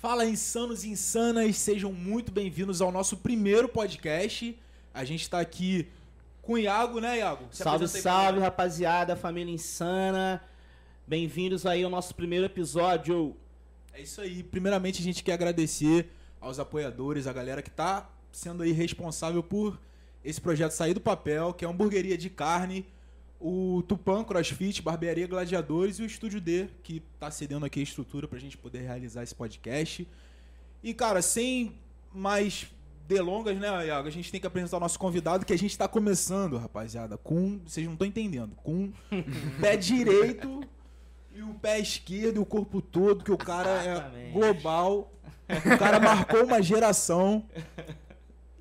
Fala, insanos e insanas, sejam muito bem-vindos ao nosso primeiro podcast. A gente está aqui com o Iago, né, Iago? Se salve, salve, rapaziada, família insana. Bem-vindos aí ao nosso primeiro episódio. É isso aí. Primeiramente, a gente quer agradecer aos apoiadores, a galera que está sendo aí responsável por esse projeto sair do papel, que é a hamburgueria de carne o Tupan CrossFit, Barbearia Gladiadores e o Estúdio D, que está cedendo aqui a estrutura para a gente poder realizar esse podcast. E, cara, sem mais delongas, né, Iago? A gente tem que apresentar o nosso convidado, que a gente está começando, rapaziada, com. Vocês não estão entendendo. Com o pé direito e o pé esquerdo e o corpo todo, que o cara é Exatamente. é global. O cara marcou uma geração.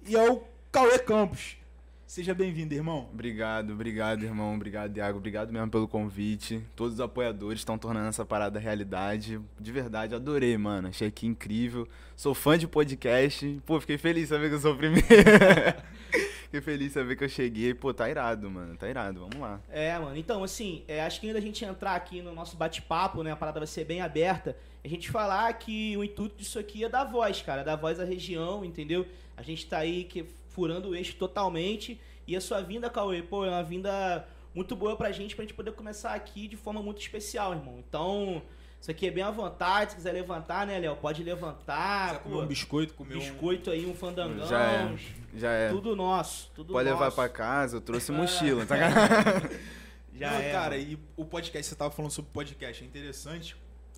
E é o Cauê Campos. Seja bem-vindo, irmão. Obrigado, obrigado, irmão. Obrigado, Iago. Obrigado mesmo pelo convite. Todos os apoiadores estão tornando essa parada realidade. De verdade, adorei, mano. Achei que incrível. Sou fã de podcast. Pô, fiquei feliz de saber que eu sou o primeiro. fiquei feliz de saber que eu cheguei. Pô, tá irado, mano. Tá irado. Vamos lá. É, mano. Então, assim, é, acho que antes da gente entrar aqui no nosso bate-papo, né? A parada vai ser bem aberta. A gente falar que o intuito disso aqui é dar voz, cara. Dar voz à região, entendeu? A gente tá aí que furando o eixo totalmente. E a sua vinda, Cauê, pô, é uma vinda muito boa pra gente, pra gente poder começar aqui de forma muito especial, irmão. Então, isso aqui é bem à vontade. Se quiser levantar, né, Léo? Pode levantar. Se comer um biscoito, comer biscoito um... aí, um fandangão. Já é. Já é. Tudo nosso. Tudo Pode nosso. levar pra casa, eu trouxe mochila, tá? Já Não, é. Cara, mano. e o podcast, você tava falando sobre podcast, é interessante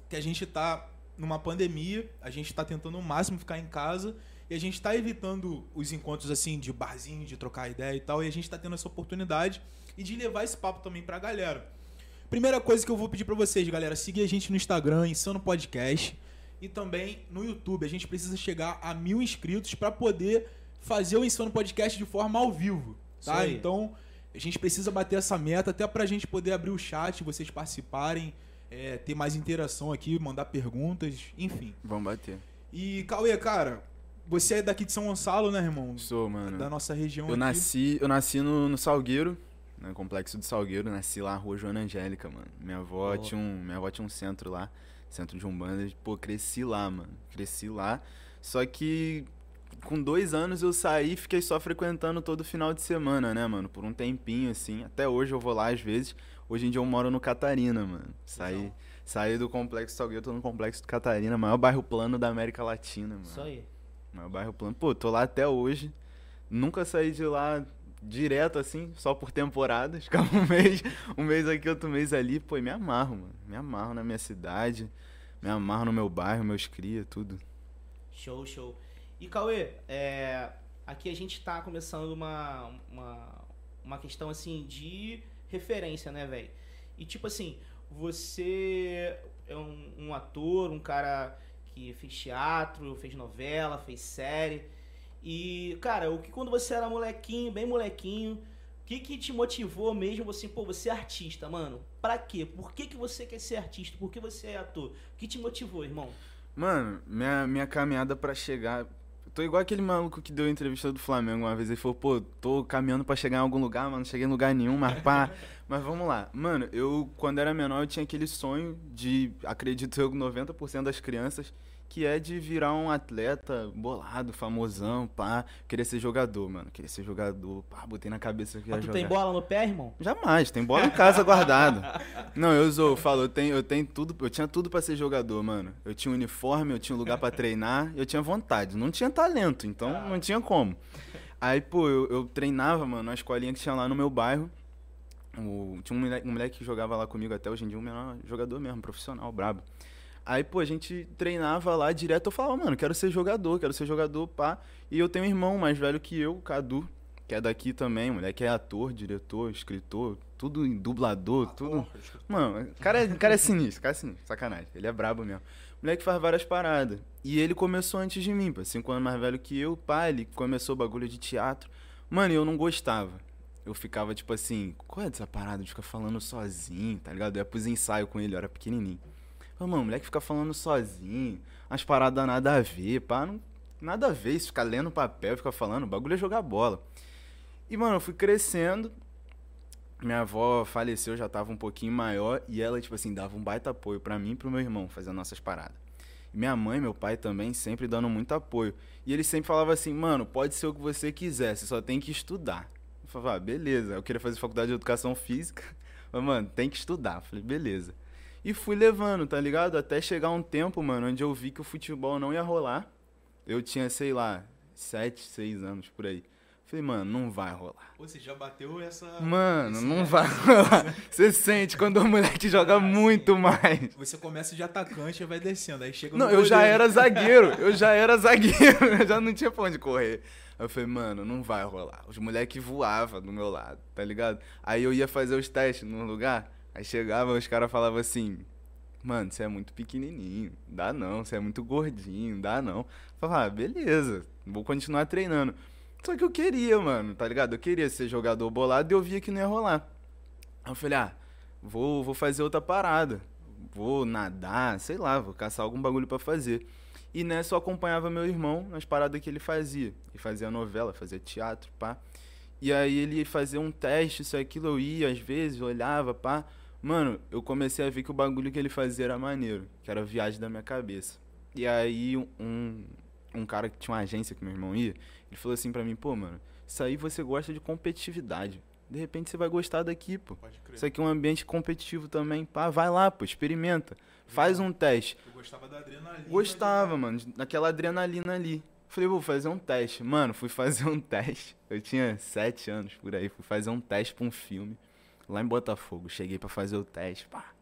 que a gente tá numa pandemia, a gente tá tentando o máximo ficar em casa e a gente está evitando os encontros assim de barzinho, de trocar ideia e tal. E a gente está tendo essa oportunidade e de levar esse papo também para a galera. Primeira coisa que eu vou pedir para vocês, galera, seguir a gente no Instagram, Insano Podcast. E também no YouTube. A gente precisa chegar a mil inscritos para poder fazer o Insano Podcast de forma ao vivo. Tá? Então, a gente precisa bater essa meta até para a gente poder abrir o chat, vocês participarem, é, ter mais interação aqui, mandar perguntas, enfim. Vamos bater. E, Cauê, cara, você é daqui de São Gonçalo, né, irmão? Sou, mano. Da nossa região eu aqui. Nasci, eu nasci no, no Salgueiro, no Complexo do Salgueiro. Nasci lá na Rua Joana Angélica, mano. Minha avó, oh. tinha um, minha avó tinha um centro lá, centro de Umbanda. Pô, cresci lá, mano. Cresci lá. Só que com dois anos eu saí e fiquei só frequentando todo final de semana, né, mano? Por um tempinho, assim. Até hoje eu vou lá às vezes. Hoje em dia eu moro no Catarina, mano. Saí, saí do Complexo Salgueiro, tô no Complexo do Catarina, maior bairro plano da América Latina, mano. Isso aí. Meu bairro plano. Pô, tô lá até hoje. Nunca saí de lá direto assim, só por temporadas. Ficava um mês, um mês aqui, outro mês ali. Pô, me amarro, mano. Me amarro na minha cidade. Me amarro no meu bairro, meus cria, tudo. Show, show. E Cauê, é, aqui a gente tá começando uma, uma, uma questão assim de referência, né, velho? E tipo assim, você é um, um ator, um cara que fez teatro, fez novela, fez série. E, cara, o que quando você era molequinho, bem molequinho, o que que te motivou mesmo você, pô, você é artista, mano? Pra quê? Por que que você quer ser artista? Por que você é ator? O que te motivou, irmão? Mano, minha, minha caminhada para chegar. Tô igual aquele maluco que deu a entrevista do Flamengo uma vez. Ele falou, pô, tô caminhando para chegar em algum lugar, mas não cheguei em lugar nenhum, mas pá. mas vamos lá. Mano, eu, quando era menor, eu tinha aquele sonho de, acredito eu, 90% das crianças que é de virar um atleta bolado, famosão, pá. Querer ser jogador, mano. Querer ser jogador, pá, botei na cabeça que ia tu jogar. tem bola no pé, irmão? Jamais, tem bola em casa guardado. Não, eu sou, falo, eu tenho, eu tenho tudo, eu tinha tudo para ser jogador, mano. Eu tinha um uniforme, eu tinha um lugar para treinar, eu tinha vontade. Não tinha talento, então ah. não tinha como. Aí, pô, eu, eu treinava, mano, na escolinha que tinha lá no meu bairro. O, tinha um moleque, um moleque que jogava lá comigo até hoje em dia, um menor jogador mesmo, profissional, brabo. Aí, pô, a gente treinava lá direto. Eu falava, mano, quero ser jogador, quero ser jogador, pá. E eu tenho um irmão mais velho que eu, Cadu, que é daqui também, moleque é ator, diretor, escritor, tudo em dublador, ah, tudo. Mano, o cara, é, cara é sinistro, cara é sinistro, sacanagem. Ele é brabo mesmo. Moleque faz várias paradas. E ele começou antes de mim, pô, cinco anos mais velho que eu, pá, ele começou o bagulho de teatro. Mano, eu não gostava. Eu ficava tipo assim, qual é dessa parada de ficar falando sozinho, tá ligado? Eu ia pros ensaios com ele, eu era pequenininho. Mano, o moleque fica falando sozinho, umas paradas nada a ver, pá, não, nada a ver isso, ficar lendo papel, ficar falando, o bagulho é jogar bola. E, mano, eu fui crescendo, minha avó faleceu, já tava um pouquinho maior, e ela, tipo assim, dava um baita apoio para mim e pro meu irmão fazer nossas paradas. Minha mãe, meu pai também, sempre dando muito apoio. E ele sempre falava assim, mano, pode ser o que você quiser, você só tem que estudar. Eu falava, ah, beleza. Eu queria fazer faculdade de educação física. Mas, mano, tem que estudar. Eu falei, beleza. E fui levando, tá ligado? Até chegar um tempo, mano, onde eu vi que o futebol não ia rolar. Eu tinha, sei lá, sete, seis anos por aí. Falei, mano, não vai rolar. Pô, você já bateu essa. Mano, esse não vai rolar. Você sente quando o moleque joga Ah, muito sim. mais. Você começa de atacante e vai descendo. Aí chega Não, no eu já era zagueiro. Eu já era zagueiro. Eu já não tinha pra onde correr. Aí eu falei, mano, não vai rolar. Os moleques voavam do meu lado, tá ligado? Aí eu ia fazer os testes num lugar. Aí chegava, os caras falavam assim: Mano, você é muito pequenininho. Dá não. Você é muito gordinho. Dá não. Falava, ah, beleza. Vou continuar treinando. Só que eu queria, mano, tá ligado? Eu queria ser jogador bolado e eu via que não ia rolar. Aí eu falei, ah, vou, vou fazer outra parada. Vou nadar, sei lá, vou caçar algum bagulho pra fazer. E nessa eu acompanhava meu irmão nas paradas que ele fazia. Ele fazia novela, fazia teatro, pá. E aí ele fazia um teste, isso e aquilo, eu ia às vezes, olhava, pá. Mano, eu comecei a ver que o bagulho que ele fazia era maneiro, que era viagem da minha cabeça. E aí um, um cara que tinha uma agência que meu irmão ia, ele falou assim pra mim, pô, mano, isso aí você gosta de competitividade. De repente você vai gostar daqui, pô. Pode crer. Isso aqui é um ambiente competitivo também, pá. Vai lá, pô, experimenta. Faz um teste. Eu gostava da adrenalina. Gostava, de- mano, daquela adrenalina ali. Falei, vou fazer um teste. Mano, fui fazer um teste. Eu tinha sete anos por aí. Fui fazer um teste pra um filme lá em Botafogo. Cheguei pra fazer o teste, pá.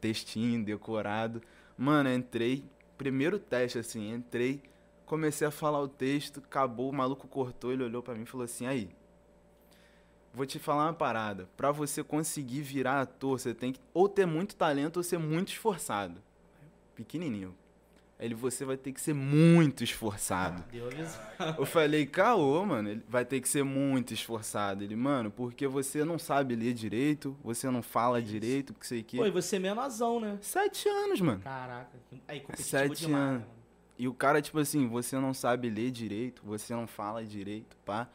Textinho, decorado. Mano, entrei. Primeiro teste, assim, entrei. Comecei a falar o texto. Acabou, o maluco cortou. Ele olhou pra mim e falou assim: aí. Vou te falar uma parada. Pra você conseguir virar ator, você tem que ou ter muito talento ou ser muito esforçado. Pequenininho. Aí ele, você vai ter que ser muito esforçado. Eu falei, caô, mano, ele vai ter que ser muito esforçado. Ele, mano, porque você não sabe ler direito, você não fala direito, que sei o Pô, e você é menorzão, né? Sete anos, mano. Caraca. Aí, competitivo Sete demais, anos. né, mano? E o cara, tipo assim, você não sabe ler direito, você não fala direito, pá.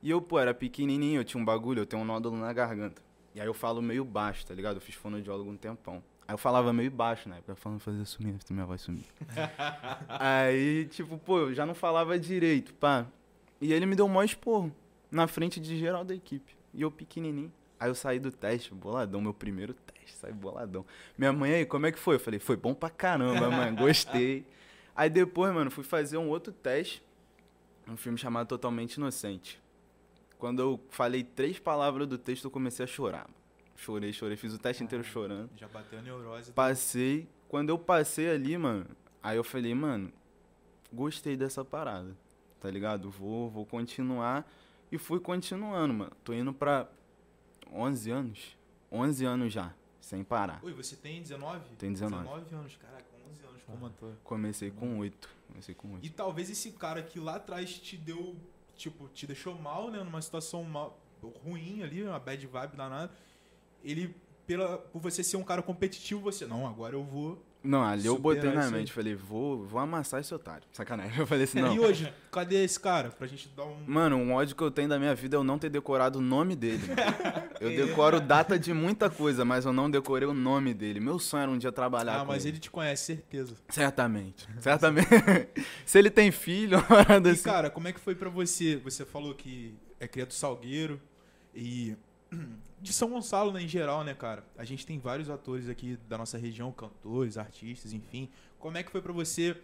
E eu, pô, era pequenininho, eu tinha um bagulho, eu tenho um nódulo na garganta. E aí eu falo meio baixo, tá ligado? Eu fiz fonoaudiólogo um tempão. Aí eu falava meio baixo, né? Pra falando fazer sumir, minha voz sumir. aí, tipo, pô, eu já não falava direito, pá. E ele me deu um maior esporro na frente de geral da equipe. E eu pequenininho. Aí eu saí do teste, boladão, meu primeiro teste, saí boladão. Minha mãe aí, como é que foi? Eu falei, foi bom pra caramba, mãe, gostei. Aí depois, mano, fui fazer um outro teste, um filme chamado Totalmente Inocente. Quando eu falei três palavras do texto, eu comecei a chorar. mano. Chorei, chorei, fiz o teste inteiro chorando. Já bateu a neurose. Passei, quando eu passei ali, mano, aí eu falei, mano, gostei dessa parada, tá ligado? Vou, vou continuar. E fui continuando, mano. Tô indo pra 11 anos. 11 anos já, sem parar. Oi, você tem 19? Tenho 19. 19 anos, caraca, 11 anos como ator. Comecei com 8. Comecei com 8. E talvez esse cara que lá atrás te deu, tipo, te deixou mal, né? Numa situação mal, ruim ali, uma bad vibe danada. Ele, pela, por você ser um cara competitivo, você, não, agora eu vou. Não, ali eu botei na mente, falei, vou, vou amassar esse otário. Sacanagem. Eu falei assim, não. E hoje, cadê esse cara? Pra gente dar um. Mano, um ódio que eu tenho da minha vida é eu não ter decorado o nome dele. Eu decoro data de muita coisa, mas eu não decorei o nome dele. Meu sonho era um dia trabalhar Ah, mas ele. ele te conhece, certeza. Certamente. Certamente. Se ele tem filho, uma E, assim. cara, como é que foi pra você? Você falou que é criado do Salgueiro e de São Gonçalo, né, em geral, né, cara? A gente tem vários atores aqui da nossa região, cantores, artistas, enfim. Como é que foi pra você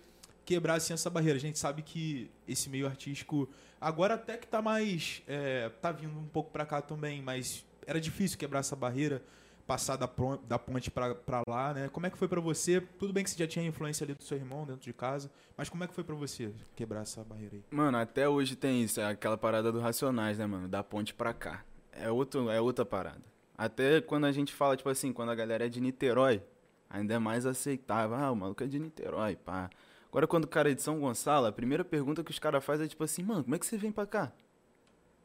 quebrar assim essa barreira? A gente sabe que esse meio artístico agora até que tá mais é, tá vindo um pouco pra cá também, mas era difícil quebrar essa barreira, passar da, da ponte pra lá, né? Como é que foi pra você? Tudo bem que você já tinha influência ali do seu irmão dentro de casa, mas como é que foi pra você quebrar essa barreira aí? Mano, até hoje tem isso. É aquela parada do Racionais, né, mano? Da ponte pra cá. É, outro, é outra parada. Até quando a gente fala, tipo assim, quando a galera é de Niterói, ainda é mais aceitável. Ah, o maluco é de Niterói, pá. Agora, quando o cara é de São Gonçalo, a primeira pergunta que os caras fazem é tipo assim, mano, como é que você vem pra cá?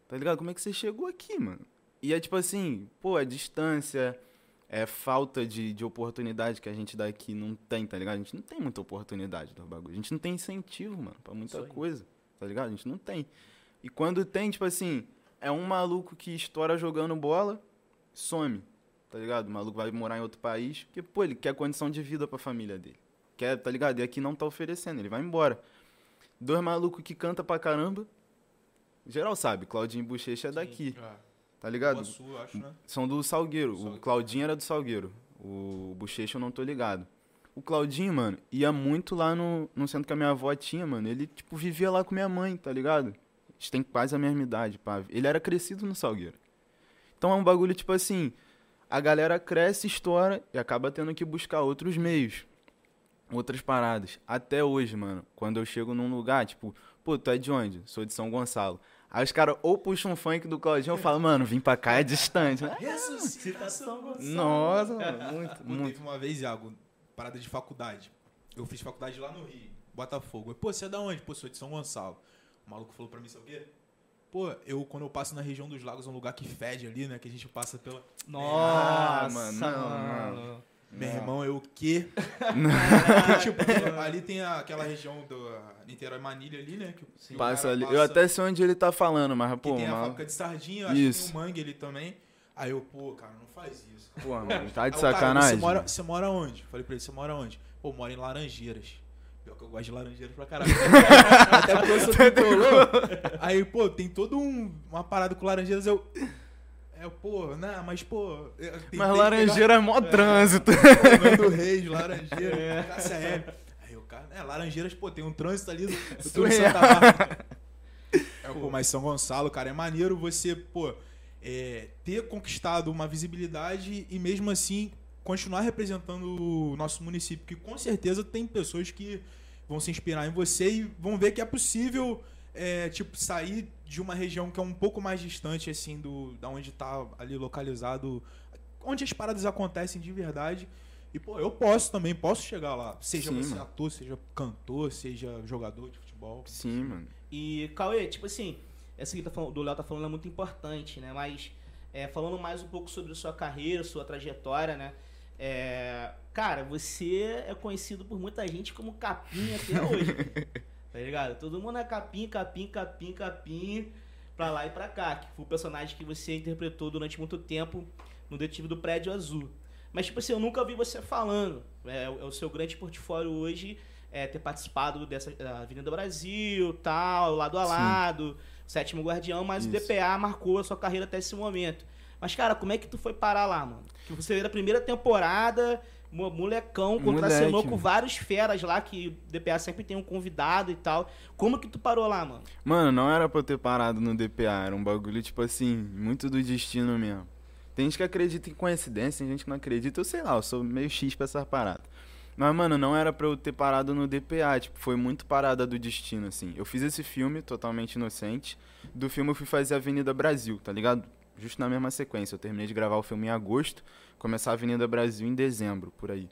Tá ligado? Como é que você chegou aqui, mano? E é tipo assim, pô, é distância, é falta de, de oportunidade que a gente daqui não tem, tá ligado? A gente não tem muita oportunidade do bagulho. A gente não tem incentivo, mano, pra muita coisa, tá ligado? A gente não tem. E quando tem, tipo assim, é um maluco que estoura jogando bola, some, tá ligado? O maluco vai morar em outro país, porque, pô, ele quer condição de vida pra família dele. quer, tá ligado? E aqui não tá oferecendo, ele vai embora. Dois malucos que canta pra caramba. Geral sabe, Claudinho e Bochecha é daqui, tá ligado? Sul, acho, né? São do Salgueiro. Salgueiro. O Claudinho era do Salgueiro. O Bochecha eu não tô ligado. O Claudinho, mano, ia muito lá no, no centro que a minha avó tinha, mano. Ele, tipo, vivia lá com minha mãe, tá ligado? A gente tem quase a mesma idade, pá. Ele era crescido no Salgueiro. Então é um bagulho, tipo assim, a galera cresce, estoura e acaba tendo que buscar outros meios. Outras paradas. Até hoje, mano, quando eu chego num lugar, tipo, pô, tu é de onde? Sou de São Gonçalo. Aí os caras ou puxam um funk do Claudinho ou falam, mano, vim pra cá é distante. né? Citação Gonçalo. Nossa, mano, muito, Pô, muito. teve uma vez, Iago, parada de faculdade. Eu fiz faculdade lá no Rio, Botafogo. Eu, Pô, você é da onde? Pô, sou de São Gonçalo. O maluco falou pra mim, sabe o quê? Pô, eu, quando eu passo na região dos lagos, é um lugar que fede ali, né? Que a gente passa pela. Nossa, Ah, mano, não, mano. Meu Não. irmão, eu o quê? Porque, tipo, tem- ali tem a- aquela região do Niterói Manilha ali, né? Que, que Passa ali. passa- Eu até sei onde ele tá falando, mas, Que pô, tem a mal... fábrica de sardinha, acho Isso. que tem o mangue ali também. Aí eu, pô, cara, não faz isso. Pô, mano, tá de Aí o cara, sacanagem. você, mora, você mora onde? Falei pra ele, você mora onde? Pô, mora em Laranjeiras. Pior que eu gosto de Laranjeiras pra caralho. Até porque eu sou tricolor. Aí, pô, tem todo um, uma parada com Laranjeiras, eu... É, pô, não, mas, pô... eu tentei Mas Laranjeira é mó trânsito. pegar- Pô, Nando Reis, Laranjeiras, Cássia M. Aí o cara... É, Laranjeiras, pô, tem um trânsito ali do, do. Santa Marta. É, pô, mas São Gonçalo, cara, é maneiro você, pô, é, ter conquistado uma visibilidade e mesmo assim continuar representando o nosso município, que com certeza tem pessoas que vão se inspirar em você e vão ver que é possível, é, tipo, sair de uma região que é um pouco mais distante, assim, do da onde tá ali localizado, onde as paradas acontecem de verdade. E, pô, eu posso também, posso chegar lá. Seja Sim, você mano. ator, seja cantor, seja jogador de futebol. Sim, mano. E, Cauê, tipo assim, essa que tá falando, do Léo tá falando é muito importante, né? Mas, é, falando mais um pouco sobre sua carreira, sua trajetória, né? É, cara, você é conhecido por muita gente como Capim até hoje. tá ligado? Todo mundo é Capim, Capim, Capim, Capim, pra lá e pra cá. Que foi o personagem que você interpretou durante muito tempo no Detetive do Prédio Azul. Mas, tipo assim, eu nunca vi você falando. É, é o seu grande portfólio hoje é, ter participado dessa da Avenida Brasil, tal, lado a Sim. lado, Sétimo Guardião, mas o Isso. DPA marcou a sua carreira até esse momento. Mas, cara, como é que tu foi parar lá, mano? Que você veio da primeira temporada, mo- molecão, contracenou com vários feras lá, que o DPA sempre tem um convidado e tal. Como que tu parou lá, mano? Mano, não era pra eu ter parado no DPA, era um bagulho, tipo assim, muito do destino mesmo. Tem gente que acredita em coincidência, tem gente que não acredita, eu sei lá, eu sou meio X pra essas paradas. Mas, mano, não era pra eu ter parado no DPA, tipo, foi muito parada do destino, assim. Eu fiz esse filme, totalmente inocente. Do filme eu fui fazer Avenida Brasil, tá ligado? Justo na mesma sequência. Eu terminei de gravar o filme em agosto, começar a Avenida Brasil em dezembro, por aí.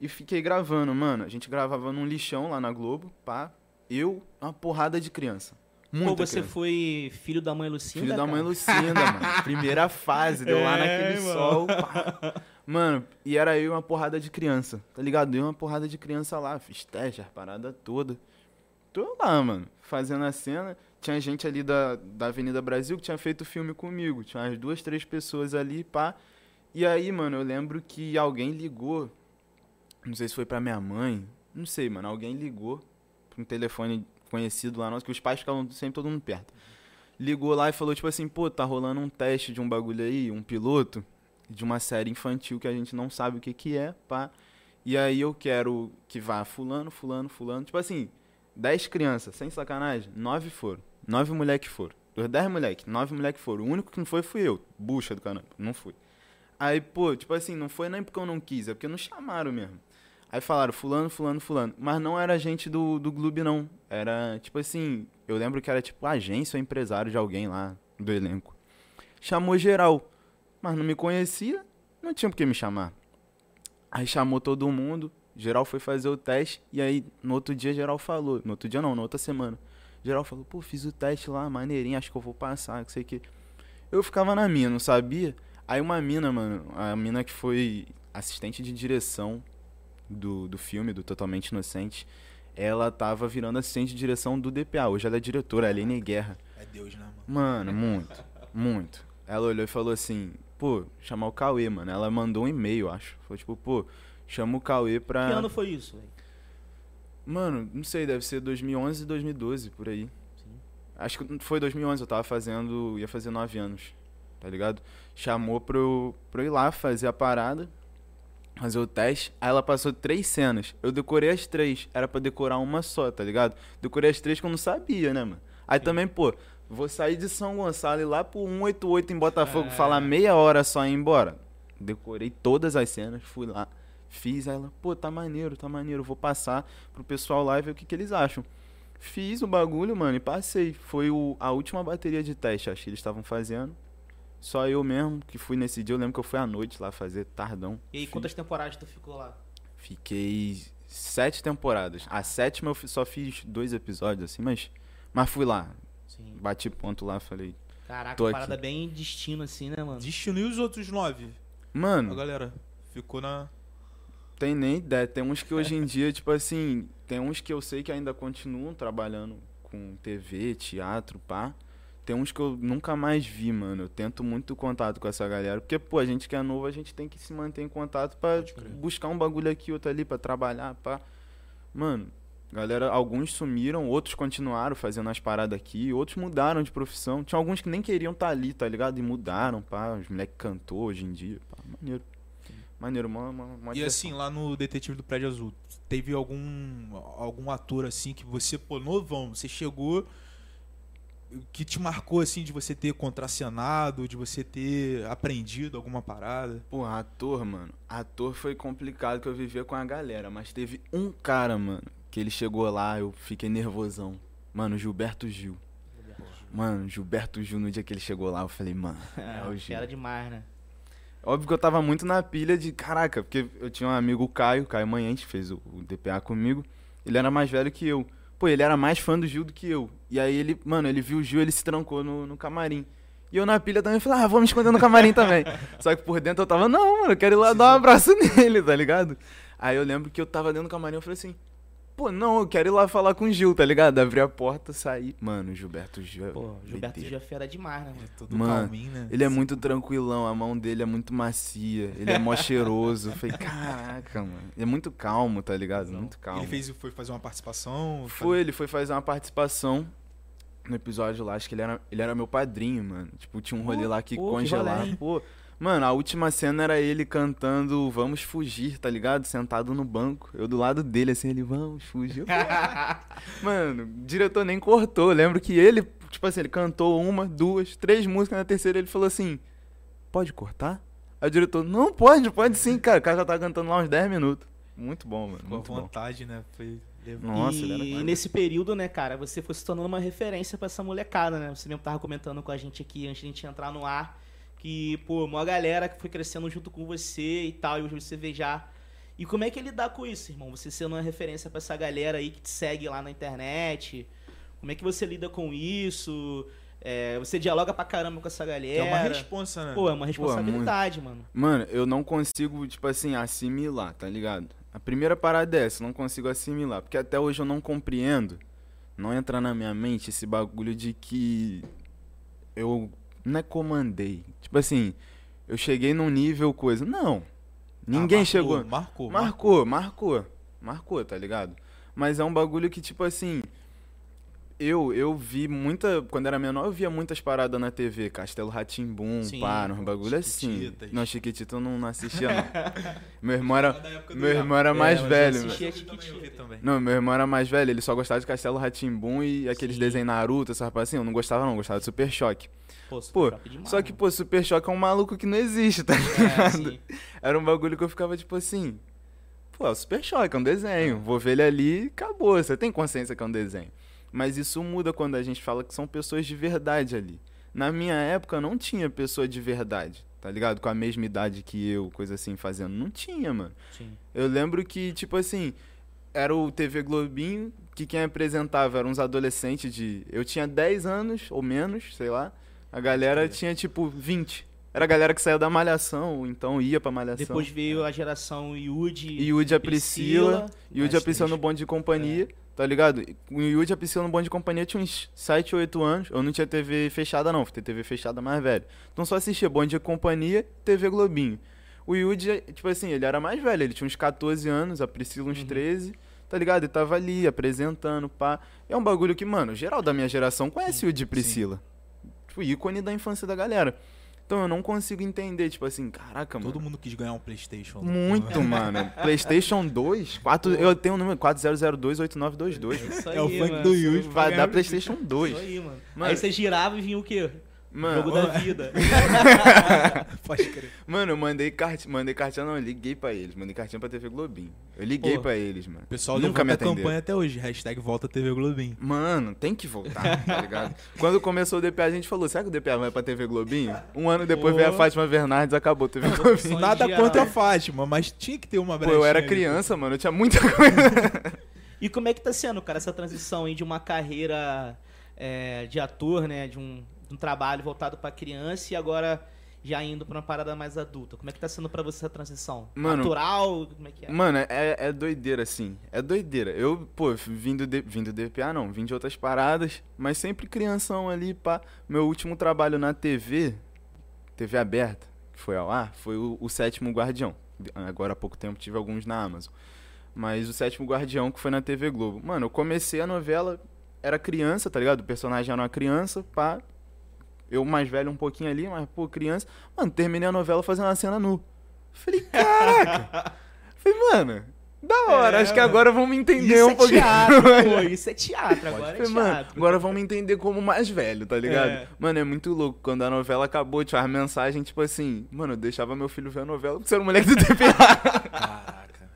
E fiquei gravando, mano. A gente gravava num lixão lá na Globo, pá. Eu, uma porrada de criança. Muita Pô, você criança. foi filho da mãe Lucinda? Filho da mãe? Lucinda, mano. Primeira fase, deu lá É, naquele mano. sol. pá. Mano, e era eu uma porrada de criança, tá ligado? Eu uma porrada de criança lá, fiz teste, as paradas toda. Tô lá, mano, fazendo a cena. Tinha gente ali da, da Avenida Brasil que tinha feito filme comigo. Tinha umas duas, três pessoas ali, pá. E aí, mano, eu lembro que alguém ligou. Não sei se foi pra minha mãe. Não sei, mano. Alguém ligou pra um telefone conhecido lá nosso, que os pais ficavam sempre todo mundo perto. Ligou lá e falou, tipo assim, pô, tá rolando um teste de um bagulho aí, um piloto, de uma série infantil que a gente não sabe o que que é, pá. E aí eu quero que vá fulano, fulano, fulano. Tipo assim, 10 crianças, sem sacanagem, 9 foram. 9 moleque foram. Dos 10 moleque, 9 moleque foram. O único que não foi fui eu. Bucha do caramba, não fui. Aí, pô, tipo assim, não foi nem porque eu não quis, é porque não chamaram mesmo. Aí falaram, fulano, fulano, fulano. Mas não era gente do, do clube, não. Era, tipo assim, eu lembro que era tipo agência ou empresário de alguém lá do elenco. Chamou geral. Mas não me conhecia, não tinha por que me chamar. Aí chamou todo mundo, geral foi fazer o teste, e aí no outro dia geral falou. No outro dia não, na outra semana. Geral falou, pô, fiz o teste lá, maneirinho, acho que eu vou passar, não sei o que. Eu ficava na minha, não sabia. Aí uma mina, mano, a mina que foi assistente de direção do, do filme, do Totalmente Inocente, ela tava virando assistente de direção do DPA. Hoje ela é diretora, a Aline Guerra. É Deus, né, mano? Mano, muito, muito. Ela olhou e falou assim, pô, chamar o Cauê, mano. Ela mandou um e-mail, acho. Foi tipo, pô, chama o Cauê pra. Que ano foi isso, velho? Mano, não sei, deve ser 2011, 2012, por aí. Sim. Acho que foi 2011, eu tava fazendo, ia fazer nove anos, tá ligado? Chamou pra eu, pra eu ir lá fazer a parada, fazer o teste. Aí ela passou três cenas. Eu decorei as três, era pra decorar uma só, tá ligado? Decorei as três que eu não sabia, né, mano? Aí também, pô, vou sair de São Gonçalo e ir lá pro 188 em Botafogo, É. falar meia hora só e ir embora. Decorei todas as cenas, fui lá, fiz aí ela, pô, tá maneiro, tá maneiro, vou passar pro pessoal lá e ver o que, que eles acham. Fiz o bagulho, mano, e passei. Foi o, a última bateria de teste, acho que eles estavam fazendo. Só eu mesmo que fui nesse dia. Eu lembro que eu fui à noite lá fazer, tardão. E aí, Fiz- quantas temporadas tu ficou lá? Fiquei sete temporadas. A sétima eu só fiz dois episódios, assim, mas, mas fui lá. Sim. Bati ponto lá, falei. Caraca, Tô parada aqui. bem destino, assim, né, mano? Destino e os outros nove? A Mano, galera ficou na. Tem nem ideia. Tem uns que hoje em dia, tipo assim, tem uns que eu sei que ainda continuam trabalhando com TV, teatro, pá. Tem uns que eu nunca mais vi, mano. Eu tento muito contato com essa galera. Porque, pô, a gente que é novo, a gente tem que se manter em contato pra buscar um bagulho aqui, outro ali, pra trabalhar, pá. Mano, galera, alguns sumiram, outros continuaram fazendo as paradas aqui, outros mudaram de profissão. Tinha alguns que nem queriam estar ali, tá ligado? E mudaram, pá. Os moleques cantou hoje em dia, pá. Maneiro. Maneiro, uma, uma, uma E diversão. assim, lá no Detetive do Prédio Azul, teve algum algum ator assim que você, pô, novão, você chegou que te marcou assim de você ter contracenado, de você ter aprendido alguma parada? Pô, ator, mano. Ator foi complicado que eu vivia com a galera, mas teve um cara, mano, que ele chegou lá, eu fiquei nervosão. Mano, Gilberto Gil. Mano, Gilberto Gil, no dia que ele chegou lá, eu falei, mano, é o Gil. Era demais, né? Óbvio que eu tava muito na pilha de, caraca, porque eu tinha um amigo, o Caio, Caio Manhães, fez o, o DPA comigo. Ele era mais velho que eu. Pô, ele era mais fã do Gil do que eu. E aí ele, mano, ele viu o Gil, ele se trancou no, no camarim. E eu na pilha também falei, ah, vou me esconder no camarim também. Só que por dentro eu tava, não, mano, eu quero ir lá dar um abraço nele, tá ligado? Aí eu lembro que eu tava dentro do camarim, eu falei assim, pô, não, eu quero ir lá falar com o Gil, tá ligado? Abri a porta, saí. Mano, o Gilberto Gil. é Pô, Gilberto. Gil é fera demais, né, mano? É todo Mano, calminho, né? Ele é muito tranquilão, a mão dele é muito macia, ele é mó cheiroso. Eu falei, caraca, mano. Ele é muito calmo, tá ligado? Muito calmo. Ele fez, foi fazer uma participação? Foi, ele foi fazer uma participação no episódio lá, acho que ele era, ele era meu padrinho, mano. Tipo, tinha um rolê lá que pô, que congelava. hein? Pô, mano, a última cena era ele cantando Vamos Fugir, tá ligado? Sentado no banco. Eu do lado dele, assim, ele, vamos fugir. Mano, o diretor nem cortou. Eu lembro que ele, tipo assim, ele cantou uma, duas, três músicas. Na terceira ele falou assim: Pode cortar? Aí o diretor, não pode, pode sim, cara. O cara já tá cantando lá uns 10 minutos. Muito bom, mano. Com a Muito bom. vontade, né? Foi. Nossa, ele era e nesse período, né, cara, você foi se tornando uma referência pra essa molecada, né? Você mesmo tava comentando com a gente aqui antes de a gente entrar no ar que, pô, uma galera que foi crescendo junto com você e tal, e hoje você vê já. E como é que é lidar com isso, irmão? Você sendo uma referência pra essa galera aí que te segue lá na internet. Como é que você lida com isso? É, você dialoga pra caramba com essa Que galera. é uma responsa, né? Pô, é uma responsabilidade, mano. Mano, eu não consigo, tipo assim, assimilar, tá ligado? A primeira parada é essa, eu não consigo assimilar. Porque até hoje eu não compreendo, não entra na minha mente esse bagulho de que eu não é comandei. Tipo assim, eu cheguei num nível coisa. Não. Ninguém Ah, marcou, chegou. Marcou. Marcou, marcou. Marcou, tá ligado? Mas é um bagulho que, tipo assim. Eu, eu vi muita. Quando era menor, eu via muitas paradas na TV. Castelo Ratimbum, pá, uns bagulho assim. Não, Chiquitita eu não, não assistia, não. meu irmão era. Meu irmão era É, mais eu velho. também. Não, meu irmão era mais velho, ele só gostava de Castelo Ratimbum e aqueles Sim. desenhos Naruto, essa rapaz assim. Eu não gostava, não, gostava de Super Choque. Pô, Pô, top demais, Só que, pô, Super Choque é um maluco que não existe, tá É, ligado? sim. Era um bagulho que eu ficava tipo assim. Pô, é o Super Choque, é um desenho. Vou ver ele ali e acabou. Você tem consciência que é um desenho. Mas isso muda quando a gente fala que são pessoas de verdade ali. Na minha época não tinha pessoa de verdade, tá ligado? Com a mesma idade que eu, coisa assim, fazendo. Não tinha, mano. Sim. Eu lembro que, tipo assim, era o TV Globinho, que quem apresentava eram uns adolescentes de. Eu tinha 10 anos ou menos, sei lá. A galera crer. tinha, tipo, 20. Era a galera que saiu da malhação, ou então ia pra malhação. Depois veio a geração Yudi. Yudi e a Priscila. Yudi e a Priscila no bonde de companhia, tá ligado? O Yudi e a Priscila no bonde de companhia tinha uns 7, 8 anos. Eu não tinha TV fechada, não. Fui TV fechada mais velho. Então só assistia bonde de companhia, TV Globinho. O Yudi, tipo assim, ele era mais velho. Ele tinha uns 14 anos, a Priscila uns Uhum. 13. tá ligado? E tava ali apresentando, pá. É um bagulho que, mano, geral da minha geração conhece o de Priscila. Tipo, ícone da infância da galera. Então eu não consigo entender, tipo assim, caraca, mano. Todo mundo quis ganhar um Playstation. né? Muito, mano. PlayStation 2, 4, eu tenho o número 40028922. Isso É o funk mano. do Yuri. Vai dar PlayStation 2. Isso aí, mano. Mano. Aí você girava e vinha o quê? Mano, Jogo da vida. Pode crer. mano, eu mandei cartinha, mandei cartinha, não, eu liguei pra eles, mandei cartinha pra TV Globinho. Eu liguei Pô. pra eles, mano. O pessoal Nunca me levanta a atenderam. campanha até hoje. Hashtag volta TV Globinho. Mano, tem que voltar, tá ligado? Quando começou o DPA, a gente falou, será que o DPA vai pra TV Globinho? Um ano depois Pô. veio a Fátima Bernardes, acabou a TV Globinho. Nada de contra a. Fátima, mas tinha que ter uma Pô, brechinha eu era ali. criança, mano, eu tinha muita coisa. E como é que tá sendo, cara, essa transição aí de uma carreira é, de ator, né? De um, um trabalho voltado pra criança e agora já indo pra uma parada mais adulta. Como é que tá sendo pra você essa transição? Mano, Natural? Como é que é? Mano, é, é doideira, assim. É doideira. Eu, pô, vim do, D- vim do DPA, não. Vim de outras paradas, mas sempre crianção ali, pá. Meu último trabalho na TV, TV aberta, que foi ao ar, foi o, o Sétimo Guardião. Agora há pouco tempo tive alguns na Amazon. Mas o Sétimo Guardião, que foi na TV Globo. Mano, eu comecei a novela, era criança, tá ligado? O personagem era uma criança, pá. Eu mais velho um pouquinho ali, mas, pô, criança. Mano, terminei a novela fazendo uma cena nu. Falei, caraca! Falei, mano, da hora, É, acho que mano. agora vamos entender Isso um é pouquinho. teatro, mais. pô. Isso é teatro, agora é Falei, mano, teatro. agora vamos entender como mais velho, tá ligado? É. Mano, é muito louco. Quando a novela acabou, tinha uma mensagem, tipo assim, mano, eu deixava meu filho ver a novela porque você era um moleque do TPA. Caraca.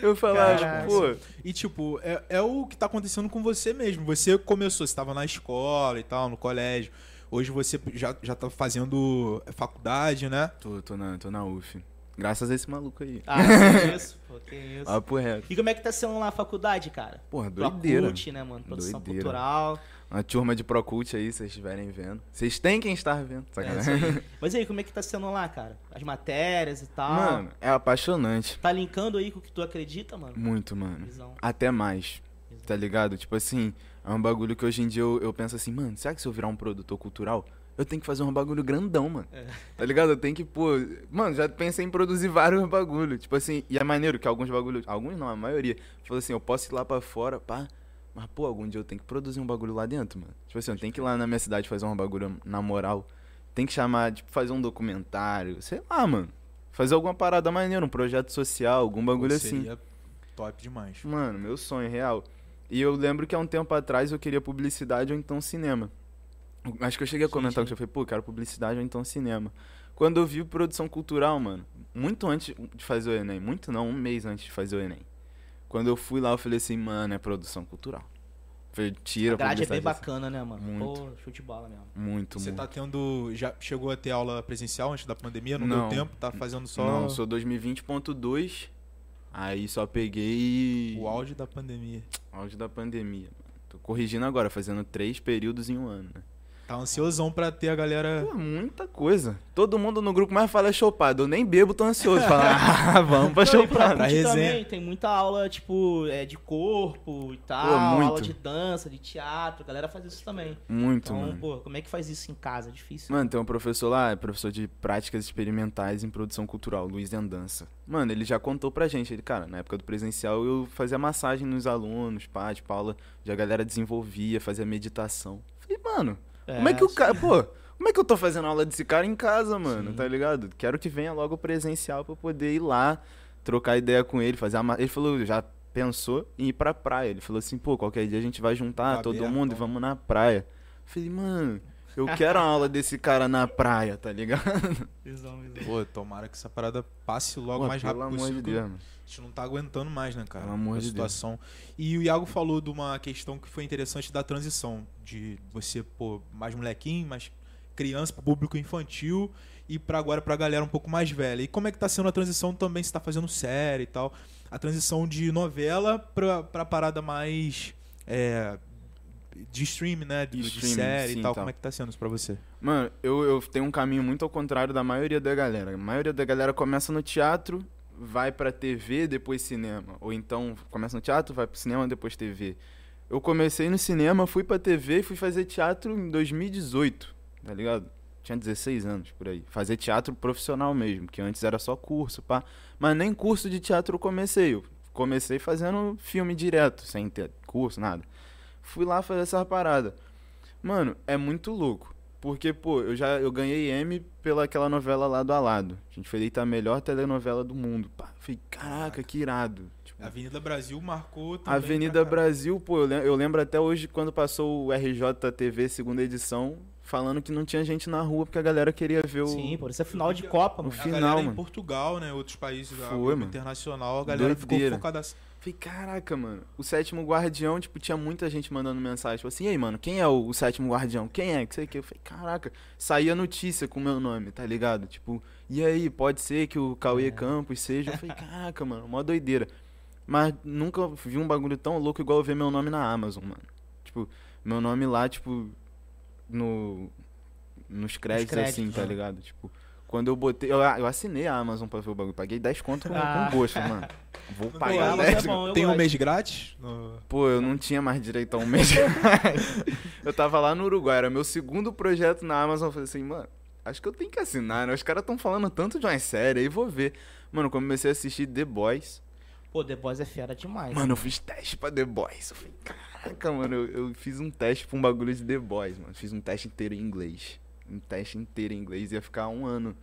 Eu falava, Caraca. pô. E, tipo, é, é o que tá acontecendo com você mesmo. Você começou, você tava na escola e tal, no colégio. Hoje você já, já tá fazendo faculdade, né? Tô, tô, na, tô na UF. Graças a esse maluco aí. Ah, que isso, pô, que isso. Papo reto. E como é que tá sendo lá a faculdade, cara? Porra, doideira. Procult, né, mano? Produção Doideira. cultural. Uma turma de Procult aí, se vocês estiverem vendo. Vocês têm quem estar vendo, É, sacanagem. aí. Mas aí, como é que tá sendo lá, cara? As matérias e tal. Mano, é apaixonante. Tá linkando aí com o que tu acredita, mano? Muito, mano. Visão. Até mais. visão. Tá ligado? Tipo assim, é um bagulho que hoje em dia eu, eu penso assim, mano, será que se eu virar um produtor cultural, eu tenho que fazer um bagulho grandão, mano? É. Tá ligado? Eu tenho que, pô. Mano, já pensei em produzir vários bagulhos. Tipo assim, e é maneiro que alguns bagulhos. Alguns não, a maioria. Falou assim, eu posso ir lá pra fora, pá. Mas, pô, algum dia eu tenho que produzir um bagulho lá dentro, mano. Tipo assim, eu tenho que ir lá na minha cidade fazer um bagulho na moral. Tem que chamar, tipo, fazer um documentário. Sei lá, mano. Fazer alguma parada maneira, um projeto social, algum bagulho assim. Seria top demais. Mano, meu sonho real. E eu lembro que há um tempo atrás eu queria publicidade ou então cinema. Acho que eu cheguei a comentar sim. que eu falei, pô, quero publicidade ou então cinema. Quando eu vi produção cultural, mano, muito antes de fazer o Enem, muito não, um mês antes de fazer o Enem. Quando eu fui lá, eu falei assim, mano, é produção cultural. Falei, tira A grade é bem bacana, né, mano? Muito. Pô, show de bola mesmo. Muito, Você muito. tá tendo. Já chegou a ter aula presencial antes da pandemia? Não, Não. deu tempo? Tá fazendo só Não, sou 2020.2, aí só peguei o auge da pandemia. auge da pandemia. Mano. Tô corrigindo agora, fazendo três períodos em um ano, né? Tá ansiosão pra ter a galera. Pô, muita coisa. Todo mundo no grupo mais fala é chopado. Eu nem bebo, tô ansioso. Fala, ah, vamos pra resenha. também tem muita aula, tipo, é, de corpo e tal, Pô, muito. aula de dança, de teatro, a galera faz isso também. Muito, Então, mano. pô, como é que faz isso em casa? Difícil. Mano, tem um professor lá, é professor de práticas experimentais em produção cultural, Luiz Dança. Mano, ele já contou pra gente, ele, cara, na época do presencial eu fazia massagem nos alunos, pá, tipo, aula, já a galera desenvolvia, fazia meditação. Falei, mano, como é que o cara, pô, como é que eu tô fazendo aula desse cara em casa, mano, Sim. tá ligado? Quero que venha logo presencial pra eu poder ir lá, trocar ideia com ele, fazer a. Ele falou, já pensou em ir pra praia. Ele falou assim, pô, qualquer dia a gente vai juntar Tá todo aberto, mundo e vamos na praia. Falei, mano, eu quero a aula desse cara na praia, tá ligado? Pô, tomara que essa parada passe logo Pô, mais pelo rápido amor possível. de que Deus, mano. A gente não tá aguentando mais, né, cara? Pelo amor a de situação. E o Iago falou de uma questão que foi interessante da transição. De você, pô, mais molequinho, mais criança, pro público infantil e pra agora pra galera um pouco mais velha. E como é que tá sendo a transição também, se tá fazendo série e tal? A transição de novela pra, pra parada mais. é, de stream, né? De, de série sim, e tal. tá. Como é que tá sendo isso pra você? Mano, eu, eu tenho um caminho muito ao contrário da maioria da galera. A maioria da galera começa no teatro, vai pra TV, depois cinema. Ou então começa no teatro, vai pro cinema, depois TV. Eu comecei no cinema, fui pra TV e fui fazer teatro em 2018, tá ligado? Tinha 16 anos por aí. Fazer teatro profissional mesmo, que antes era só curso, pá. Mas nem curso de teatro eu comecei. Eu comecei fazendo filme direto, sem ter curso, nada. Fui lá fazer essa parada. Mano, é muito louco. Porque, pô, eu já eu ganhei M pela aquela novela lá do Alado. A gente foi eleita a melhor telenovela do mundo. Pá, falei, caraca, que irado. Tipo, Avenida Brasil marcou também. Avenida. Brasil, pô, eu lem- eu lembro até hoje quando passou o RJTV segunda edição, falando que não tinha gente na rua porque a galera queria ver o. Sim, por isso é final de Copa, No mano. A final, galera em mano. Portugal, né? Outros países, a Foi, Globo mano. internacional, a galera Doideira. ficou focada assim. Falei, caraca, mano. O sétimo guardião, tipo, tinha muita gente mandando mensagem. Tipo assim, e aí, mano, quem é o, o sétimo guardião? Quem é? Que sei que. Eu falei, caraca, saía notícia com o meu nome, tá ligado? Tipo, e aí, pode ser que o Cauê É. Campos seja. Eu falei, caraca, mano, mó doideira. Mas nunca vi um bagulho tão louco igual eu ver meu nome na Amazon, mano. Tipo, meu nome lá, tipo, no. Nos créditos, créditos, assim, tá né? ligado? Tipo, quando eu botei. Eu, eu assinei a Amazon pra ver o bagulho. Paguei 10 conto com, Ah. com gosto, mano. Vou pagar Amazon 10 é bom, Tem um mês grátis? Pô, eu não tinha mais direito a um mês. eu tava lá no Uruguai, era meu segundo projeto na Amazon. Eu falei assim, mano, acho que eu tenho que assinar, né? Os caras tão falando tanto de uma série, aí vou ver. Mano, comecei a assistir The Boys. Pô, The Boys é fera demais. Mano, eu fiz teste pra The Boys. Eu falei, caraca, mano, eu, eu fiz um teste pra um bagulho de The Boys, mano. Fiz um teste inteiro em inglês. Um teste inteiro em inglês. Ia ficar um ano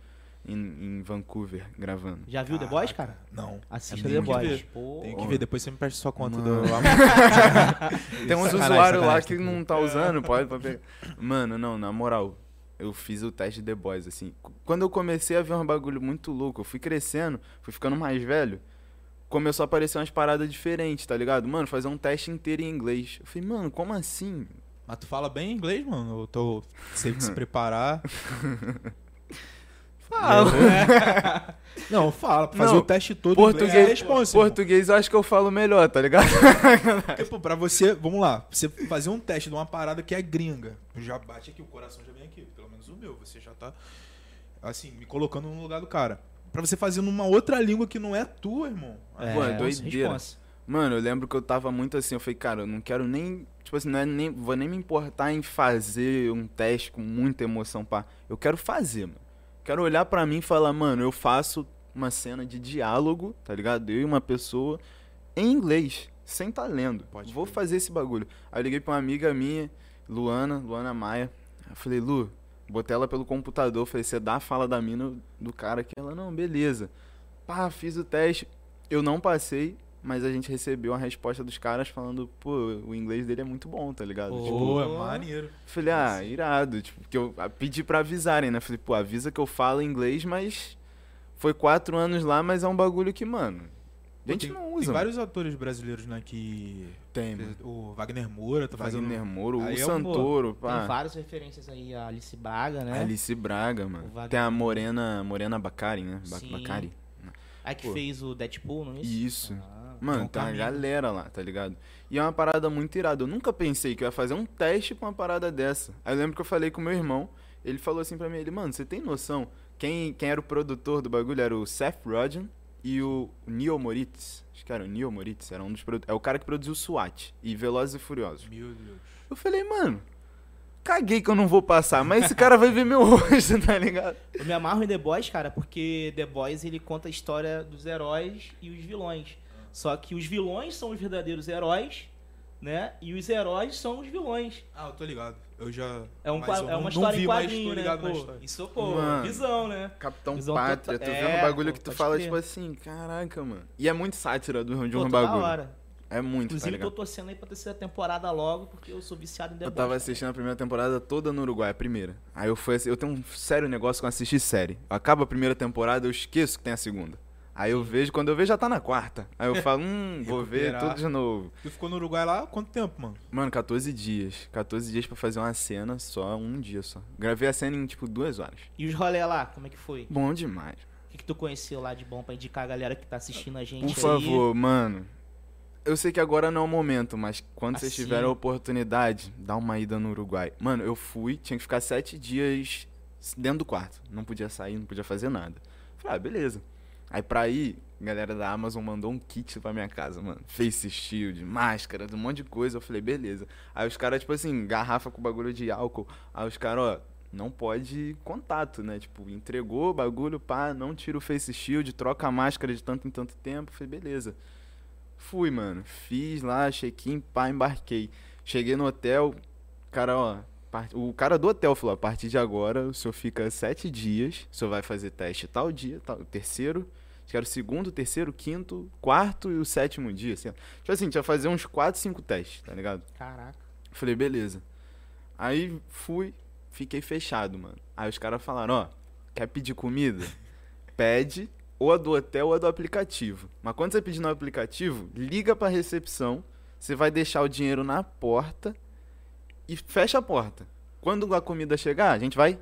em, em Vancouver gravando. Já viu The Boys, cara? Não. Assista Eu The Boys. Tem que ver, depois você me presta sua conta Mano. do Tem uns usuários lá que não tá usando, pode, pode pegar. Mano, não, na moral, eu fiz o teste de The Boys, assim. Qu- Quando eu comecei a ver um bagulho muito louco, eu fui crescendo, fui ficando mais velho, começou a aparecer umas paradas diferentes, tá ligado? Mano, fazer um teste inteiro em inglês. Eu falei, mano, como assim? Mas tu fala bem inglês, mano? Eu tô. Que se preparar. Fala. Não, fala. Pra fazer Não, o teste todo Português, inglês é responsa. português eu acho que eu falo melhor, tá ligado? Porque, pô, pra você, vamos lá, você fazer um teste de uma parada que é gringa, já bate aqui, o coração já vem aqui, pelo menos o meu, você já tá, assim, me colocando no lugar do cara. Pra você fazer numa outra língua que não é tua, irmão. É, Pô, é nossa, doideira. responsa. Mano, eu lembro que eu tava muito assim, eu falei, cara, eu não quero nem, tipo assim, não é nem, vou nem me importar em fazer um teste com muita emoção, pá. Eu quero fazer, mano. Quero olhar pra mim e falar, mano, eu faço uma cena de diálogo, tá ligado? Eu e uma pessoa em inglês, sem tá lendo. Pode vou crer. fazer esse bagulho. Aí eu liguei pra uma amiga minha, Luana, Luana Maia. Eu falei, Lu, botei ela pelo computador, falei, você dá a fala da mina do cara aqui. Ela, não, beleza. Pá, fiz o teste. Eu não passei, mas a gente recebeu a resposta dos caras falando, pô, o inglês dele é muito bom, tá ligado? Pô. Tipo, Pô, é maneiro. falei, ah, irado. Tipo, porque eu pedi pra avisarem, né? Falei, pô, avisa que eu falo inglês, mas foi quatro anos lá, mas é um bagulho que, mano, a gente tem, não Tem usa. mano. vários atores brasileiros, né, que... Tem, mano. O Wagner Moura tá fazendo... Wagner Moro, Aí o Santoro, Tem pá. várias referências aí a Alice Braga, né? Alice Braga, mano. Wagner Tem a Moura. Morena, Morena Bacari, né? Sim. Bacari. A que Pô. fez o Deadpool, não é isso? Isso. Ah, Mano, Então, tem uma galera lá, tá ligado? E é uma parada muito irada. Eu nunca pensei que eu ia fazer um teste com uma parada dessa. Aí eu lembro que eu falei com meu irmão, ele falou assim pra mim, ele, mano, você tem noção? Quem, quem era o produtor do bagulho era o Seth Rogen e o Neil Moritz. Acho que era o Neil Moritz, era um dos É o cara que produziu SWAT e Velozes e Furiosos. Meu Deus. Eu falei, mano, caguei que eu não vou passar, mas esse cara vai ver meu rosto, tá ligado? Eu me amarro em The Boys, cara, porque The Boys ele conta a história dos heróis e os vilões. Só que os vilões são os verdadeiros heróis, né? E os heróis são os vilões. Ah, eu tô ligado. Eu já... É, um, mas é não- uma não história vi, em quadrinho, tô né? Pô, história. isso, pô, Mano. visão, né? Capitão Visão Pátria, total- tu vendo é, o bagulho pô, que tu fala, tipo assim, caraca, mano. E é muito sátira do, de um bagulho. hora. É muito, tá Inclusive, ligado? tô torcendo aí pra terceira temporada logo, porque eu sou viciado em The Eu Boys. tava cara. assistindo a primeira temporada toda no Uruguai, a primeira. Aí eu fui eu tenho um sério negócio com assistir série. Acaba a primeira temporada, eu esqueço que tem a segunda. Aí eu vejo, quando eu vejo já tá na quarta. Aí eu falo, hum, vou ver tudo de novo. Tu ficou no Uruguai lá quanto tempo, mano? Mano, 14 dias. 14 dias pra fazer uma cena só, um dia só. Gravei a cena em tipo duas horas. E os rolê lá, como é que foi? Bom demais. O que, que tu conheceu lá de bom pra indicar a galera que tá assistindo a gente Por aí? favor, mano. Eu sei que agora não é o momento, mas quando vocês Assim. tiverem a oportunidade, dá uma ida no Uruguai. Mano, eu fui, tinha que ficar sete dias dentro do quarto. Não podia sair, não podia fazer nada. Falei, ah, beleza. Aí pra ir, a galera da Amazon mandou um kit pra minha casa, mano. Face shield, máscara, um monte de coisa. Eu falei, beleza. Aí os caras, tipo assim, garrafa com bagulho de álcool. Aí os caras, ó, não pode contato, né? Tipo, entregou o bagulho, pá, não tira o face shield, troca a máscara de tanto em tanto tempo. Eu falei, beleza. Fui, mano. Fiz lá, check-in, pá, embarquei. Cheguei no hotel, cara, ó. O cara do hotel falou: a partir de agora o senhor fica sete dias, o senhor vai fazer teste tal dia, tal, terceiro, acho que era o segundo, terceiro, quinto, quarto e o sétimo dia, assim. Tipo assim, tinha que fazer uns quatro, cinco testes, tá ligado? Caraca. Falei, beleza. Aí fui, fiquei fechado, mano. Aí os caras falaram, ó, quer pedir comida? Pede ou a do hotel ou a do aplicativo. Mas quando você pedir no aplicativo, liga pra recepção, você vai deixar o dinheiro na porta e fecha a porta. Quando a comida chegar, a gente vai.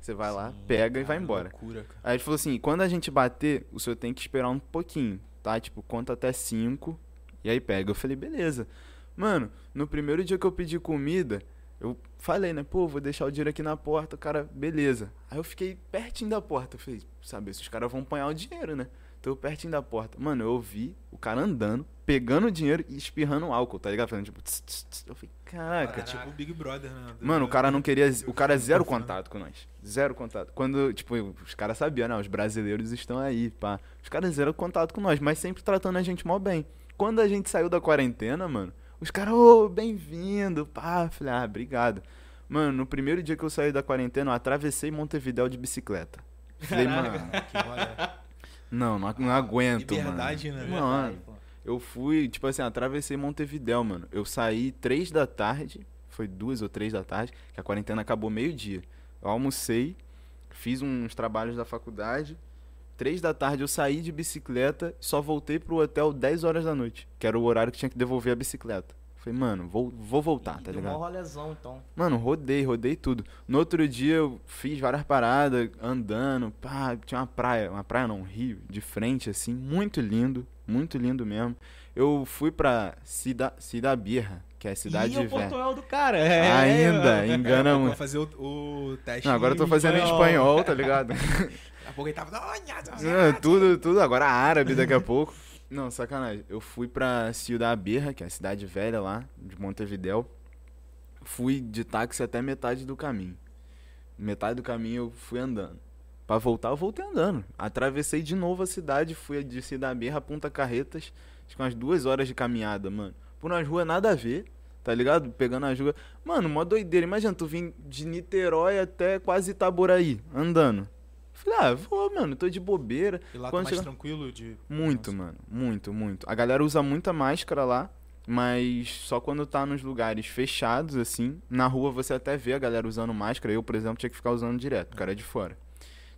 Você vai lá, Sim, pega e cara, vai embora. Loucura. Aí ele falou assim: quando a gente bater, o senhor tem que esperar um pouquinho, tá? Tipo, conta até cinco e aí pega. Eu falei: beleza. Mano, no primeiro dia que eu pedi comida, eu falei, né? Pô, vou deixar o dinheiro aqui na porta, o cara, beleza. Aí eu fiquei pertinho da porta. Eu falei: sabe, esses caras vão apanhar o dinheiro, né? Tô pertinho da porta. Mano, eu ouvi o cara andando, pegando dinheiro e espirrando álcool, tá ligado? Fazendo tipo. tss, tss, tss. Eu falei: É caraca. tipo o Big Brother, né? Mano, o cara não queria. O cara é zero contato com nós. Zero contato. Quando, tipo, os caras sabiam, né? Os brasileiros estão aí, pá. Os caras zero contato com nós, mas sempre tratando a gente mal bem. Quando a gente saiu da quarentena, mano, os caras, ô, bem-vindo, pá. Falei, ah, obrigado. Mano, no primeiro dia que eu saí da quarentena, eu atravessei Montevidéu de bicicleta. Falei, mano, Que rolê. não, não, não aguento, Liberdade, mano. né? Pô. Eu fui, tipo assim, atravessei Montevidéu, mano. Eu saí três da tarde, foi duas ou três da tarde, que a quarentena acabou meio-dia. Eu almocei, fiz uns trabalhos da faculdade. Três da tarde eu saí de bicicleta, só voltei pro hotel 10 horas da noite, que era o horário que tinha que devolver a bicicleta. Falei, mano, vou, vou voltar, tá ligado? rolezão, então. Mano, rodei, rodei tudo. No outro dia eu fiz várias paradas, andando, pá, tinha uma praia, uma praia não, um rio, de frente, assim, muito lindo, muito lindo mesmo. Eu fui pra Cida, Cidabirra, que é a cidade e é o velha. portunhal do cara. É, Ainda, é, engana Vou muito. fazer o, o teste. Não, agora eu tô fazendo em espanhol, tá ligado? Daqui a pouco ele tava. Tudo, tudo, agora árabe daqui a pouco. Não, sacanagem. Eu fui pra Ciudad Berra, que é a cidade velha lá, de Montevidéu. Fui de táxi até metade do caminho. Metade do caminho eu fui andando. Pra voltar, eu voltei andando. Atravessei de novo a cidade, fui de Ciudad Berra a Punta Carretas. Acho que umas duas horas de caminhada, mano. Por umas ruas nada a ver, tá ligado? Pegando as ruas. Mano, mó doideira. Imagina, tu vim de Niterói até quase Itaboraí, andando. Falei, ah, vou, mano, tô de bobeira. E lá tá mais chega- tranquilo de. Muito, mano. Muito, muito. A galera usa muita máscara lá, mas só quando tá nos lugares fechados, assim. Na rua você até vê a galera usando máscara. Eu, por exemplo, tinha que ficar usando direto, o cara é de fora.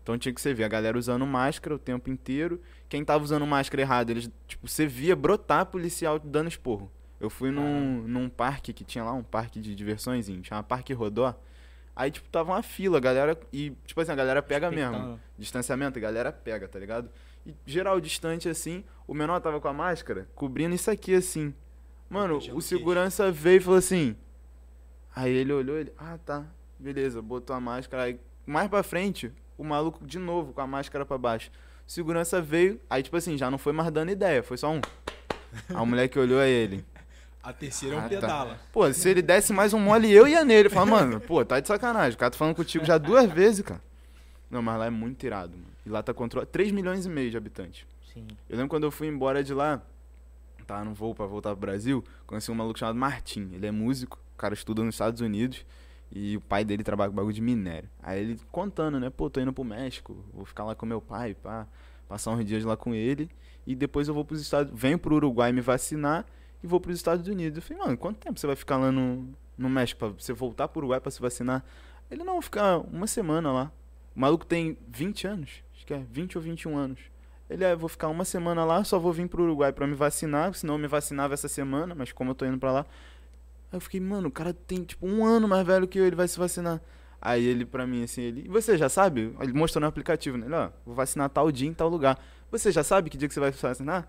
Então tinha que você ver a galera usando máscara o tempo inteiro. Quem tava usando máscara errado, eles, tipo, você via brotar policial dando esporro. Eu fui num, num parque que tinha lá, um parque de diversões, chama Parque Rodó. Aí, tipo, tava uma fila, a galera. E, tipo assim, a galera pega mesmo. Distanciamento, a galera pega, tá ligado? E geral distante assim, o menor tava com a máscara cobrindo isso aqui assim. Mano, o segurança veio e falou assim. Aí ele olhou, ele, ah tá, beleza, botou a máscara. Aí mais pra frente, o maluco de novo com a máscara pra baixo. O segurança veio, aí tipo assim, já não foi mais dando ideia, foi só um. Aí o moleque olhou a ele. A terceira é Ah, um tá. pedala. Pô, se ele desse mais um mole, eu ia nele. Fala, mano, pô, tá de sacanagem. O cara tá falando contigo já duas vezes, cara. Não, mas lá é muito irado, mano. E lá tá controlado. 3 milhões e meio de habitantes. Sim. Eu lembro quando eu fui embora de lá, tá no voo pra voltar pro Brasil, conheci um maluco chamado Martim. Ele é músico, o cara estuda nos Estados Unidos e o pai dele trabalha com bagulho de minério. Aí ele contando, né? Pô, tô indo pro México, vou ficar lá com meu pai, pá, passar uns dias lá com ele e depois eu vou pros Estados venho pro Uruguai me vacinar e vou pros Estados Unidos. Eu falei, mano, quanto tempo você vai ficar lá no, no México pra você voltar pro Uruguai pra se vacinar? Ele não, ficar uma semana lá. O maluco tem 20 anos, acho que é 20 ou 21 anos. Ele é, vou ficar uma semana lá, só vou vir pro Uruguai pra me vacinar, senão eu me vacinava essa semana, mas como eu tô indo pra lá. Aí eu fiquei, mano, o cara tem tipo um ano mais velho que eu, ele vai se vacinar. Aí ele pra mim assim, ele, e você já sabe? Ele mostrou no aplicativo, né? Ele, ó, vou vacinar tal dia em tal lugar. Você já sabe que dia que você vai se vacinar?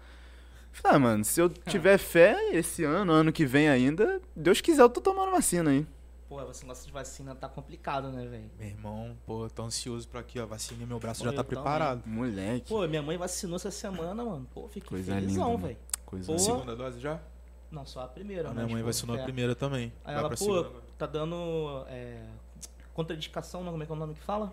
Falei, ah, mano, se eu tiver fé esse ano, ano que vem ainda, Deus quiser, eu tô tomando vacina aí. Pô, esse negócio de vacina tá complicado, né, velho? Meu irmão, pô, tô ansioso pra aqui, ó. Vacina e meu braço Pô, já tá eu também. preparado. Moleque, Pô, minha mãe vacinou essa semana, mano. Pô, fiquei Coisa felizão, velho. coisa Pô, Segunda dose já? Não, só a primeira, A né? minha mãe tipo, vacinou é. a primeira também. Aí Vai ela, pra pô, segunda tá dando é, contraindicação, não? Como é que é o nome que fala?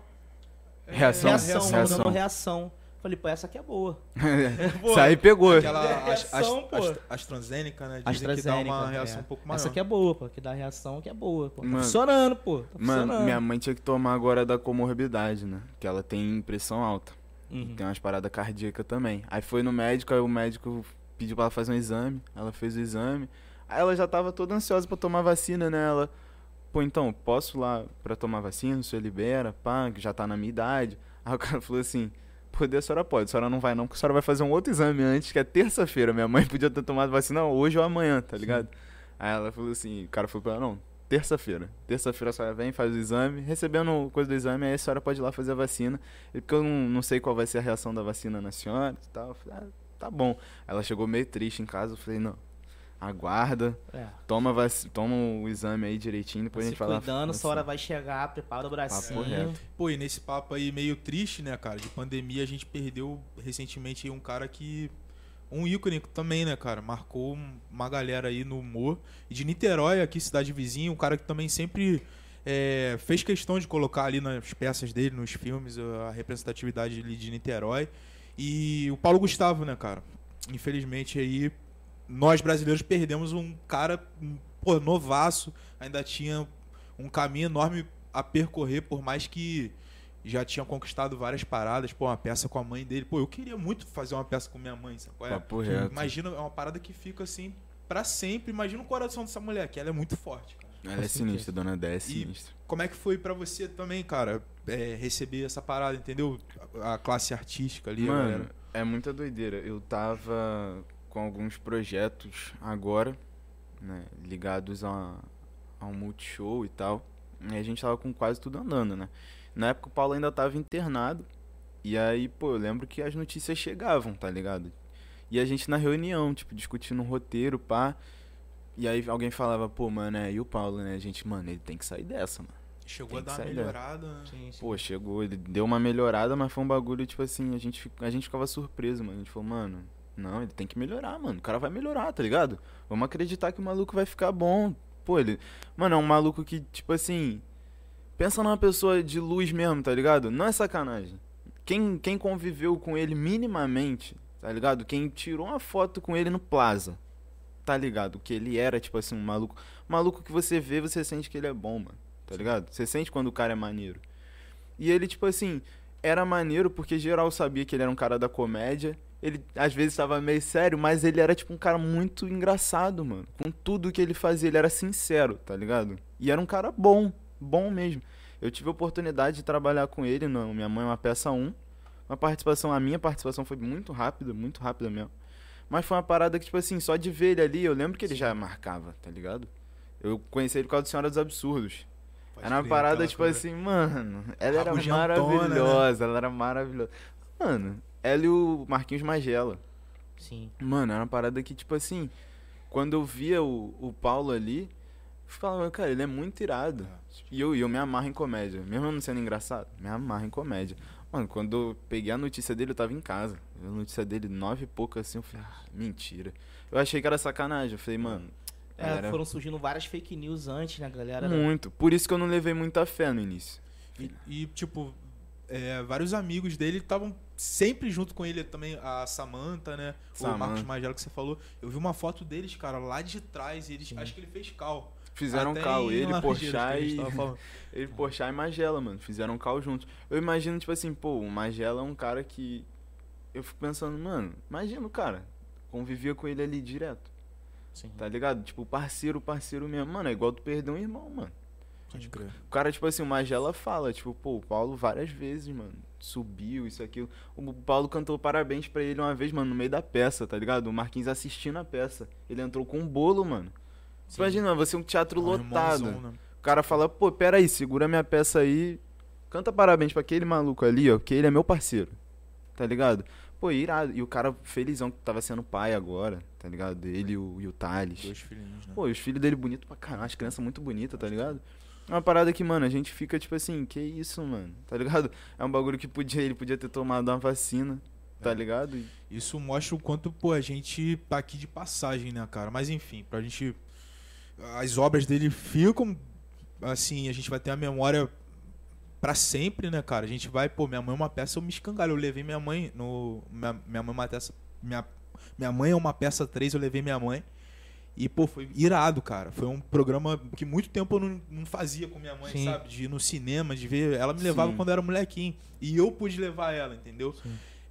Reação, reação, reação. tá dando reação. Falei, pô, essa aqui é boa. Isso aí pegou. Aquela Reação, pô. Ast- AstraZeneca, né? Dizem que dá AstraZeneca, uma reação é. um pouco maior. Essa aqui é boa, pô. Que dá reação que é boa, pô. Tá Mano. funcionando, pô. Tá Mano, funcionando. minha mãe tinha que tomar agora da comorbidade, né? Que ela tem pressão alta. Uhum. Tem umas paradas cardíacas também. Aí foi no médico, aí o médico pediu pra ela fazer um exame. Ela fez o exame. Aí ela já tava toda ansiosa pra tomar vacina, né? Ela, pô, então, posso ir lá pra tomar vacina? O senhor libera, pá, que já tá na minha idade. Aí o cara falou assim: poder a senhora pode, a senhora não vai não, porque a senhora vai fazer um outro exame antes, que é terça-feira. Minha mãe podia ter tomado vacina hoje ou amanhã, tá ligado? Aí ela falou assim: o cara falou pra ela: não, terça-feira. Terça-feira a senhora vem, faz o exame. Recebendo coisa do exame, aí a senhora pode ir lá fazer a vacina. E Porque eu não, não sei qual vai ser a reação da vacina na senhora e tal. Eu falei, ah, tá bom. Ela chegou meio triste em casa. Eu falei, não, aguarda, É. toma, vac... toma o exame aí direitinho, depois a gente vai lá. cuidando, essa vacina. hora vai chegar, prepara o bracinho. reto. Pô, e nesse papo aí meio triste, né, cara? De pandemia, a gente perdeu recentemente aí um cara que. Um ícone também, né, cara? Marcou um- uma galera aí no humor. E de Niterói, aqui, cidade vizinha, um cara que também sempre é, fez questão de colocar ali nas peças dele, nos filmes, a representatividade ali de Niterói. E o Paulo Gustavo, né, cara? Infelizmente aí, nós brasileiros perdemos um cara, um, pô, novaço, ainda tinha um caminho enorme a percorrer, por mais que já tinha conquistado várias paradas, pô, uma peça com a mãe dele. Pô, eu queria muito fazer uma peça com minha mãe, sabe? qual é? Imagina, é uma parada que fica assim pra sempre. Imagina o coração dessa mulher, que ela é muito forte, cara. Ela é sinistra, dona Dé é E- sinistra. Como é que foi pra você também, cara, é, receber essa parada, entendeu? A, a classe artística ali, Mano, galera. é muita doideira. Eu tava com alguns projetos agora, né, ligados a, a um multishow e tal. E a gente tava com quase tudo andando, né? Na época o Paulo ainda tava internado. E aí, pô, eu lembro que as notícias chegavam, tá ligado? E a gente na reunião, tipo, discutindo um roteiro, pá. E aí alguém falava, pô, mano, é, e o Paulo, né? A gente, mano, ele tem que sair dessa, mano. Chegou tem a dar uma melhorada. né? Sim, sim. Pô, chegou, ele deu uma melhorada, mas foi um bagulho, tipo assim, a gente, a gente ficava surpreso, mano. A gente falou, mano, não, ele tem que melhorar, mano. O cara vai melhorar, tá ligado? Vamos acreditar que o maluco vai ficar bom. Pô, ele. Mano, é um maluco que, tipo assim. Pensa numa pessoa de luz mesmo, tá ligado? Não é sacanagem. Quem, quem conviveu com ele minimamente, tá ligado? Quem tirou uma foto com ele no Plaza, tá ligado? Que ele era, tipo assim, um maluco. Maluco que você vê, você sente que ele é bom, mano. Tá ligado? Você sente quando o cara é maneiro. E ele, tipo assim, era maneiro porque geral sabia que ele era um cara da comédia. Ele às vezes estava meio sério, mas ele era tipo um cara muito engraçado, mano. Com tudo que ele fazia, ele era sincero, tá ligado? E era um cara bom, bom mesmo. Eu tive a oportunidade de trabalhar com ele no Minha Mãe é uma Peça 1. Uma participação, a minha participação foi muito rápida, muito rápida mesmo. Mas foi uma parada que, tipo assim, só de ver ele ali, eu lembro que ele já marcava, tá ligado? Eu conheci ele por causa do Senhora dos Absurdos. Pode Era uma crer, parada, tipo coisa. assim, mano, ela era Rabugentona, né? maravilhosa, ela era maravilhosa. Mano, ela e o Marquinhos Magela. Sim. Mano, era uma parada que, tipo assim, quando eu via o, o Paulo ali, eu falava, cara, ele é muito irado. E eu, e eu me amarro em comédia. Mesmo eu não sendo engraçado, me amarro em comédia. Mano, quando eu peguei a notícia dele, eu tava em casa. A notícia dele, nove e pouco assim, eu falei, ah, mentira. Eu achei que era sacanagem. Eu falei, mano. É, foram surgindo várias fake news antes, né, galera? muito. Por isso que eu não levei muita fé no início. E, e, tipo, é, vários amigos dele estavam sempre junto com ele também, a Samantha, né? O Samantha. Marcos Magela que você falou. Eu vi uma foto deles, cara, lá de trás. E eles, acho que ele fez cal. Fizeram Até cal, em ele, Porchat e. Ele, Porchat e Magela, mano. Fizeram cal juntos. Eu imagino, tipo assim, pô, o Magela é um cara que. Eu fico pensando, mano, imagina o cara. Convivia com ele ali direto, Sim. tá ligado? Tipo, parceiro, parceiro mesmo. Mano, é igual tu perder um irmão, mano. Pode crer. O cara, tipo assim, o Magela fala, tipo, pô, o Paulo várias vezes, mano, subiu, isso, aquilo. O Paulo cantou parabéns pra ele uma vez, mano, no meio da peça, tá ligado? O Marquinhos assistindo a peça. Ele entrou com um bolo, mano. Sim. Imagina, você é um teatro Um lotado. irmãozão, né? O cara fala, pô, pera aí, segura minha peça aí. Canta parabéns pra aquele maluco ali, ó, que ele é meu parceiro. Tá ligado? Pô, irado. E o cara felizão que tava sendo pai agora, tá ligado? Ele e o, e o Thales. Dois filhinhos, né? Pô, e os filhos dele bonitos pra caralho, as crianças muito bonitas, tá ligado? É uma parada que, mano, a gente fica tipo assim, que isso, mano, tá ligado? É um bagulho que podia, ele podia ter tomado uma vacina, tá É. ligado? E- Isso mostra o quanto, pô, a gente tá aqui de passagem, né, cara? Mas enfim, pra gente. As obras dele ficam. Assim, a gente vai ter a memória pra sempre, né, cara? A gente vai, pô, minha mãe é uma peça, eu me escangalho. Eu levei minha mãe no. Minha, minha mãe é uma peça. Minha, minha mãe é uma peça 3, eu levei minha mãe. E, pô, foi irado, cara. Foi um programa que muito tempo eu não, não fazia com minha mãe, Sim. sabe? De ir no cinema, de ver. Ela me levava Sim. quando eu era molequinho. E eu pude levar ela, entendeu?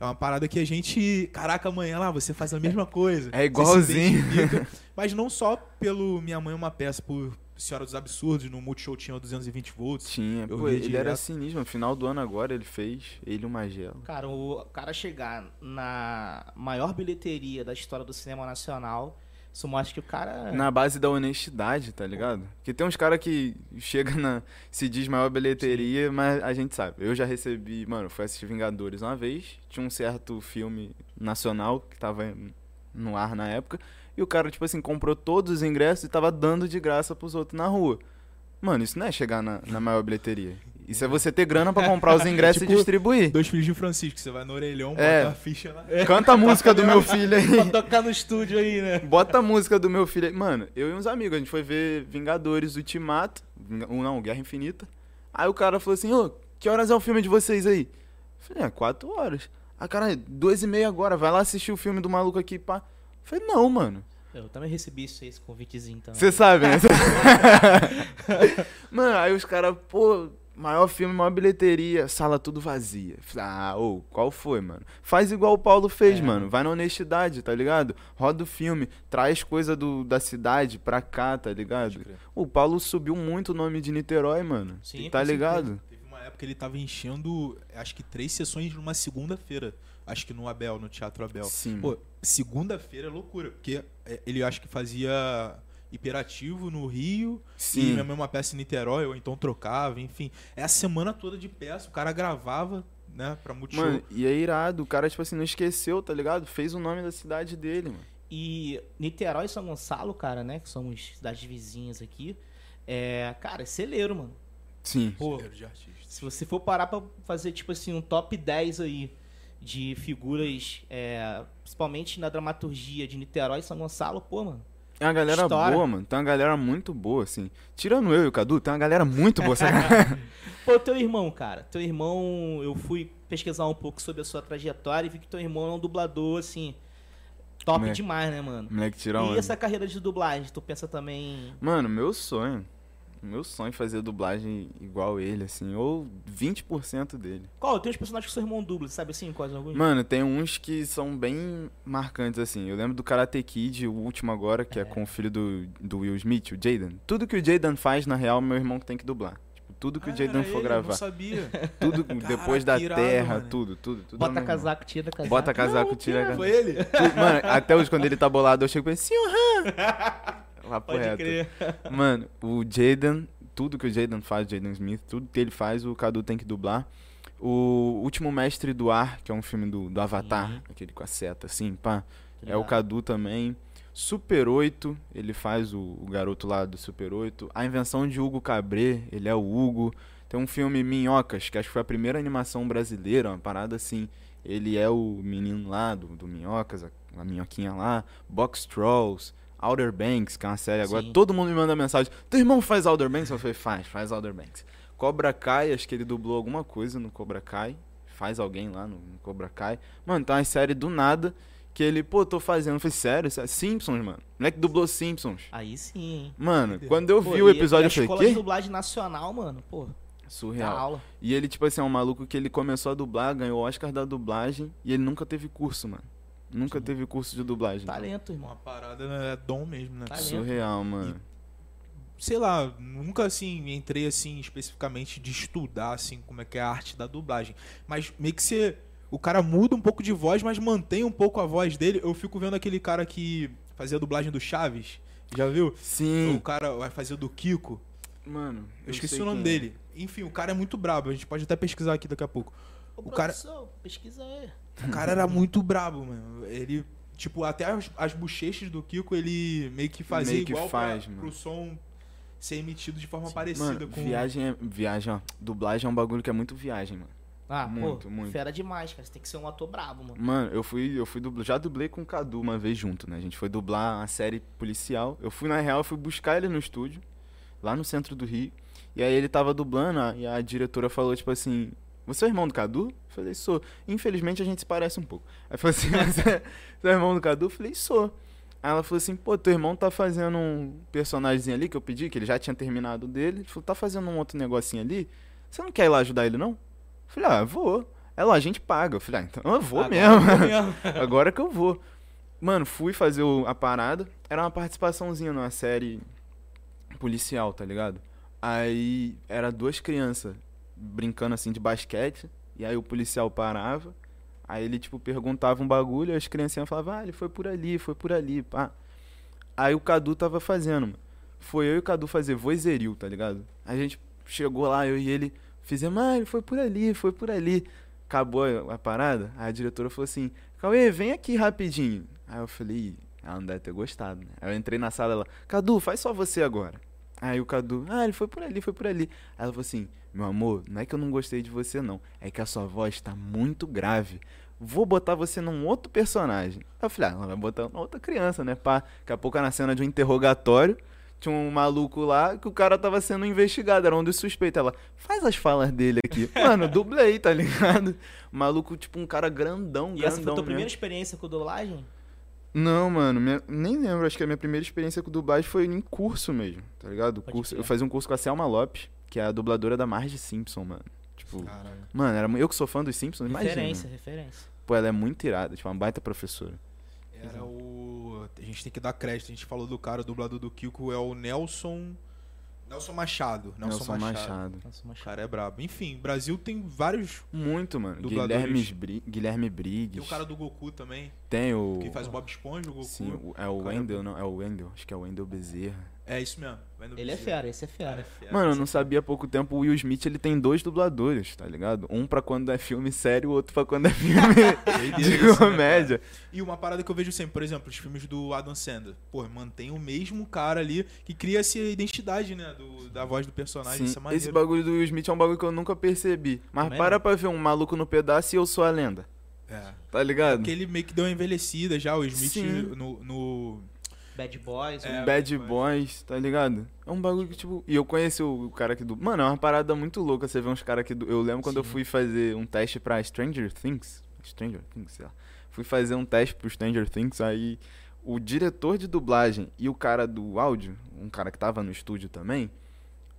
É uma parada que a gente. Caraca, amanhã lá, você faz a mesma coisa. É igualzinho. Mas não só pelo Minha Mãe é uma peça, por Senhora dos Absurdos, no Multishow tinha o 220 volts. Tinha. Eu Pô, ele era direto. sinistro. No final do ano agora ele fez ele o Magelo. Cara, o cara chegar na maior bilheteria da história do cinema nacional, isso mostra que o cara. Na base da honestidade, tá ligado? Porque tem uns caras que chega na. se diz maior bilheteria, mas a gente sabe. Eu já recebi, mano, fui assistir Vingadores uma vez. Tinha um certo filme nacional que tava no ar na época. E o cara, tipo assim, comprou todos os ingressos e tava dando de graça pros outros na rua. Mano, isso não é chegar na, na maior bilheteria. Isso é você ter grana pra comprar os ingressos Tipo, e distribuir. Dois filhos de Francisco, você vai no orelhão, É. bota a ficha lá. Canta a música do meu filho aí. Pra tocar no estúdio aí, né? Bota a música do meu filho aí. Mano, eu e uns amigos, a gente foi ver Vingadores Ultimato. Não, Guerra Infinita. Aí o cara falou assim, ô, que horas é o filme de vocês aí? Eu falei, é, quatro horas. Ah, cara, duas e meia agora, vai lá assistir o filme do maluco aqui, pá. Eu falei, não, mano. Eu também recebi isso, esse convitezinho também. Você sabe, né? mano, aí os caras, pô, maior filme, maior bilheteria, sala tudo vazia. Ah, ô, qual foi, mano? Faz igual o Paulo fez, É. mano. Vai na honestidade, tá ligado? Roda o filme, traz coisa do, da cidade pra cá, tá ligado? O Paulo subiu muito o nome de Niterói, mano. Sim, tá ligado? Teve uma época que ele tava enchendo, acho que três sessões numa segunda-feira. Acho que no Abel, no Teatro Abel. Sim. Pô, segunda-feira é loucura, porque é, ele acho que fazia hiperativo no Rio e Sim. minha mãe uma peça em Niterói, ou então trocava, enfim. É a semana toda de peça, o cara gravava, né, pra Multishow. Mano, e é irado. O cara, tipo assim, não esqueceu, tá ligado? Fez o nome da cidade dele, mano. E Niterói e São Gonçalo, cara, né? Que somos cidades vizinhas aqui. É, cara, é celeiro, mano. Sim. Pô, Celeiro de artistas. se você for parar pra fazer, tipo assim, um top 10 aí de figuras, é, principalmente na dramaturgia de Niterói e São Gonçalo, pô, mano. É uma galera História. boa, mano. Tem uma galera muito boa, assim. Tirando eu e o Cadu, tem uma galera muito boa. sabe? Pô, teu irmão, cara. Teu irmão, eu fui pesquisar um pouco sobre a sua trajetória e vi que teu irmão é um dublador, assim, top Moleque. demais, né, mano? Moleque, tira E onda. essa carreira de dublagem, tu pensa também. Mano, meu sonho. Meu sonho é fazer dublagem igual ele, assim. Ou 20% dele. Qual? Tem os personagens que seu irmão dubla, sabe assim? Quais alguns? Mano, tem uns que são bem marcantes, assim. Eu lembro do Karate Kid, o último agora, que é, com o filho do, do Will Smith, o Jaden. Tudo que o Jaden faz, na real, meu irmão tem que dublar. Tipo, tudo que Ah, o Jaden for ele, eu gravar. não sabia. Tudo depois da irado, terra, mano. tudo, tudo, tudo. é Bota casaco, tira casaco. Bota casaco, tira casaco. Foi ele? Tudo- Mano, até hoje, quando ele tá bolado, eu chego e penso, senhor Han! Pro Pode reto. crer. Mano, o Jaden, tudo que o Jaden faz, o Jaden Smith, tudo que ele faz, o Cadu tem que dublar. O Último Mestre do Ar, que é um filme do, do Avatar, Sim. aquele com a seta, assim, pá. É o Ligado. Cadu também. Super 8, ele faz o, o garoto lá do Super 8. A invenção de Hugo Cabré, ele é o Hugo. Tem um filme Minhocas, que acho que foi a primeira animação brasileira, uma parada assim. Ele é o menino lá do, do Minhocas, a, a minhoquinha lá. Box Trolls, Outer Banks, que é uma série agora. Sim. Todo mundo me manda mensagem. Teu irmão faz Outer Banks? Eu falei, faz, faz Outer Banks. Cobra Kai, acho que ele dublou alguma coisa no Cobra Kai. Faz alguém lá no, no Cobra Kai. Mano, tá uma série do nada que ele, pô, tô fazendo. Eu falei, sério? Simpsons, mano. Moleque dublou Simpsons. Aí sim, hein? Mano, quando eu Pô, vi o e- episódio, eu falei, escola de quê? dublagem nacional, mano, pô, Surreal. aula. E ele, tipo assim, é um maluco que ele começou a dublar, ganhou o Oscar da dublagem e ele nunca teve curso, mano. Nunca Sim. teve curso de dublagem. Talento, irmão. Uma parada é dom mesmo, né? Talento. Surreal, mano. sei lá, nunca assim entrei assim especificamente de estudar assim como é que é a arte da dublagem, mas meio que você o cara muda um pouco de voz, mas mantém um pouco a voz dele. Eu fico vendo aquele cara que fazia a dublagem do Chaves, já viu? O Sim. cara vai fazer do Kiko. Mano, Eu esqueci sei o nome quem é. dele. Enfim, o cara é muito brabo. A gente pode até pesquisar aqui daqui a pouco. Ô, O cara- pesquisa aí. O cara era muito brabo, mano. Ele, tipo, até as, as bochechas do Kiko, ele meio que fazia Meio que igual faz, pra, mano. pro som ser emitido de forma Sim. parecida Mano, com... viagem é. Viagem, ó. Dublagem é um bagulho que é muito viagem, mano. Ah, Muito, pô, muito. fera demais, cara. Você tem que ser um ator brabo, mano. Mano, eu fui, eu fui dublar. Já dublei com o Cadu uma vez junto, né? A gente foi dublar a série policial. Eu fui, na real, eu fui buscar ele no estúdio. lá no centro do Rio. E aí ele tava dublando, e a diretora falou, tipo assim, você é irmão do Cadu? Eu falei, sou. Infelizmente a gente se parece um pouco. Aí falou assim, você, você é irmão do Cadu? Eu falei, sou. Aí ela falou assim, pô, teu irmão tá fazendo um personagem ali que eu pedi, que ele já tinha terminado dele. Ele falou, tá fazendo um outro negocinho ali. Você não quer ir lá ajudar ele, não? Eu falei, ah, vou. Ela, a gente paga. Eu falei, ah, então eu vou Agora mesmo. eu mesmo. Agora que eu vou. Mano, fui fazer o- a parada. Era uma participaçãozinha numa série policial, tá ligado? Aí era duas crianças brincando assim de basquete. E aí o policial parava. Aí ele, tipo, perguntava um bagulho. E as criancinhas falavam, ah, ele foi por ali, foi por ali, pá. Aí o Cadu tava fazendo, mano. Foi eu e o Cadu fazer vozerio, tá ligado? A gente chegou lá, eu e ele fizemos, ah, ele foi por ali, foi por ali. Acabou a, parada, a diretora falou assim, Cauê, vem aqui rapidinho. Aí eu falei, "Ih, ela não deve ter gostado, né? Aí eu entrei na sala, ela, Cadu, faz só você agora. Aí o Cadu, ah, ele foi por ali, foi por ali. Aí ela falou assim, meu amor, não é que eu não gostei de você não, é que a sua voz tá muito grave. Vou botar você num outro personagem. Aí eu falei, ah, ela vai botar uma outra criança, né? Pá, daqui a pouco na cena de um interrogatório, tinha um maluco lá que o cara tava sendo investigado, era um dos suspeitos. Ela, faz as falas dele aqui. Mano, dublei, tá ligado? Maluco, tipo, um cara grandão, E grandão essa foi a tua mesmo. primeira experiência com dublagem? Não, mano, minha- nem lembro. Acho que a minha primeira experiência com dublagem foi em curso mesmo, tá ligado? Pode Curso, eu fazia um curso com a Selma Lopes, que é a dubladora da Marge Simpson, mano. Tipo, Caraca. mano, era, eu que sou fã dos Simpsons, imagina. Referência, referência. Pô, ela é muito irada, tipo, uma baita professora. Era o. A gente tem que dar crédito. A gente falou do cara, o dublador do Kiko é o Nelson. Nelson Machado. Nelson, Nelson Machado. Machado. Nossa, uma O cara é brabo. Enfim, o Brasil tem vários. Muito, mano. Dubladores. Guilherme, Bri... Guilherme Briggs. Tem o cara do Goku também, Tem o... que faz o Bob Esponja, o Goku. Sim, o- é o cara é Wendel, não. É o Wendel. Acho que é o Wendel Bezerra. É isso mesmo. Vai no Ele é fera, esse é fera. é fera. Mano, eu não sabia há pouco tempo, o Will Smith, ele tem dois dubladores, tá ligado? Um pra quando é filme sério, o outro pra quando é filme de isso, né, comédia. E uma parada que eu vejo sempre, por exemplo, os filmes do Adam Sandler. Pô, mantém o mesmo cara ali que cria essa identidade, né? Do, da voz do personagem. Sim, é esse bagulho do Will Smith é um bagulho que eu nunca percebi. Mas Também para não. pra ver um maluco no pedaço e eu sou a lenda, É. tá ligado? Porque ele meio que deu uma envelhecida já, o Smith Sim. no, no- Bad Boys. É, Bad Boys, tá ligado? É um bagulho que, tipo. E eu conheci o, cara que do. Mano, é uma parada muito louca você ver uns caras que. do- Eu lembro quando eu Sim. fui fazer um teste pra Stranger Things. Stranger Things, sei lá. Fui fazer um teste pro Stranger Things, aí o diretor de dublagem e o cara do áudio, um cara que tava no estúdio também,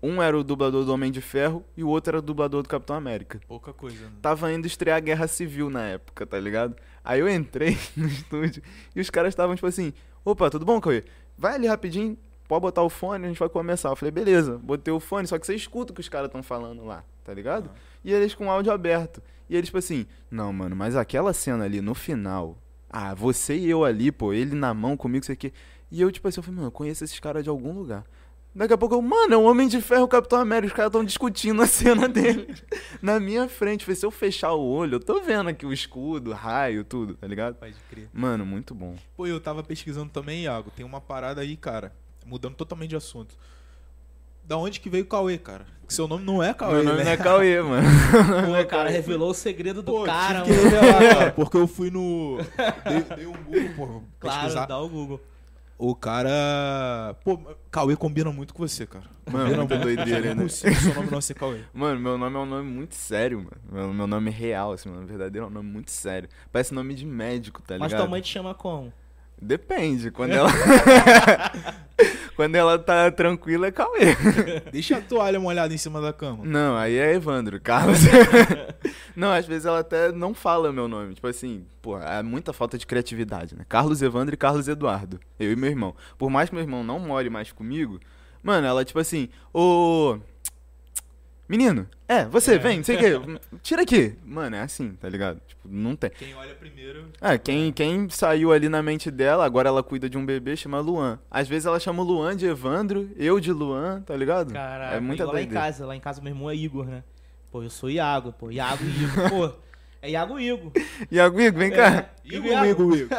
um era o dublador do Homem de Ferro e o outro era o dublador do Capitão América. pouca coisa. Né? Tava indo estrear a Guerra Civil na época, tá ligado? Aí eu entrei no estúdio e os caras estavam tipo assim: opa, tudo bom, Cauê? Vai ali rapidinho, pode botar o fone, a gente vai começar. Eu falei, beleza, botei o fone, só que você escuta o que os caras estão falando lá, tá ligado? Aham. E eles com o áudio aberto. E eles, tipo assim, não, mano, mas aquela cena ali no final, ah, você e eu ali, pô, ele na mão comigo, isso aqui. E eu, tipo assim, eu falei, mano, eu conheço esses caras de algum lugar. Daqui a pouco eu, mano, é um Homem de Ferro, o Capitão América, os caras estão discutindo a cena dele na minha frente. Falei, se eu fechar o olho, eu tô vendo aqui o escudo, raio, tudo, tá ligado? Pode crer. Mano, muito bom. Pô, eu tava pesquisando também, Iago. Tem uma parada aí, cara. Mudando totalmente de assunto. Da onde que veio o Cauê, cara? Que seu nome não é Cauê, Meu nome né? não é Cauê, mano. Pô, o cara revelou o segredo do Pô, cara, tive que mano. revelar, cara, porque eu fui no... Dei, dei um Google, pô, Claro, pesquisar. dá o Google. O cara... Pô, Cauê combina muito com você, cara. Mano, muito. doideira, É né? seu nome não ser Cauê. Mano, meu nome é um nome muito sério, mano. Meu, meu nome real, assim, meu nome verdadeiro é um nome muito sério. Parece nome de médico, tá Mas ligado? tua mãe te chama como? Depende. Quando ela. Quando ela tá tranquila, é Cauê. Deixa a toalha molhada em cima da cama. Não, aí é Evandro, Carlos. não, às vezes ela até não fala meu nome. Tipo assim, pô, é muita falta de criatividade, né? Carlos Evandro e Carlos Eduardo. Eu e meu irmão. Por mais que meu irmão não more mais comigo, mano, ela tipo assim, ô. Menino, é, você, vem, não sei o quê. Tira aqui. Mano, é assim, tá ligado? Tipo, não tem. Quem olha primeiro... É, quem, quem saiu ali na mente dela, agora ela cuida de um bebê, chama Luan. Às vezes ela chama o Luan de Evandro, eu de Luan, tá ligado? Caraca, é muita igual lá em casa. Lá em casa meu irmão é Igor, né? Pô, eu sou Iago, pô. Iago e Igor. Pô, é Iago e Igor. Iago, Igor, vem cá. É, Igor, Iago. Igor, Igor.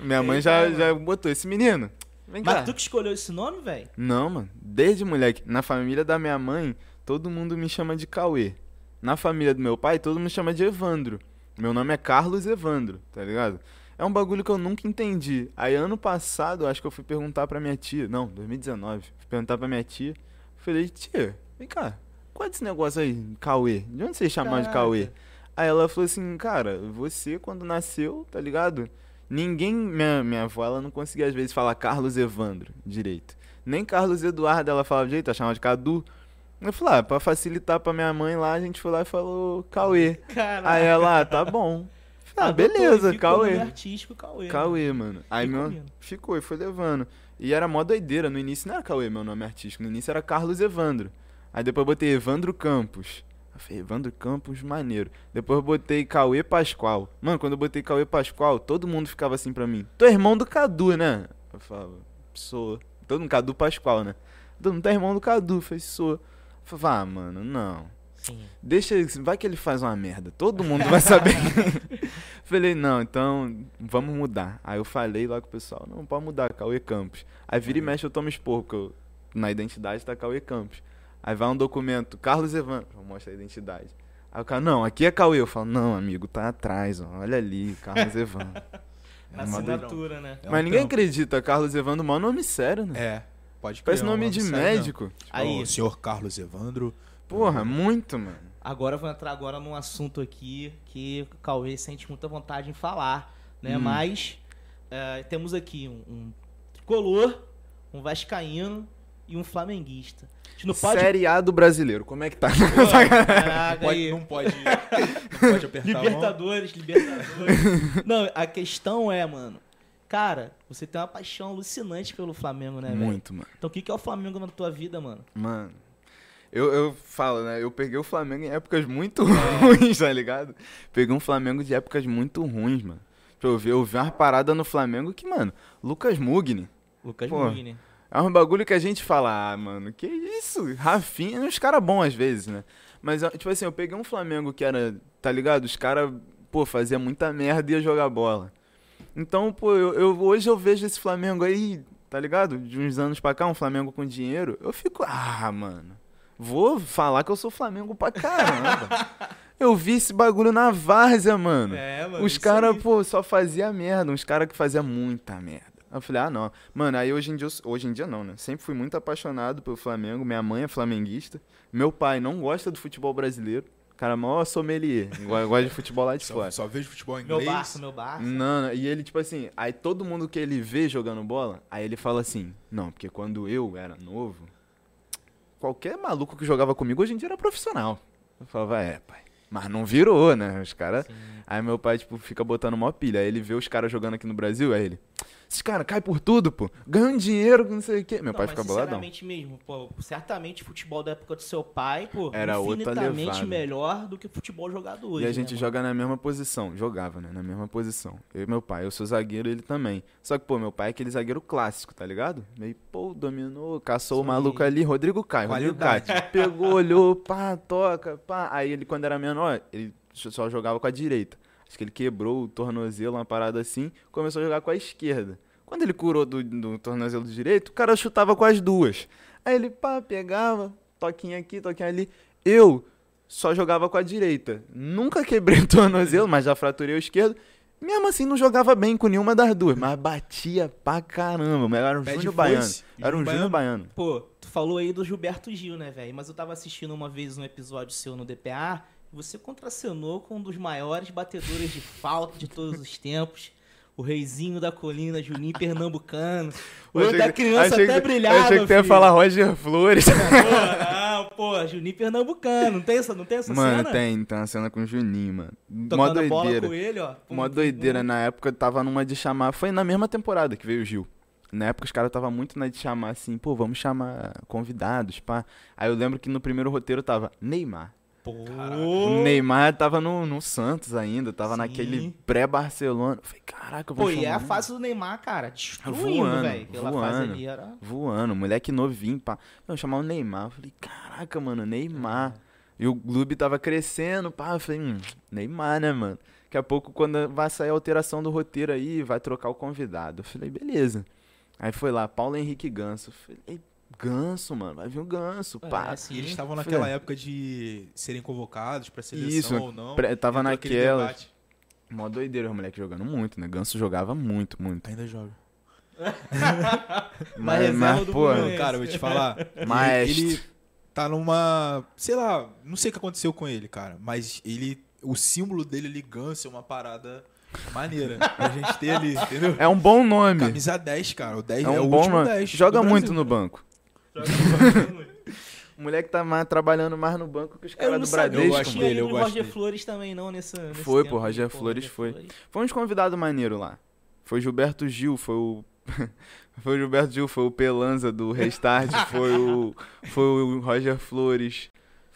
Minha mãe já, já botou esse menino. Vem cá. Mas tu que escolheu esse nome, velho? Não, mano. Desde moleque. Na família da minha mãe, todo mundo me chama de Cauê. Na família do meu pai, todo mundo chama de Evandro. Meu nome é Carlos Evandro, tá ligado? É um bagulho que eu nunca entendi. Aí ano passado, acho que eu fui perguntar pra minha tia. Não, 2019. Fui perguntar pra minha tia. Falei, tia, vem cá, qual é esse negócio aí, Cauê? De onde vocês chamam de. Cauê? Aí ela falou assim, cara, você quando nasceu, tá ligado? Ninguém, minha, minha avó, ela não conseguia às vezes falar Carlos Evandro direito. Nem Carlos Eduardo ela falava direito, ela chamava de Cadu. Eu falei, ah, pra facilitar pra minha mãe lá, a gente foi lá e falou Cauê. Caraca. Aí ela, ah, tá bom. Ah, Adotou beleza, nome Cauê. artístico Cauê. Cauê, mano. Aí Ficou meu. Ficou e foi levando. E era mó doideira. No início não era Cauê, meu nome artístico. No início era Carlos Evandro. Aí depois botei Evandro Campos. Eu falei, Evandro Campos, maneiro. Depois eu botei Cauê Pascoal. Mano, quando eu botei Cauê Pascoal, todo mundo ficava assim pra mim. Tu é irmão do Cadu, né? Eu falava, sou. Todo mundo, Cadu Pascoal, né? Todo mundo, tu é irmão do Cadu. Eu falei, sou. Ah, mano, não. Sim. Deixa, ele- vai que ele faz uma merda. Todo mundo vai saber. falei, não, então vamos mudar. Aí eu falei lá com o pessoal, não, pode mudar, Cauê Campos. Aí vira e mexe eu tomo esporro, porque eu, na identidade tá Cauê Campos. Aí vai um documento, Carlos Evandro, eu mostro a identidade. Aí o cara, não, aqui é Cauê. Eu falo, não, amigo, tá atrás, ó, olha ali, Carlos Evandro. Na É assinatura, né? É um Mas ninguém trampo. acredita, Carlos Evandro, maior nome sério, né? É, pode crer. Parece nome de médico. Aí. O senhor Carlos Evandro. Porra, muito, mano. Agora eu vou entrar agora num assunto aqui que o Cauê sente muita vontade em falar, né? Hum. Mas é, temos aqui um, um tricolor, um vascaíno e um flamenguista. A não pode... Série A do brasileiro, como é que tá? Pô, caraca, Pode, aí. não pode. Não pode apertar a mão. Libertadores, Libertadores. não, a questão é, mano. Cara, você tem uma paixão alucinante pelo Flamengo, né, velho? Muito, mano. Então o que, que é o Flamengo na tua vida, mano? Mano, eu, eu falo, né? Eu peguei o Flamengo em épocas muito ruins, tá ligado? Peguei um Flamengo de épocas muito ruins, mano. Eu ver, eu vi uma parada no Flamengo que, mano, Lucas Mugni. Lucas Pô. Mugni. É um bagulho que a gente fala, ah, mano, que isso? Rafinha, uns caras bons às vezes, né? Mas, tipo assim, eu peguei um Flamengo que era, tá ligado? Os caras, pô, fazia muita merda e ia jogar bola. Então, pô, eu, eu- hoje eu vejo esse Flamengo aí, tá ligado? De uns anos pra cá, um Flamengo com dinheiro. Eu fico, ah, mano, vou falar que eu sou Flamengo pra caramba. eu vi esse bagulho na várzea, mano. É, mano. Os caras, pô, só fazia merda. Uns caras que fazia muita merda. Eu falei, ah, não. Mano, aí hoje em dia, hoje em dia não, né? Sempre fui muito apaixonado pelo Flamengo. Minha mãe é flamenguista. Meu pai não gosta do futebol brasileiro. Cara, maior sommelier. Go- Gosta de futebol lá de Só, fora. só vejo futebol Meu inglês. Barça, meu Barça. Não, não, e ele, tipo assim, aí todo mundo que ele vê jogando bola, aí ele fala assim, não, porque quando eu era novo, qualquer maluco que jogava comigo hoje em dia era profissional. Eu falava, é, pai. Mas não virou, né? Os caras. Aí meu pai, tipo, fica botando mó pilha. Aí ele vê os caras jogando aqui no Brasil, aí ele. Esses caras caem por tudo, pô. Ganham dinheiro, não sei o quê. Meu Não, pai fica boladão. sinceramente mesmo, pô, certamente o futebol da época do seu pai, pô, Era infinitamente melhor do que o futebol jogado hoje. E a né, gente mano? joga na mesma posição. Jogava, né? Na mesma posição. Eu e meu pai. Eu sou zagueiro, ele também. Só que, pô, meu pai é aquele zagueiro clássico, tá ligado? Meio, pô, dominou, caçou o Sim. maluco ali, Rodrigo Caio. Rodrigo. Caio. Pegou, olhou, pá, toca, pá. Aí ele, quando era menor, ele só jogava com a direita. Acho que ele quebrou o tornozelo, uma parada assim, começou a jogar com a esquerda. Quando ele curou do, do tornozelo direito, o cara chutava com as duas. Aí ele, pá, pegava, toquinha aqui, toquinha ali. Eu só jogava com a direita. Nunca quebrei o tornozelo, mas já fraturei o esquerdo. Mesmo assim, não jogava bem com nenhuma das duas, mas batia pra caramba. Era um Pé Júnior Baiano. Era um Júnior Baiano. Pô, tu falou aí do Gilberto Gil, né, velho? Mas eu tava assistindo uma vez um episódio seu no DPA você contracenou com um dos maiores batedores de falta de todos os tempos. O reizinho da colina, Juninho Pernambucano. O olho da criança achei até brilhava, Achei que tu ia falar Roger Flores. Pô, não, pô, Juninho Pernambucano. Não tem essa, não tem essa Mano, cena? tem, tem uma cena com o Juninho, mano. Mó Tocando bola doideira. com ele, ó. Pum, Uma pum, doideira. pum. Na época tava numa de chamar. Foi na mesma temporada que veio o Gil. Na época os caras tava muito na de chamar assim, pô, vamos chamar convidados, pá. Aí eu lembro que no primeiro roteiro tava Neymar. Pô, O Neymar tava no, no Santos ainda, tava Sim. naquele pré-Barcelona. Eu Falei, caraca, eu vou Pô, e é a fase do Neymar, cara, destruindo, Voando, velho. Aquela fase voando. ali era... voando, moleque novinho, pá. Não, chamar o Neymar. Eu falei, caraca, mano, Neymar. E o clube tava crescendo, pá. Eu falei, hum, Neymar, né, mano? Daqui a pouco, quando vai sair a alteração do roteiro aí, vai trocar o convidado. Eu falei, beleza. Aí foi lá, Paulo Henrique Ganso. Eu falei, Ganso, mano, vai vir o Ganso, pá. É, sim. E eles estavam Filha. naquela época de serem convocados pra seleção Isso, ou não. Tava naquela. Mó doideira, os moleque jogando muito, né? Ganso jogava muito, muito. Ainda joga. Mas reserva do pô. Cara, vou te falar. Mas- Ele, ele tá numa. Sei lá, não sei o que aconteceu com ele, cara. Mas ele. O símbolo dele ali, Ganso, é uma parada maneira. A gente ter ali, entendeu? é um bom nome. Camisa 10, cara. O 10 É é, um o bom último nome. 10. Joga muito Brasil. no banco. O moleque tá mais, trabalhando mais no banco que os caras do sabia Bradesco. Eu gosto tinha dele, eu gosto Roger dele. Flores também, não, nessa, nesse Foi, tempo pô, Roger Flores foi. Foi uns convidados maneiros lá. Foi Gilberto Gil, foi o. foi o Gilberto Gil, foi o Pelanza do Restart, foi o. Foi o Roger Flores,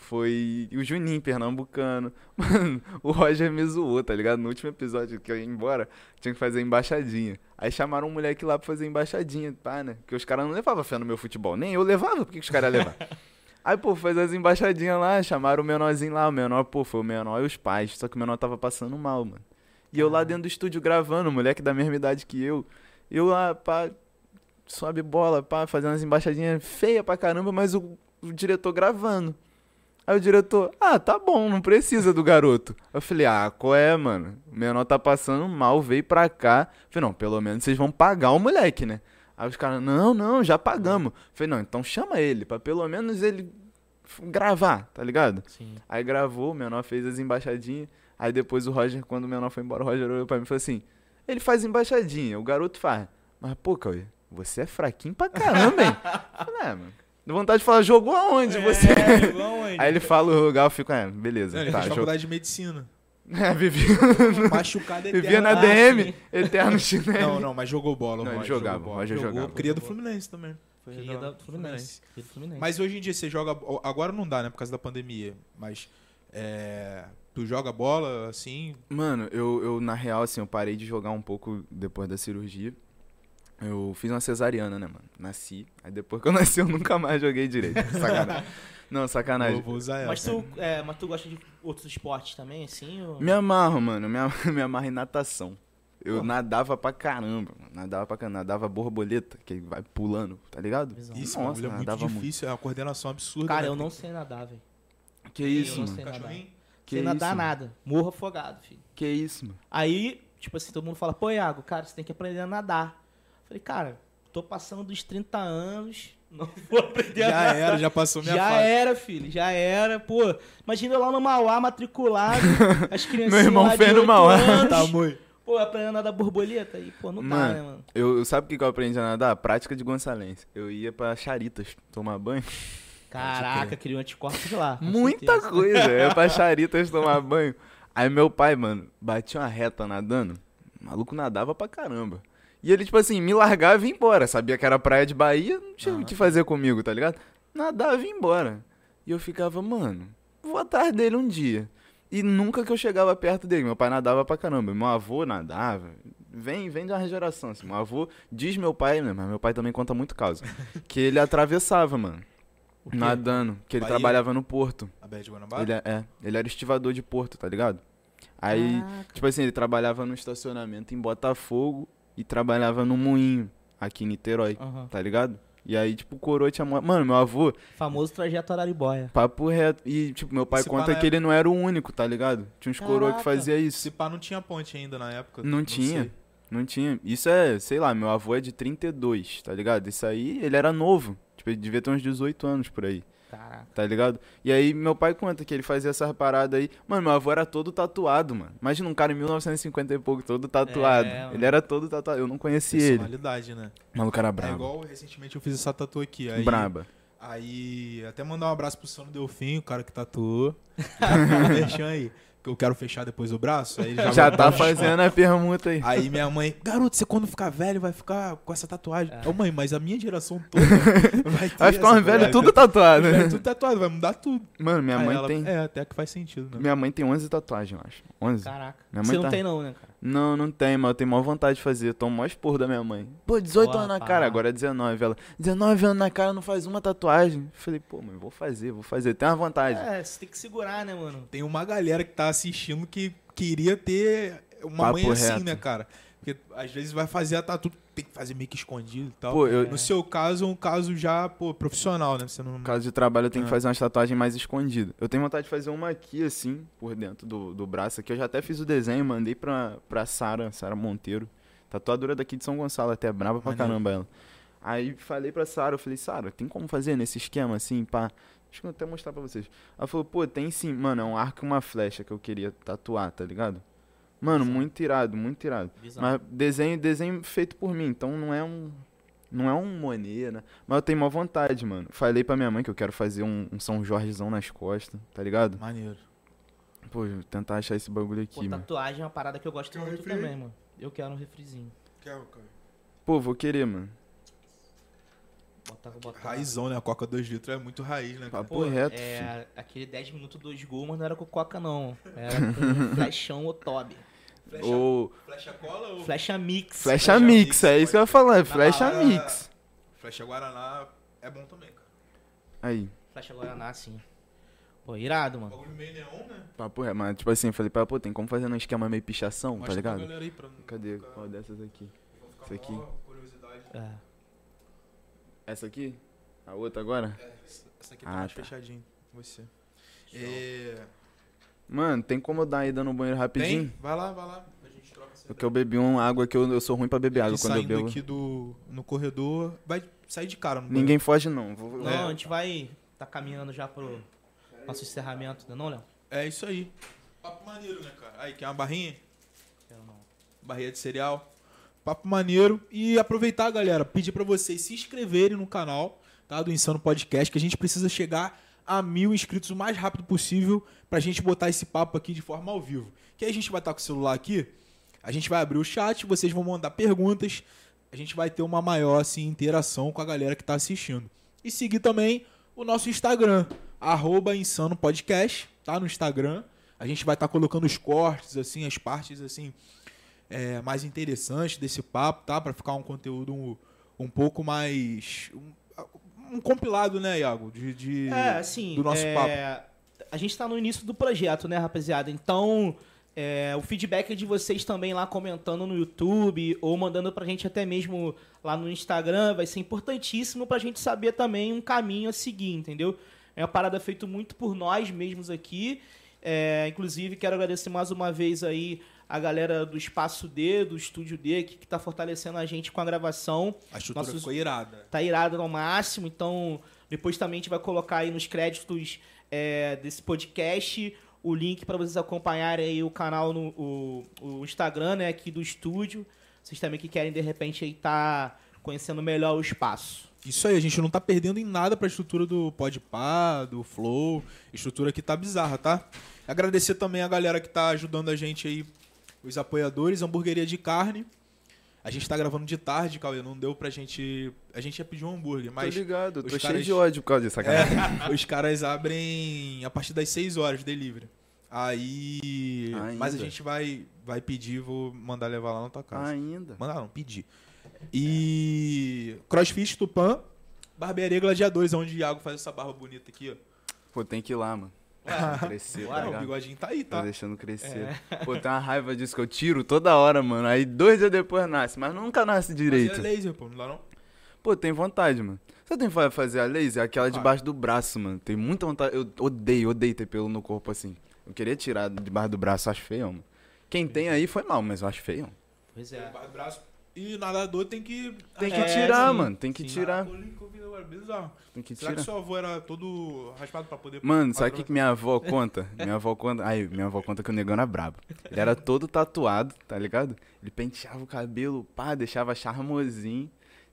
foi o Juninho Pernambucano. Mano, o Roger me zoou, tá ligado? No último episódio que eu ia embora, tinha que fazer embaixadinha. Aí chamaram um moleque lá pra fazer embaixadinha, pá, né? Porque os caras não levavam fé no meu futebol. Nem eu levava, por que que os caras levar? Aí, pô, fez as embaixadinhas lá, chamaram o menorzinho lá. O menor, pô, foi o menor e os pais. Só que o menor tava passando mal, mano. E eu lá dentro do estúdio gravando, o moleque da mesma idade que eu. Eu lá, pá, sobe bola, pá, fazendo as embaixadinhas feias pra caramba, mas o, o diretor gravando. Aí o diretor, ah, tá bom, não precisa do garoto. Eu falei, ah, qual é, mano? O menor tá passando mal, veio pra cá. Eu falei, não, pelo menos vocês vão pagar o moleque, né? Aí os caras, não, não, já pagamos. Eu falei, não, então chama ele, pra pelo menos ele gravar, tá ligado? Sim. Aí gravou, o menor fez as embaixadinhas. Aí depois o Roger, quando o menor foi embora, o Roger olhou pra mim e falou assim: ele faz embaixadinha, o garoto faz. Mas, pô, Cauê, você é fraquinho pra caramba, hein? Falei, é, mano. Deu vontade de falar, jogou aonde você? É, igual onde? Aí ele fala o lugar, eu fico, é, beleza. Não, ele tá, fez jogo. faculdade de medicina. É, vivia, Machucado eterno. vivia na Ah, DM, eterno chinelo. Não, não, mas jogou bola. Não, ele jogava, jogou bola. Jogou, jogava. Cria do Fluminense também. Jogar da Fluminense. Do Fluminense. Mas hoje em dia você joga. Agora não dá, né? Por causa da pandemia. Mas. é, tu joga bola assim. Mano, eu, eu, na real, assim, eu parei de jogar um pouco depois da cirurgia. Eu fiz uma cesariana, né, mano? Nasci. Aí depois que eu nasci, eu nunca mais joguei direito. Sacanagem. Não, sacanagem. Vou, vou usar essa. Mas tu, é, mas tu gosta de outros esportes também, assim? Ou... Me amarro, mano. Me, am- me amarro em natação. Eu Pô. nadava pra caramba. mano. Nadava pra caramba. Nadava borboleta, que vai pulando, tá ligado? Isso, Nossa, é muito difícil. É uma coordenação absurda. Cara, né? eu não sei nadar, velho. Que Eu isso, não mano? sei nadar. Que sei nadar isso? nada. Morro afogado, filho. Que isso, mano? Aí, tipo assim, todo mundo fala, pô, Iago, cara, você tem que aprender a nadar. Falei, cara, tô passando dos 30 anos, não vou aprender a Já nadar. era, já passou minha Já fase. era, filho, já era. Pô, imagina lá no Mauá, matriculado, as crianças Meu irmão fez no 8 Mauá. anos, Tá, amor. pô, aprendendo a nadar borboleta. E, pô, não Mano, né, mano? Eu, sabe o que que eu aprendi a nadar? Prática de Gonçalense. Eu ia pra Charitas tomar banho. Caraca, queria um anticorpos lá. Muita certeza. coisa. Eu ia pra Charitas tomar banho. Aí meu pai, mano, batia uma reta nadando. O maluco nadava pra caramba. E ele, tipo assim, me largava e ia embora. Sabia que era praia de Bahia, não tinha o que fazer comigo, tá ligado? Nadava e ia embora. E eu ficava, mano, vou atrás dele um dia. E nunca que eu chegava perto dele. Meu pai nadava pra caramba. Meu avô nadava. Vem, vem de uma geração, assim. Meu avô diz meu pai, né? Mas meu pai também conta muito causa. que ele atravessava, mano. Nadando. Que ele Bahia? trabalhava no porto. A Bé de Guanabara? Ele, é, é, ele era estivador de porto, tá ligado? Aí, Caraca. tipo assim, ele trabalhava no estacionamento em Botafogo e trabalhava no moinho aqui em Niterói, Aham. tá ligado? E aí, tipo, o coroa tinha... Mano, meu avô, Famoso trajeto Araribóia. papo reto. E, tipo, meu pai Se conta que ele não era o único, tá ligado? Tinha uns coroa que fazia isso. Se pá, não tinha ponte ainda na época. Não tinha. sei. Não tinha. Isso é, sei lá, meu avô é de 32, tá ligado? Isso aí, ele era novo. Tipo, ele devia ter uns 18 anos por aí. Caraca. tá ligado? E aí meu pai conta que ele fazia essas paradas aí. Mano, meu avô era todo tatuado, mano. Imagina um cara em 1950 e pouco, todo tatuado. É, mano. ele era todo tatuado. Eu não conhecia ele. Personalidade, né? O maluco era É brabo. igual recentemente eu fiz essa tatu aqui. Aí, Braba. Aí, até mandar um abraço pro Sono Delfim, o cara que tatuou. Deixa aí. Que eu quero fechar depois o braço. Aí ele já, Já tá fazendo a permuta aí. Aí minha mãe, garoto, você quando ficar velho vai ficar com essa tatuagem. Ô mãe, mas a minha geração toda vai ter Vai ficar um essa velho tudo tatuado. Velho, né? tudo tatuado, vai mudar tudo. Mano, minha Aí mãe ela- tem. É, até que faz sentido, né? Minha mãe tem 11 tatuagens, eu acho. 11. Caraca. Minha Você mãe não tá- tem não, né, cara? Não, não tem, mas eu tenho maior vontade de fazer. Eu tomo maior esporro da minha mãe. Pô, 18 Pô, anos na rapaz. cara, agora é 19. Ela, 19 anos na cara, não faz uma tatuagem. Eu falei, pô, mãe, vou fazer, vou fazer. Tem uma vontade. É, você tem que segurar, né, mano? Tem uma galera que tá assistindo que queria ter uma Papo mãe assim, reto. né, cara? Porque às vezes vai fazer a tatu, tem que fazer meio que escondido e tal. Pô, eu, No seu caso, é um caso já, pô, profissional, né? Você não. no caso de trabalho, eu tenho que Ah. fazer umas tatuagens mais escondidas. Eu tenho vontade de fazer uma aqui, assim, por dentro do, do braço aqui. Eu já até fiz o desenho, mandei pra, pra Sara, Sara Monteiro. Tatuadora daqui de São Gonçalo, até brava pra Maneiro. caramba ela. Aí falei pra Sara, eu falei, Sara, tem como fazer nesse esquema assim, pá? Deixa eu até mostrar pra vocês. Ela falou, pô, tem sim, mano, é um arco e uma flecha que eu queria tatuar, tá ligado? Mano, Visão. muito irado, muito irado. Visão. Mas desenho, desenho feito por mim, então não é um. Não é um Monet, né? Mas eu tenho uma vontade, mano. Falei pra minha mãe que eu quero fazer um, um São Jorgezão nas costas, tá ligado? Maneiro. Pô, vou tentar achar esse bagulho aqui, Pô, mano. tatuagem é uma parada que eu gosto Quer muito refri? também, mano. Eu quero um refrizinho. Pô, vou querer, mano. Botar, botar. Raizão, né? A Coca 2 litros é muito raiz, né? cara? Papo reto, filho. é, aquele 10 minutos, 2 gols, mas não era com coca, não. Era com flechão ou tobe. Flecha, Ou flecha cola ou. Flecha mix. Flecha Flecha Mix, Mix, é isso que eu ia falar, é Na Flecha balada, Mix. Flecha Guaraná é bom também, cara. Aí, Flecha Guaraná, sim. Pô, irado, mano. Bagulho meio neon, né? papo reto. Mas, tipo assim, eu falei pô, tem como fazer um esquema meio pichação, tá Mostra pra ligado? aí pra Cadê? ficar- Qual dessas aqui? Essa aqui? É. Essa aqui? A outra agora? É, essa aqui tá Ah, mais tá. fechadinho. Você. É... Mano, tem como eu dar aí dando um banheiro rapidinho? Tem? Vai lá, vai lá. A gente troca essa Porque eu bebi uma água que eu, eu sou ruim pra beber água Aqui quando eu saindo bebo. aqui do, no corredor, vai sair de cara. No Ninguém foge não. Vou, Não, É. a gente vai. Tá caminhando já pro nosso encerramento, não, é não Léo? É isso aí. Papo maneiro, né, cara? Aí, quer uma barrinha? Quero não. Barrinha de cereal. Papo maneiro. E aproveitar, galera, pedir pra vocês se inscreverem no canal tá, do Insano Podcast, que a gente precisa chegar a mil inscritos o mais rápido possível pra gente botar esse papo aqui de forma ao vivo. Que aí a gente vai estar com o celular aqui, a gente vai abrir o chat, vocês vão mandar perguntas, a gente vai ter uma maior assim, interação com a galera que tá assistindo. E seguir também o nosso Instagram, arroba Insano Podcast, tá? No Instagram. A gente vai estar colocando os cortes, assim, as partes assim é, mais interessantes desse papo, tá? Pra ficar um conteúdo um, um pouco mais. Um compilado, né, Iago? De, de- É, assim, do nosso é, papo. a gente tá no início do projeto, né, rapaziada? Então, é, o feedback é de vocês também lá comentando no YouTube ou mandando pra gente até mesmo lá no Instagram vai ser importantíssimo pra gente saber também um caminho a seguir, entendeu? É uma parada feita muito por nós mesmos aqui. É, inclusive, quero agradecer mais uma vez aí a galera do Espaço D, do Estúdio D, que, que tá fortalecendo a gente com a gravação A estrutura nossos- ficou irada. tá irado ao máximo, então depois também a gente vai colocar aí nos créditos é, desse podcast o link para vocês acompanharem aí o canal no o, o Instagram, né, aqui do estúdio. Vocês também que querem de repente aí tá conhecendo melhor o espaço. Isso aí, a gente não tá perdendo em nada pra estrutura do Podpah, do Flow. Estrutura que tá bizarra, tá? Agradecer também a galera que tá ajudando a gente aí, os apoiadores, Hamburgueria de Carne. A gente tá gravando de tarde, Cauê, não deu pra gente... A gente ia pedir um hambúrguer, mas... Tô ligado, tô os cheio caras- de ódio por causa disso. É, os caras abrem a partir das 6 horas, delivery. Aí. Ainda? Mas a gente vai, vai pedir, vou mandar levar lá na tua casa. Ainda. Mandar não, pedir. E. Crossfit Tupã, Barbearia Gladiadores, onde o Iago faz essa barba bonita aqui, ó. Pô, tem que ir lá, mano. Deixando crescer, tá Ah, o bigodinho tá aí, Tá tá? deixando crescer. Pô, tem uma raiva disso que eu tiro toda hora, mano. Aí dois dias depois nasce, mas nunca nasce Mas direito. é laser, pô, não dá não? Pô, tem vontade, mano. Você tem vontade de fazer a laser? Aquela debaixo do braço, mano. Tem muita vontade. Eu odeio, odeio ter pelo no corpo assim. Eu queria tirar debaixo do braço, acho feio, mano. Quem tem aí foi mal, mas eu acho feio. Pois é. barra do braço. E nadador tem que. Tem que É, tirar, sim, mano. Tem que sim. tirar. Que agora, bizarro. Tem que Será que tirar. seu avô era todo raspado pra poder. Mano, sabe o que, que minha avó conta? Minha avó conta. Aí, minha avó conta que o negão era brabo. Ele era todo tatuado, tá ligado? Ele penteava o cabelo, pá, deixava charmosinho.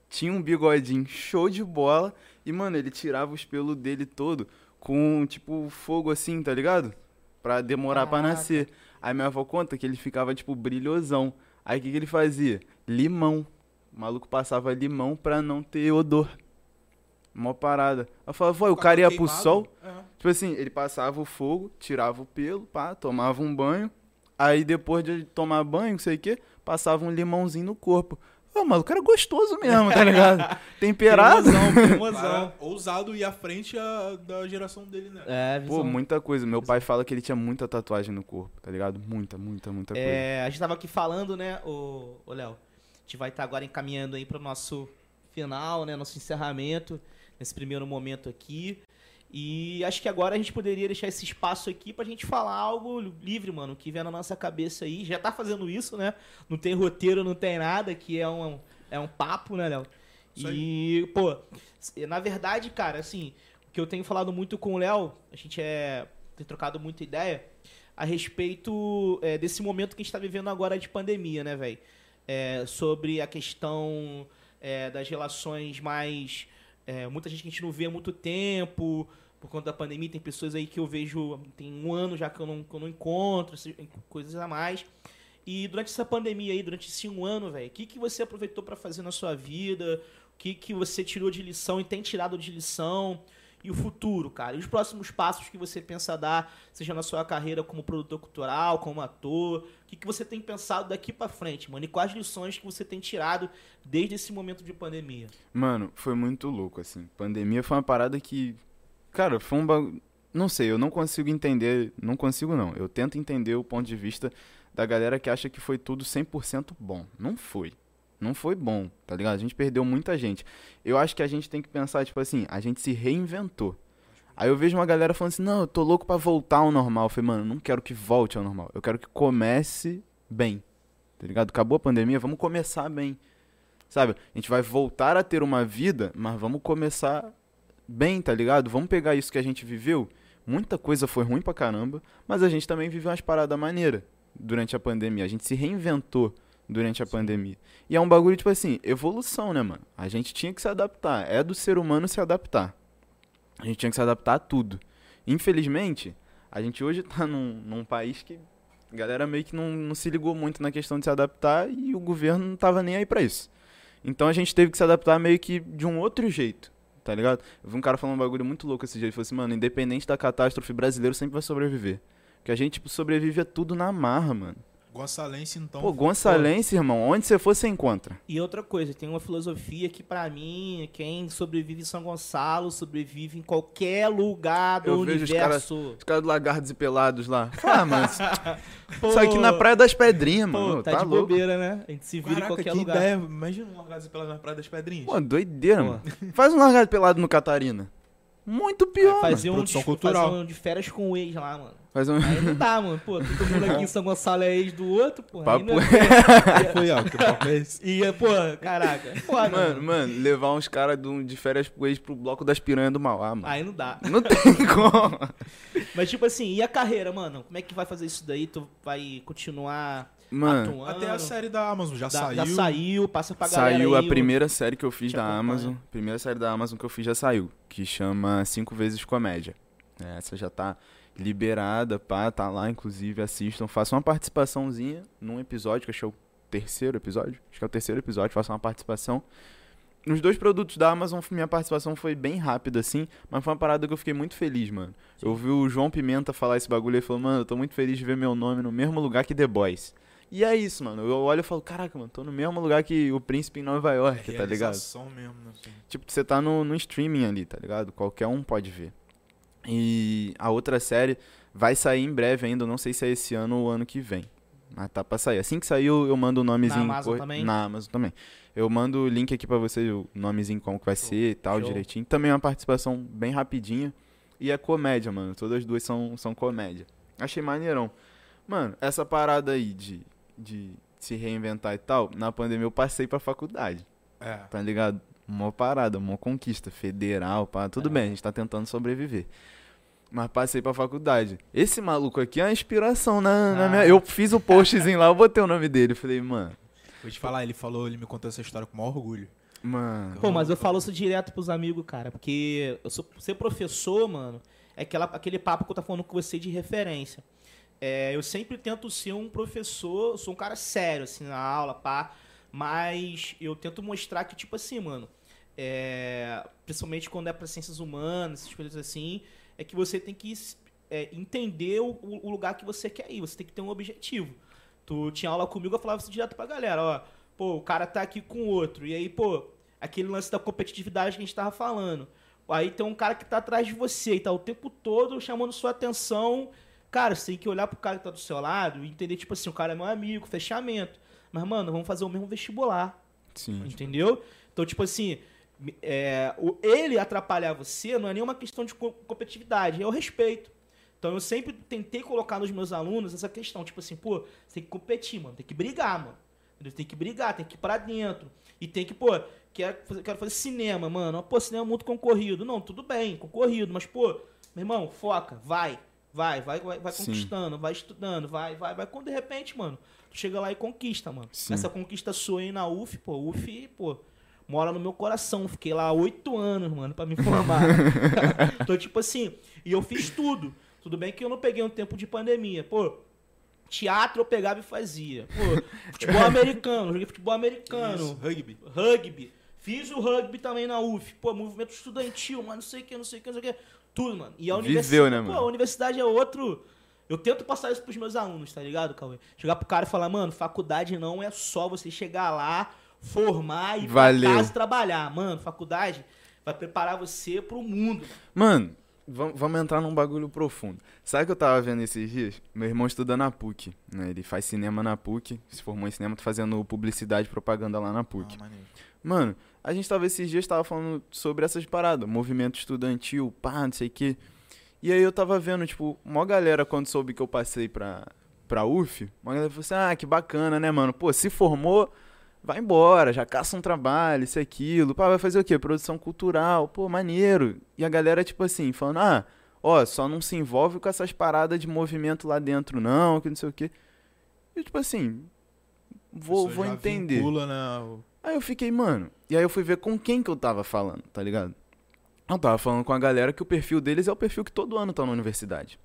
Tinha um bigodinho show de bola. E, mano, ele tirava os pelos dele todo com, tipo, fogo assim, tá ligado? Pra demorar pra Caraca. nascer. Aí minha avó conta que ele ficava, tipo, brilhosão. Aí o que, que ele fazia? Limão. O maluco passava limão pra não ter odor. Mó parada. Eu falava, vó, o cara ia pro sol. É. Tipo assim, ele passava o fogo, tirava o pelo, pá, tomava um banho. Aí depois de tomar banho, não sei o que, passava um limãozinho no corpo. Ô, mano, o cara é gostoso mesmo, tá ligado? Temperado. Cremoso. ousado e à frente a- da geração dele, né? É, Pô, visão. muita coisa. Meu pai fala que ele tinha muita tatuagem no corpo, tá ligado? Muita, muita, muita coisa. É, a gente tava aqui falando, né, o, o Léo, gente vai estar agora encaminhando aí para o nosso final, né? Nosso encerramento, nesse primeiro momento aqui. E acho que agora a gente poderia deixar esse espaço aqui pra gente falar algo livre, mano, que vem na nossa cabeça aí. Já tá fazendo isso, né? Não tem roteiro, não tem nada, que é um, é um papo, né, Léo? E, pô, na verdade, cara, assim, o que eu tenho falado muito com o Léo, a gente é, tem trocado muita ideia a respeito é, desse momento que a gente tá vivendo agora de pandemia, né, velho? É, sobre a questão é, das relações mais. É, muita gente que a gente não vê há muito tempo, por conta da pandemia, tem pessoas aí que eu vejo, tem um ano já que eu não, que eu não encontro, coisas a mais. E durante essa pandemia aí, durante esse um ano, velho, o que, que você aproveitou para fazer na sua vida? O que, que você tirou de lição e tem tirado de lição? E o futuro, cara? E os próximos passos que você pensa dar, seja na sua carreira como produtor cultural, como ator? O que, que você tem pensado daqui para frente, mano? E quais lições que você tem tirado desde esse momento de pandemia? Mano, foi muito louco, assim. Pandemia foi uma parada que. Cara, foi um bagulho. Não sei, eu não consigo entender. Não consigo, não. Eu tento entender o ponto de vista da galera que acha que foi tudo 100% bom. Não foi. Não foi bom, tá ligado? A gente perdeu muita gente. Eu acho que a gente tem que pensar, tipo assim, a gente se reinventou. Aí eu vejo uma galera falando assim, não, eu tô louco pra voltar ao normal. Eu falei, mano, não quero que volte ao normal. Eu quero que comece bem. Tá ligado? Acabou a pandemia, vamos começar bem. Sabe? A gente vai voltar a ter uma vida, mas vamos começar bem, tá ligado? Vamos pegar isso que a gente viveu. Muita coisa foi ruim pra caramba, mas a gente também viveu umas paradas maneiras durante a pandemia. A gente se reinventou durante a pandemia. E é um bagulho, tipo assim, evolução, né, mano? A gente tinha que se adaptar. É do ser humano se adaptar. A gente tinha que se adaptar a tudo. Infelizmente, a gente hoje tá num, num país que a galera meio que não, não se ligou muito na questão de se adaptar e o governo não tava nem aí pra isso. Então a gente teve que se adaptar meio que de um outro jeito, tá ligado? Eu vi um cara falando um bagulho muito louco esse dia. Ele falou assim, mano, independente da catástrofe, brasileiro sempre vai sobreviver. Porque a gente, tipo, sobrevive a tudo na marra, mano. Gonçalense, então. Pô, Gonçalense, pô. irmão, onde você for, você encontra. E outra coisa, tem uma filosofia que, para mim, quem sobrevive em São Gonçalo, sobrevive em qualquer lugar do Eu universo. Vejo os caras cara do Lagardos e Pelados lá. Ah, mas. Isso aqui na Praia das Pedrinhas, mano. Pô, tá, tá de louco. bobeira, né? A gente se vira Caraca, em qualquer que lugar. Ideia. Imagina um Largados e Pelados na Praia das Pedrinhas. Pô, doideira, pô. mano. Faz um Largado Pelado no Catarina. Muito pior. Fazer um, de, cultural. fazer um de férias com o ex lá, mano. Faz um... Aí não dá, mano. Pô, todo mundo aqui em São Gonçalo é ex do outro, pô. Papo... Aí não é... Foi, ó, que papo é esse? E, pô, caraca. Foda, mano, mano, mano, levar uns caras de férias com ex pro bloco das piranhas do Mauá, mano. Aí não dá. Não tem como. Mas, tipo assim, e a carreira, mano? Como é que vai fazer isso daí? Tu vai continuar Mano, atuando. até a série da Amazon já da, saiu. Já saiu, passa pra galera Saiu aí, a primeira série que eu fiz da acompanha. Amazon. Primeira série da Amazon que eu fiz já saiu, que chama Cinco Vezes Comédia. Essa já tá liberada, pá, tá lá, inclusive, assistam. Façam uma participaçãozinha num episódio, que acho que é o terceiro episódio. Acho que é o terceiro episódio, façam uma participação. Nos dois produtos da Amazon, minha participação foi bem rápida, assim, mas foi uma parada que eu fiquei muito feliz, mano. Sim. Eu ouvi o João Pimenta falar esse bagulho e falou, mano, eu tô muito feliz de ver meu nome no mesmo lugar que The Boys. E é isso, mano. Eu olho e falo, caraca, mano, tô no mesmo lugar que o Príncipe em Nova York, é tá ligado? mesmo? Assim. Tipo, você tá no, no streaming ali, tá ligado? Qualquer um pode ver. E a outra série vai sair em breve ainda, não sei se é esse ano ou ano que vem. Mas tá pra sair. Assim que saiu, eu mando o nomezinho. Na Amazon também? Na Amazon também. Eu mando o link aqui pra você, o nomezinho como que vai Show. ser e tal, Show. direitinho. Também é uma participação bem rapidinha. E é comédia, mano. Todas as duas são, são comédia. Achei maneirão. Mano, essa parada aí de de se reinventar e tal, na pandemia eu passei pra faculdade. É. Tá ligado? Uma parada, uma conquista federal, pá. Tudo é. bem, a gente tá tentando sobreviver. Mas passei pra faculdade. Esse maluco aqui é uma inspiração na, ah. na minha. Eu fiz o postzinho lá, eu botei o nome dele. Falei, mano. Vou te falar, ele falou, ele me contou essa história com o maior orgulho. Mano. Pô, mas eu falo isso direto pros amigos, cara. Porque eu sou, ser professor, mano, é aquela, aquele papo que eu tô falando com você de referência. É, eu sempre tento ser um professor, sou um cara sério, assim, na aula, pá. Mas eu tento mostrar que, tipo assim, mano, é, principalmente quando é para ciências humanas, essas coisas assim, é que você tem que é, entender o, o, lugar que você quer ir, você tem que ter um objetivo. Tu tinha aula comigo, eu falava isso direto pra galera, ó, pô, o cara tá aqui com outro, e aí, pô, aquele lance da competitividade que a gente tava falando. Aí tem um cara que tá atrás de você e tá o tempo todo chamando sua atenção Cara, você tem que olhar pro cara que tá do seu lado e entender, tipo assim, o cara é meu amigo, fechamento. Mas, mano, vamos fazer o mesmo vestibular. Sim. Entendeu? Então, tipo assim, é, o, ele atrapalhar você não é nenhuma questão de co- competitividade, é o respeito. Então eu sempre tentei colocar nos meus alunos essa questão, tipo assim, pô, você tem que competir, mano, tem que brigar, mano. Tem que brigar, tem que ir pra dentro. E tem que, pô, quero fazer, quero fazer cinema, mano. Pô, cinema é muito concorrido. Não, tudo bem, concorrido, mas, pô, meu irmão, foca, vai, vai, vai, vai, vai conquistando, vai estudando, vai, vai, vai. Quando de repente, mano, tu chega lá e conquista, mano. Sim. Essa conquista sua aí na UF, pô, UF, pô, mora no meu coração. Fiquei lá oito anos, mano, pra me formar. então, tipo assim, e eu fiz tudo. Tudo bem que eu não peguei um tempo de pandemia. Pô, teatro eu pegava e fazia. Pô, futebol americano, joguei futebol americano. Isso, rugby. Rugby. Fiz o rugby também na UF. Pô, movimento estudantil, mas não sei o que, não sei o que, não sei o que. Tudo, mano. E a Viveu, universidade. né, Pô, mano? a universidade é outro. Eu tento passar isso pros meus alunos, tá ligado, Cauê? Chegar pro cara e falar, mano, faculdade não é só você chegar lá, formar e ir pra Valeu. casa trabalhar. Mano, faculdade vai preparar você pro mundo. Mano, vam- vamos entrar num bagulho profundo. Sabe o que eu tava vendo esses dias? Meu irmão estuda na PUC, né? Ele faz cinema na PUC, se formou em cinema, tá fazendo publicidade e propaganda lá na PUC. Ah. Mano, a gente tava esses dias, tava falando sobre essas paradas, movimento estudantil, pá, não sei o quê. E aí eu tava vendo, tipo, uma galera, quando soube que eu passei pra, pra UF, uma galera falou assim, ah, que bacana, né, mano? Pô, se formou, vai embora, já caça um trabalho, isso e aquilo. Pá, vai fazer o quê? Produção cultural, pô, maneiro. E a galera, tipo assim, falando, ah, ó, só não se envolve com essas paradas de movimento lá dentro, não, que não sei o quê. E tipo assim, vou, vou entender. né, Aí eu fiquei, mano. E aí eu fui ver com quem que eu tava falando, tá ligado? Eu tava falando com a galera que o perfil deles é o perfil que todo ano tá na universidade.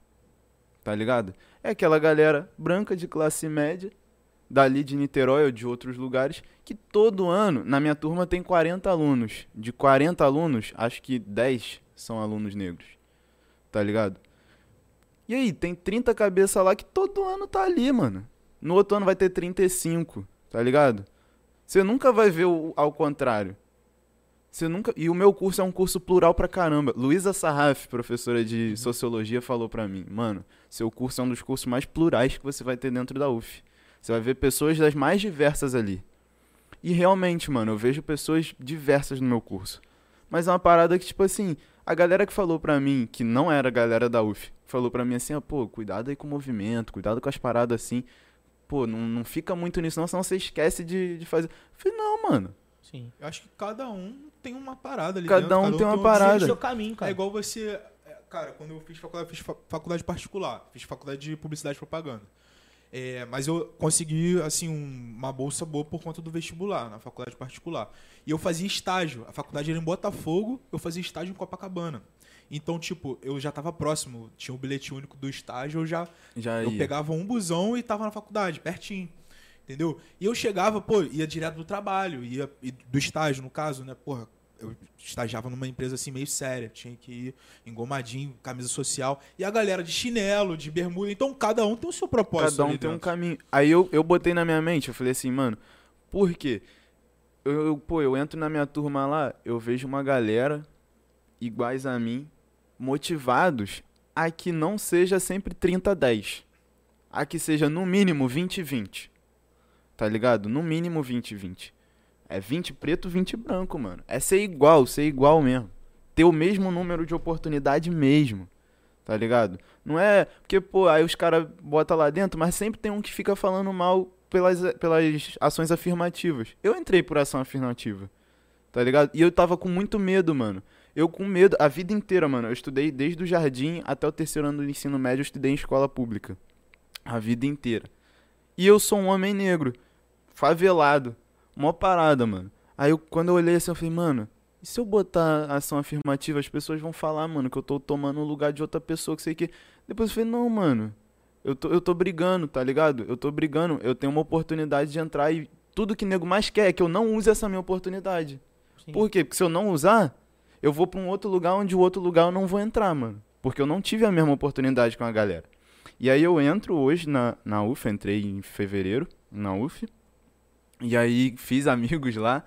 Tá ligado? É aquela galera branca de classe média, dali de Niterói ou de outros lugares, que todo ano, na minha turma tem 40 alunos. De 40 alunos, acho que 10 são alunos negros. Tá ligado? E aí, tem 30 cabeça lá que todo ano tá ali, mano. No outro ano vai ter 35, tá ligado? Você nunca vai ver o, ao contrário. Você nunca. E o meu curso é um curso plural pra caramba. Luísa Sarraf, professora de sociologia, falou pra mim: Mano, seu curso é um dos cursos mais plurais que você vai ter dentro da UF. Você vai ver pessoas das mais diversas ali. E realmente, mano, eu vejo pessoas diversas no meu curso. Mas é uma parada que, tipo assim, a galera que falou pra mim, que não era a galera da UF, falou pra mim assim: ah, pô, cuidado aí com o movimento, cuidado com as paradas assim. Pô, não, não fica muito nisso, não, senão você esquece de, de fazer. Eu falei, não, mano. Sim. Eu acho que cada um tem uma parada ali Cada dentro, um tem uma um- parada. Seu caminho, cara. É igual você. é, Cara, quando eu fiz faculdade, eu fiz fa- faculdade particular. Fiz faculdade de publicidade e propaganda. É, mas eu consegui, assim, um- uma bolsa boa por conta do vestibular, na faculdade particular. E eu fazia estágio. A faculdade era em Botafogo, eu fazia estágio em Copacabana. Então, tipo, eu já tava próximo, tinha o bilhete único do estágio, eu já Já eu ia. pegava um busão e tava na faculdade, pertinho. Entendeu? E eu chegava, pô, ia direto do trabalho, ia do estágio, no caso, né? Porra, eu estagiava numa empresa assim meio séria, tinha que ir engomadinho, camisa social. E a galera de chinelo, de bermuda. Então cada um tem o seu propósito. Cada um tem um dentro. caminho. Aí eu, eu botei na minha mente, eu falei assim, mano, por quê? Eu, eu- pô, eu entro na minha turma lá, eu vejo uma galera iguais a mim, motivados a que não seja sempre 30-10. A que seja no mínimo 20-20. Tá ligado? No mínimo 20-20. É 20 preto, 20 branco, mano. É ser igual, ser igual mesmo. Ter o mesmo número de oportunidade mesmo. Tá ligado? Não é. Porque, pô, aí os caras botam lá dentro, mas sempre tem um que fica falando mal pelas, pelas ações afirmativas. Eu entrei por ação afirmativa. Tá ligado? E eu tava com muito medo, mano. Eu com medo, a vida inteira, mano. Eu estudei desde o jardim até o terceiro ano do ensino médio, eu estudei em escola pública. A vida inteira. E eu sou um homem negro, favelado. Mó parada, mano. Aí eu, quando eu olhei assim, eu falei, mano, e se eu botar ação afirmativa, as pessoas vão falar, mano, que eu tô tomando o lugar de outra pessoa, que sei que. Depois eu falei, não, mano. Eu tô, eu tô brigando, tá ligado? Eu tô brigando. Eu tenho uma oportunidade de entrar e tudo que nego mais quer é que eu não use essa minha oportunidade. Sim. Por quê? Porque se eu não usar, eu vou pra um outro lugar onde o outro lugar eu não vou entrar, mano. Porque eu não tive a mesma oportunidade com a galera. E aí eu entro hoje na, na UF, entrei em fevereiro na UF. E aí fiz amigos lá.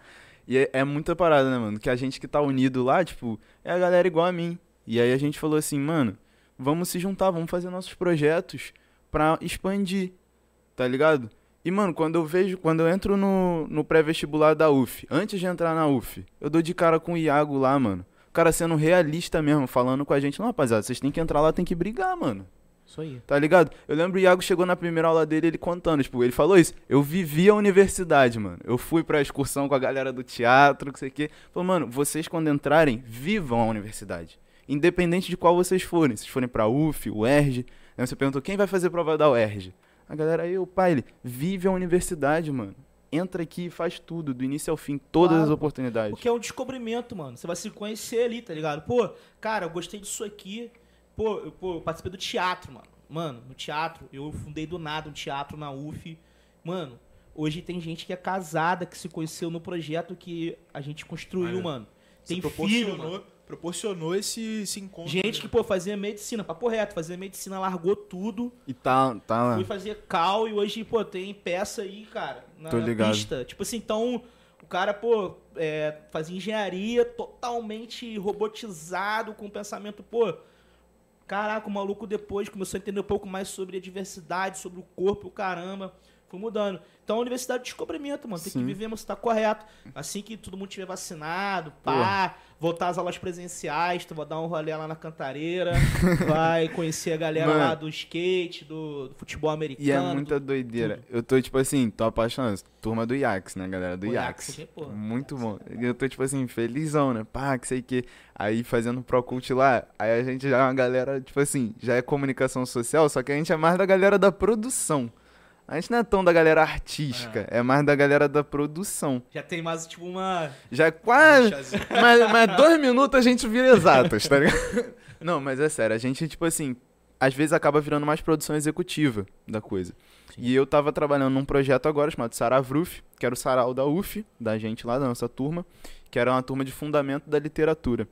E é, é muita parada, né, mano? Que a gente que tá unido lá, tipo, é a galera igual a mim. E aí a gente falou assim, mano, vamos se juntar, vamos fazer nossos projetos pra expandir, tá ligado? E, mano, quando eu vejo, quando eu entro no, no pré-vestibular da UF, antes de entrar na UF, eu dou de cara com o Iago lá, mano. O cara sendo realista mesmo, falando com a gente, não, rapaziada, vocês têm que entrar lá, tem que brigar, mano. Isso aí. Tá ligado? Eu lembro o Iago chegou na primeira aula dele, ele contando, tipo, ele falou isso. Eu vivi a universidade, mano. Eu fui pra excursão com a galera do teatro, que sei o quê. Falou, mano, vocês quando entrarem, vivam a universidade. Independente de qual vocês forem. Se vocês forem pra UF, UERJ. Aí você perguntou, quem vai fazer prova da UERJ? A galera aí, o pai, ele vive a universidade, mano. Entra aqui e faz tudo, do início ao fim, todas Claro, as oportunidades. Porque é um descobrimento, mano. Você vai se conhecer ali, tá ligado? Pô, cara, eu gostei disso aqui. Pô, eu, pô, eu participei do teatro, mano. Mano, no teatro, eu fundei do nada um teatro na UF. Mano, hoje tem gente que é casada, que se conheceu no projeto que a gente construiu, Olha, mano. Tem proporcionou, filho, mano. proporcionou esse, esse encontro. Gente que, pô, fazia medicina, papo reto, fazia medicina, largou tudo, E tá, tá lá. fui fazer cal e hoje, pô, tem peça aí, cara, na Tô ligado. pista. Tipo assim, então, o cara, pô, é, fazia engenharia totalmente robotizado, com pensamento, pô, caraca, o maluco depois começou a entender um pouco mais sobre a diversidade, sobre o corpo, caramba, foi mudando. Então, a universidade de descobrimento, mano, tem que Sim. viver, você tá correto. Assim que todo mundo tiver vacinado, pá, voltar às aulas presenciais, tu vai dar um rolê lá na cantareira, vai conhecer a galera Mano. lá do skate, do, do futebol americano. E é muita doideira. Eu tô, tipo assim, tô apaixonado. Turma do Iax, né, galera? Do Pô, Iax. Iax, pô, Muito bom. Eu tô, tipo assim, felizão, né? Pá, que sei que. Aí fazendo Procult lá, aí a gente já é uma galera, tipo assim, já é comunicação social, só que a gente é mais da galera da produção. A gente não é tão da galera artística, é, mais da galera da produção. Já tem mais, tipo, uma... Já é quase. Mas, mas dois minutos a gente vira exatas, tá ligado? Não, mas é sério, a gente, tipo assim, às vezes acaba virando mais produção executiva da coisa. E eu tava trabalhando num projeto agora chamado Saravruf, que era o sarau da UF, da gente lá, da nossa turma, que era uma turma de fundamento da literatura.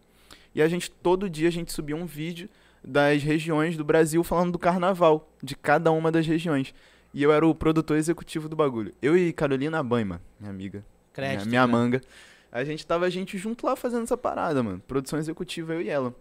E a gente, todo dia, a gente subia um vídeo das regiões do Brasil falando do carnaval, de cada uma das regiões. E eu era o produtor executivo do bagulho. Eu e Carolina Banha, minha amiga, Crédito, minha, minha né? manga. A gente tava a gente junto lá fazendo essa parada, mano. Produção executiva, eu e ela.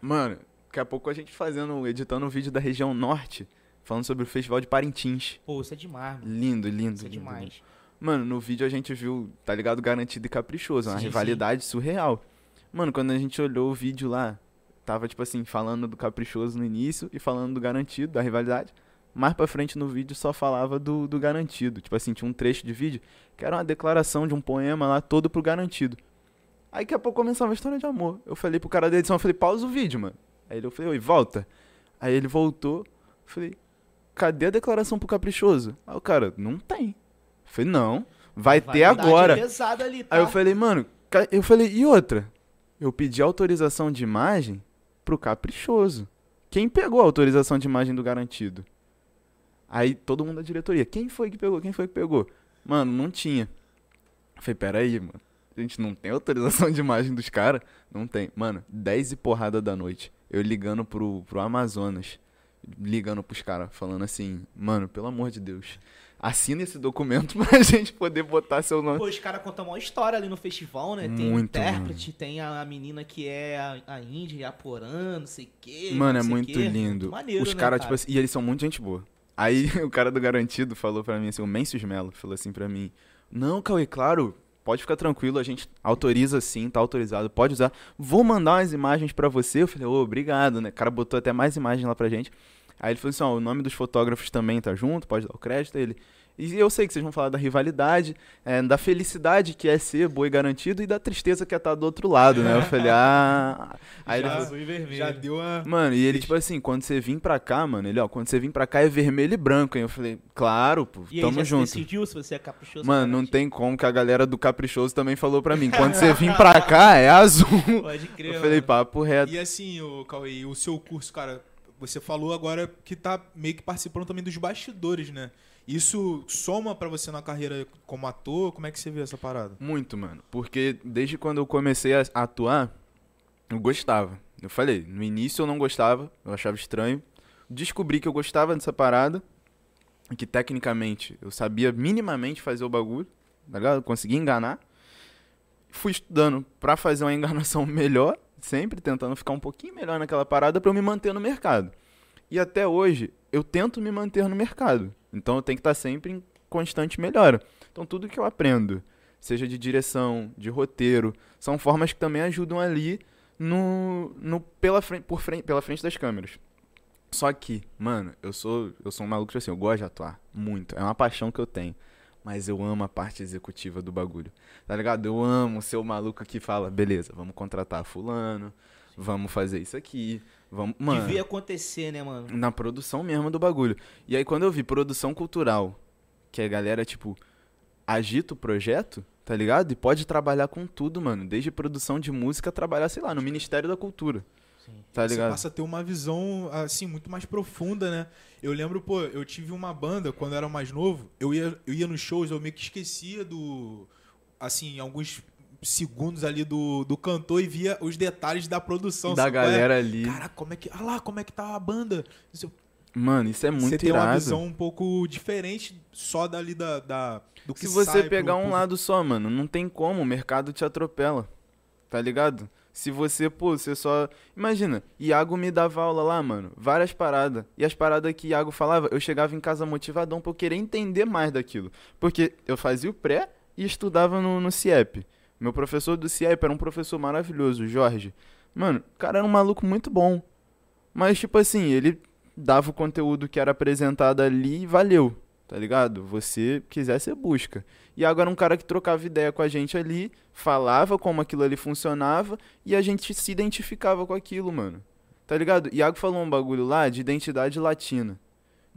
Mano, daqui a pouco a gente fazendo, editando um vídeo da região norte, falando sobre o festival de Parintins. Pô, isso é demais, mano. Lindo, lindo. Isso é lindo, demais. lindo. Mano, no vídeo a gente viu, tá ligado? Garantido e caprichoso. Uma Sim, rivalidade surreal. Mano, quando a gente olhou o vídeo lá, tava, tipo assim, falando do caprichoso no início e falando do garantido, da rivalidade. Mais pra frente no vídeo só falava do, do garantido. Tipo assim, tinha um trecho de vídeo que era uma declaração de um poema lá todo pro garantido. Aí daqui a pouco começava a história de amor. Eu falei pro cara da edição, eu falei, pausa o vídeo, mano. Aí ele, eu falei, oi, volta. Aí ele voltou, eu falei, cadê a declaração pro caprichoso? Aí o cara, não tem. Eu falei, não, vai, ter Validade agora. ali, tá? Aí eu falei, mano, eu falei, e outra? Eu pedi autorização de imagem pro caprichoso. Quem pegou a autorização de imagem do garantido? Aí todo mundo da diretoria, quem foi que pegou? Quem foi que pegou? Mano, não tinha. Eu falei, peraí, mano. A gente não tem autorização de imagem dos caras? Não tem. Mano, 10 e porrada da noite. Eu ligando pro, pro Amazonas. Ligando pros caras, falando assim, mano, pelo amor de Deus. Assina esse documento pra gente poder botar seu nome. Pô, os caras contam uma história ali no festival, né? Tem Muito, intérprete, tem a menina que é a, a Índia, a Porã, não sei o quê. Mano, é muito quê. lindo. maneiro, Os né, caras, cara? tipo assim, e eles são muito gente boa. Aí o cara do Garantido falou pra mim assim, o Mencius Melo falou assim pra mim: Não, Cauê, claro, pode ficar tranquilo, a gente autoriza sim, tá autorizado, pode usar. Vou mandar umas imagens pra você. Eu falei, ô, obrigado, né? O cara botou até mais imagens lá pra gente. Aí ele falou assim: Ó, o nome dos fotógrafos também tá junto, pode dar o crédito. Aí Ele. E eu sei que vocês vão falar da rivalidade, é, da felicidade que é ser boi garantido e da tristeza que é estar do outro lado, né? Eu falei, ah. Aí ele Já- falou, Azul e vermelho. Já deu a. Mano, e ele, tipo assim, quando você vir pra cá, mano, ele, ó, quando você vir pra cá é vermelho e branco, hein? Eu falei, claro, pô, E aí, tamo já junto. decidiu se você é caprichoso Mano, ou não tem como que a galera do Caprichoso também falou pra mim. Quando você vir pra cá, é azul. Pode crer, Eu falei, mano. papo reto. E assim, o Cauê, o seu curso, cara, você falou agora que tá meio que participando também dos bastidores, né? Isso soma pra você na carreira como ator? Como é que você vê essa parada? Muito, mano. Porque desde quando eu comecei a atuar, eu gostava. Eu falei, no início eu não gostava, eu achava estranho. Descobri que eu gostava dessa parada, que tecnicamente eu sabia minimamente fazer o bagulho, tá ligado? Consegui enganar. Fui estudando pra fazer uma enganação melhor, sempre tentando ficar um pouquinho melhor naquela parada pra eu me manter no mercado. E até hoje, eu tento me manter no mercado. Então eu tenho que estar sempre em constante melhora. Então tudo que eu aprendo, seja de direção, de roteiro, são formas que também ajudam ali no, no pela frente, por frente, pela frente das câmeras. Só que, mano, eu sou eu sou um maluco tipo assim, eu gosto de atuar muito, é uma paixão que eu tenho. Mas eu amo a parte executiva do bagulho. Tá ligado? Eu amo ser o maluco que fala, beleza, vamos contratar fulano, vamos fazer isso aqui, vamos, mano. Devia acontecer, né, mano? Na produção mesmo do bagulho. E aí quando eu vi produção cultural, que a galera, tipo, agita o projeto, tá ligado? E pode trabalhar com tudo, mano. Desde produção de música, trabalhar, sei lá, no Ministério da Cultura. Sim. Tá Você ligado? passa a ter uma visão, assim, muito mais profunda, né? Eu lembro, pô, eu tive uma banda quando eu era mais novo. Eu ia, eu ia nos shows, eu meio que esquecia do. Assim, alguns segundos ali do, do cantor e via os detalhes da produção. Da é? galera ali. Caraca, como é que. Ah lá, como é que tá a banda? Você, Mano, isso é muito você tem irado. uma visão um pouco diferente só dali da, da, do que Se você pegar um público. lado só, mano, não tem como, o mercado te atropela. Tá ligado? Se você, pô, você só. Imagina, Iago me dava aula lá, mano, várias paradas. E as paradas que Iago falava, eu chegava em casa motivadão pra eu querer entender mais daquilo. Porque eu fazia o pré e estudava no, no CIEP. Meu professor do CIEP era um professor maravilhoso, Jorge. Mano, o cara era um maluco muito bom. Mas, tipo assim, ele dava o conteúdo que era apresentado ali e valeu, tá ligado? Você quiser, você busca. E agora um cara que trocava ideia com a gente ali, falava como aquilo ali funcionava e a gente se identificava com aquilo, mano. Tá ligado? Iago falou um bagulho lá de identidade latina.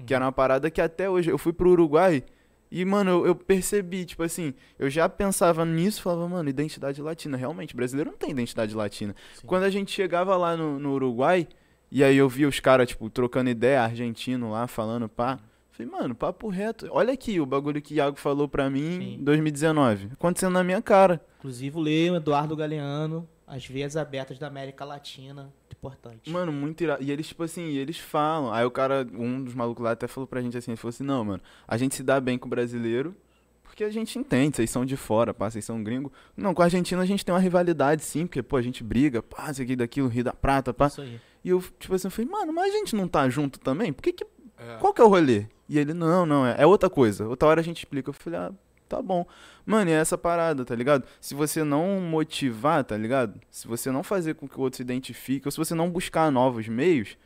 Que era uma parada que até hoje eu fui pro Uruguai e, mano, eu, eu percebi, tipo assim, eu já pensava nisso, falava, mano, identidade latina. Realmente, brasileiro não tem identidade latina. Sim. Quando a gente chegava lá no, no Uruguai, e aí eu via os caras, tipo, trocando ideia, argentino lá, falando, pá. Falei, mano, papo reto. Olha aqui o bagulho que Iago falou pra mim em 2019. Acontecendo na minha cara. Inclusive, leio Eduardo Galeano, As Veias Abertas da América Latina. Importante. Mano, muito irado. E eles, tipo assim, e eles falam. Aí o cara, um dos malucos lá até falou pra gente assim, ele falou assim, não, mano, a gente se dá bem com o brasileiro, porque a gente entende, vocês são de fora, pá, vocês são gringo. Não, com a Argentina a gente tem uma rivalidade, sim, porque, pô, a gente briga, pá, isso aqui, daquilo, Rio da Prata, pá. Isso aí. E eu, tipo assim, eu falei, mano, mas a gente não tá junto também? Por que que É. Qual que é o rolê? E ele, não, não, é, é outra coisa. Outra hora a gente explica. Eu falei, ah, tá bom. Mano, e é essa parada, tá ligado? Se você não motivar, tá ligado? Se você não fazer com que o outro se identifique, ou se você não buscar novos meios,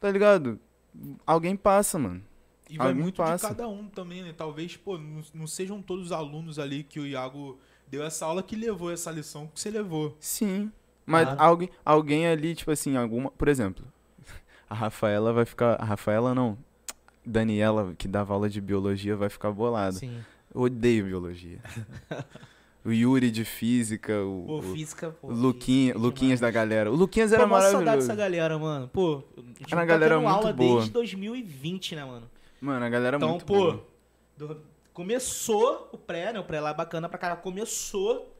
tá ligado? Alguém passa, mano. E vai Alguém muito passa. de cada um também, né? Talvez, pô, não, não sejam todos os alunos ali que o Iago deu essa aula que levou essa lição que você levou. Sim. Mas Claro. alguém, alguém ali, tipo assim, alguma. Por exemplo, a Rafaela vai ficar. A Rafaela não. Daniela, que dava aula de biologia, vai ficar bolada. Sim. Eu odeio biologia. o Yuri de física, o, Pô, o física, pô. Luquinha, física Luquinhas da demais. galera. O Luquinhas Pô, era saudade maravilhoso. dessa galera, mano. Pô, a gente Era uma tá galera muito aula boa. desde 2020, né, mano? Mano, a galera Então, muito pô, boa. do- começou o pré, né? O pré lá é bacana pra cara. Começou,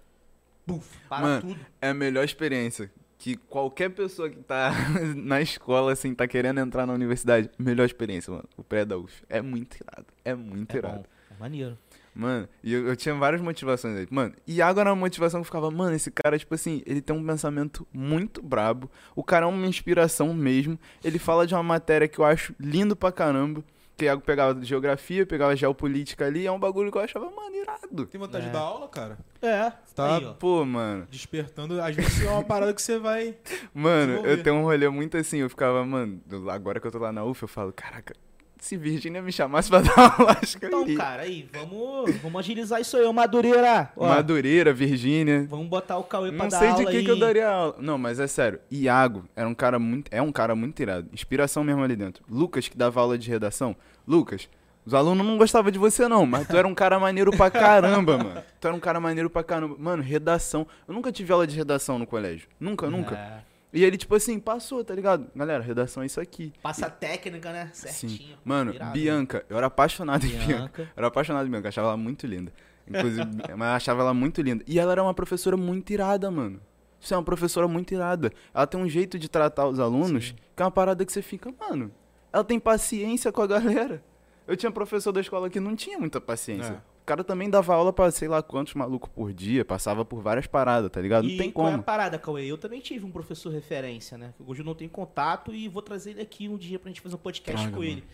buf, para Mano, tudo. É a melhor experiência. Que qualquer pessoa que tá na escola, assim, tá querendo entrar na universidade, melhor experiência, mano. O pré da UF. É muito irado. É muito É irado. bom, é maneiro. Mano, e eu, eu tinha várias motivações aí. Mano, Iago era uma motivação que eu ficava, mano, esse cara, tipo assim, ele tem um pensamento muito brabo. O cara é uma inspiração mesmo. Ele fala de uma matéria que eu acho lindo pra caramba. Que Iago pegava geografia, pegava geopolítica ali. É um bagulho que eu achava, mano, irado. Tem vontade É. de dar aula, cara? É, Tá. aí. Pô, mano. Despertando. Às vezes é uma parada que você vai. Mano, eu tenho um rolê muito assim. Eu ficava, mano, agora que eu tô lá na UF, eu falo, caraca, se Virgínia me chamasse pra dar aula, acho que eu Então, iria. cara, aí, vamos, vamos agilizar isso aí, ô Madureira. Ó, Madureira, Virgínia. Vamos botar o Cauê pra Não dar sei aula de que, aí. que eu daria aula. Não, mas é sério. Iago era um cara muito. É um cara muito irado. Inspiração mesmo ali dentro. Lucas, que dava aula de redação. Lucas, os alunos não gostavam de você, não, mas tu era um cara maneiro pra caramba, mano. Tu era um cara maneiro pra caramba. Mano, redação. Eu nunca tive aula de redação no colégio. Nunca, nunca. É, E ele, tipo assim, passou, tá ligado? Galera, redação é isso aqui. passa a técnica, né? Certinho. Sim. Mano, Irado. Bianca, eu era apaixonado em Bianca. Bianca. Eu era apaixonado em Bianca, achava ela muito linda. Inclusive, mas achava ela muito linda. E ela era uma professora muito irada, mano. Isso é uma professora muito irada. Ela tem um jeito de tratar os alunos que é uma parada que você fica, mano. Ela tem paciência com a galera. Eu tinha professor da escola que não tinha muita paciência. É. O cara também dava aula pra sei lá quantos malucos por dia, passava por várias paradas, tá ligado? Não E tem qual é a como. parada, Cauê? Eu também tive um professor referência, né? Hoje eu não tenho contato e vou trazer ele aqui um dia pra gente fazer um podcast Traga, com mano. ele.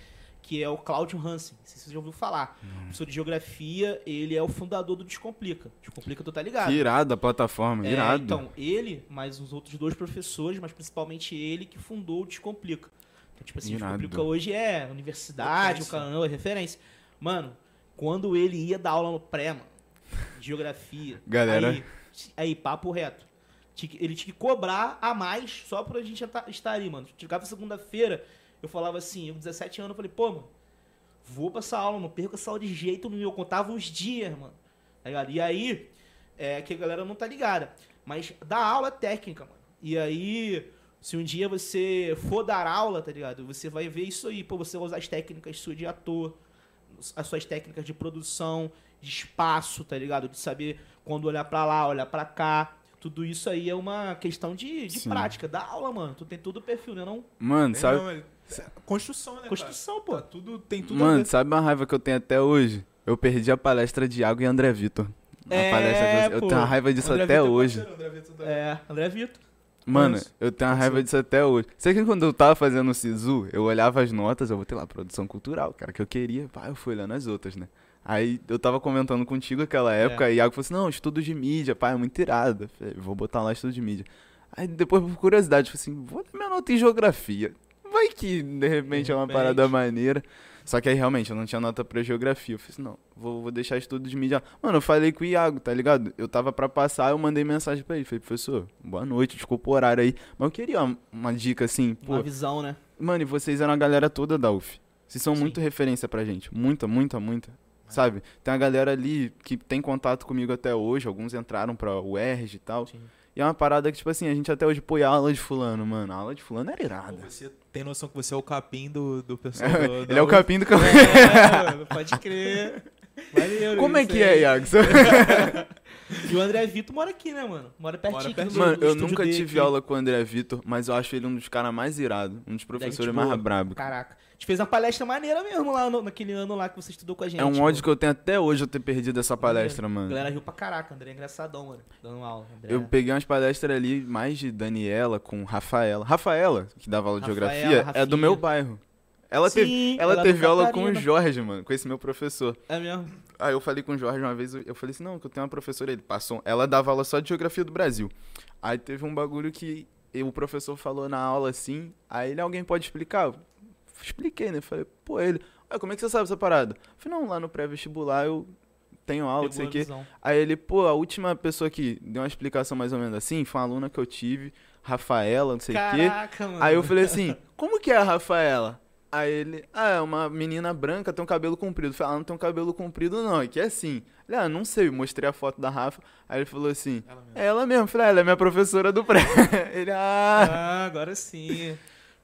que é o Claudio Hansen. Não sei se você já ouviu falar. Hum. Professor de geografia, ele é o fundador do Descomplica. Descomplica, tu tá ligado? Que irado a plataforma, É, irado. então, ele, mais os outros dois professores, mas principalmente ele que fundou o Descomplica. Então, tipo assim, o Irado. Descomplica hoje é universidade, o canal é referência. Mano, quando ele ia dar aula no pré, mano, de geografia. Galera. Aí, aí, papo reto. Ele tinha que cobrar a mais só pra gente ata- estar ali, mano. Chegava segunda-feira, eu falava assim, eu com 17 anos, eu falei, pô, mano, vou pra essa aula, não perco essa aula de jeito nenhum. Eu contava os dias, mano. Tá ligado? E aí, é que a galera não tá ligada. Mas dar aula técnica, mano. E aí, se um dia você for dar aula, tá ligado? Você vai ver isso aí. Pô, você vai usar as técnicas suas de ator, as suas técnicas de produção, de espaço, tá ligado? De saber quando olhar pra lá, olhar pra cá. Tudo isso aí é uma questão de, de Sim. prática. Da aula, mano. Tu tem tudo o perfil, né? Não? Mano, sabe, Não, é- Construção, né? Construção, cara? pô. Tá tudo, tem tudo a mano, ver. sabe uma raiva que eu tenho até hoje? Eu perdi a palestra de Iago e André Vitor. A É, palestra. Eu pô. tenho uma raiva disso André até Vitor é hoje. parceiro, André Vitor também. É, André Vitor. Mano, eu tenho uma raiva disso até hoje. Sei que quando eu tava fazendo o Sisu, eu olhava as notas, eu botei lá, produção cultural, cara, que eu queria. Pá, eu fui olhando as outras, né? Aí eu tava comentando contigo aquela época, e Iago falou assim, não, estudo de mídia, pá, é muito irado. Eu falei, vou botar lá estudo de mídia. Aí depois, por curiosidade, eu falei assim, vou dar minha nota em geografia. Vai que, de repente, De é uma repente. parada maneira. Só que aí, realmente, eu não tinha nota pra geografia. Eu falei assim, não, vou, vou deixar estudo de mídia. Mano, eu falei com o Iago, tá ligado? Eu tava pra passar, eu mandei mensagem pra ele. Falei, professor, boa noite, desculpa o horário aí. Mas eu queria uma, uma dica assim, pô. Uma visão, né? Mano, e vocês eram a galera toda da UF. Vocês são Sim. muito referência pra gente. Muita, muita, muita. Sabe? Tem a galera ali que tem contato comigo até hoje. Alguns entraram pra UERJ e tal. Sim. E é uma parada que, tipo assim, a gente até hoje põe a aula de fulano, mano. A aula de fulano era Pô, irada. Você tem noção que você é o capim do, do pessoal do, Ele é o capim do campo. É, mano, pode crer. Valeu, Como é que aí. é, Iago? E o André Vitor mora aqui, né, mano? Mora pertinho. do- Mano, do eu nunca tive aqui. aula com o André Vitor, mas eu acho ele um dos caras mais irados. Um dos professores gente mais boa. brabos. Caraca. A gente fez uma palestra maneira mesmo lá no- naquele ano lá que você estudou com a gente. É um pô. ódio que eu tenho até hoje eu ter perdido essa palestra, A mano. galera riu pra caraca, André é engraçadão, mano. Dando aula. André. Eu peguei umas palestras ali, mais de Daniela com Rafaela. Rafaela, que dava aula de Rafaela, geografia, é do Rafinha. meu bairro. Ela Sim, teve, ela é teve aula com o. Jorge, mano, com esse meu professor. É mesmo? Aí eu falei com o Jorge uma vez, eu falei assim, não, que eu tenho uma professora, ele passou, ela dava aula só de geografia do Brasil. Aí teve um bagulho que o professor falou na aula assim, aí ele, alguém pode explicar? Eu expliquei, né? Falei, pô, ele, ah, como é que você sabe essa parada? Eu falei, não, lá no pré-vestibular eu tenho aula, não sei o quê. Aí ele, pô, a última pessoa que deu uma explicação mais ou menos assim, foi uma aluna que eu tive, Rafaela, não sei o quê. Caraca, mano. Aí eu falei assim, como que é a Rafaela? Aí ele, ah, é uma menina branca, tem um cabelo comprido. Eu falei, ah, não tem um cabelo comprido não, é que é assim. Ele, ah, não sei, mostrei a foto da Rafa. Aí ele falou assim, Ela mesmo. é ela mesmo. Eu falei, ah, ela é minha professora do pré. Ele, ah... Ah, agora sim.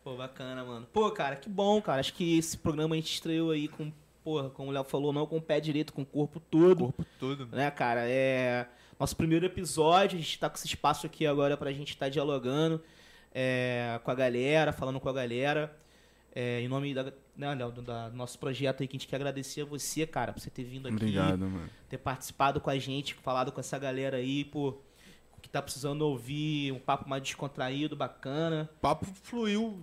Pô, bacana, mano. Pô, cara, que bom, cara. Acho que esse programa a gente estreou aí com, porra, como o Léo falou, não com o pé direito, com o corpo todo. corpo todo. né, cara? É nosso primeiro episódio, a gente tá com esse espaço aqui agora pra gente estar dialogando é, com a galera, falando com a galera. É, em nome da, né, Léo, do nosso projeto aí, que a gente quer agradecer a você, cara, por você ter vindo aqui, Obrigado, mano. ter participado com a gente, falado com essa galera aí, pô, que tá precisando ouvir um papo mais descontraído, bacana. O papo fluiu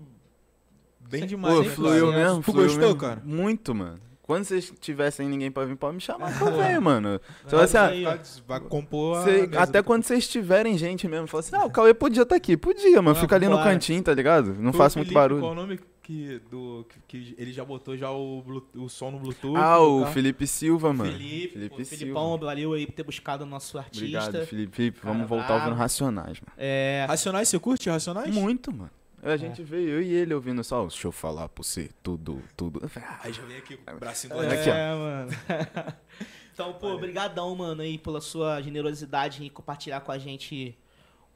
bem demais. Pô, hein, fluiu cara? mesmo, Tu fluiu gostou, mesmo. cara? Muito, mano. Quando vocês tivessem ninguém pra vir, pode me chamar que eu venho, mano. Você Vai, vai assim, ah, aí, ó. Vai, compor a Cê- até do- quando vocês tiverem gente mesmo, fala assim, ah, o Cauê podia estar aqui. Podia, mano. Fica ali no cantinho, tá ligado? Não Foi o faço muito barulho. Qual o nome que, do, que, que ele já botou já o, o som no Bluetooth? Ah, o carro? Felipe Silva, mano. Felipe, Felipe Silva. Filipão, valeu aí por ter buscado o nosso artista. Obrigado, Felipe. Felipe, Cara, vamos voltar ouvindo Racionais, mano. É, Racionais, você curte Racionais? Muito, mano. A gente veio, eu e ele ouvindo só, deixa eu falar pra você, tudo, tudo. Ah, Aí já vem aqui com o bracinho do É, lado. aqui, ó. É, mano. então, pô, brigadão, mano, aí pela sua generosidade em compartilhar com a gente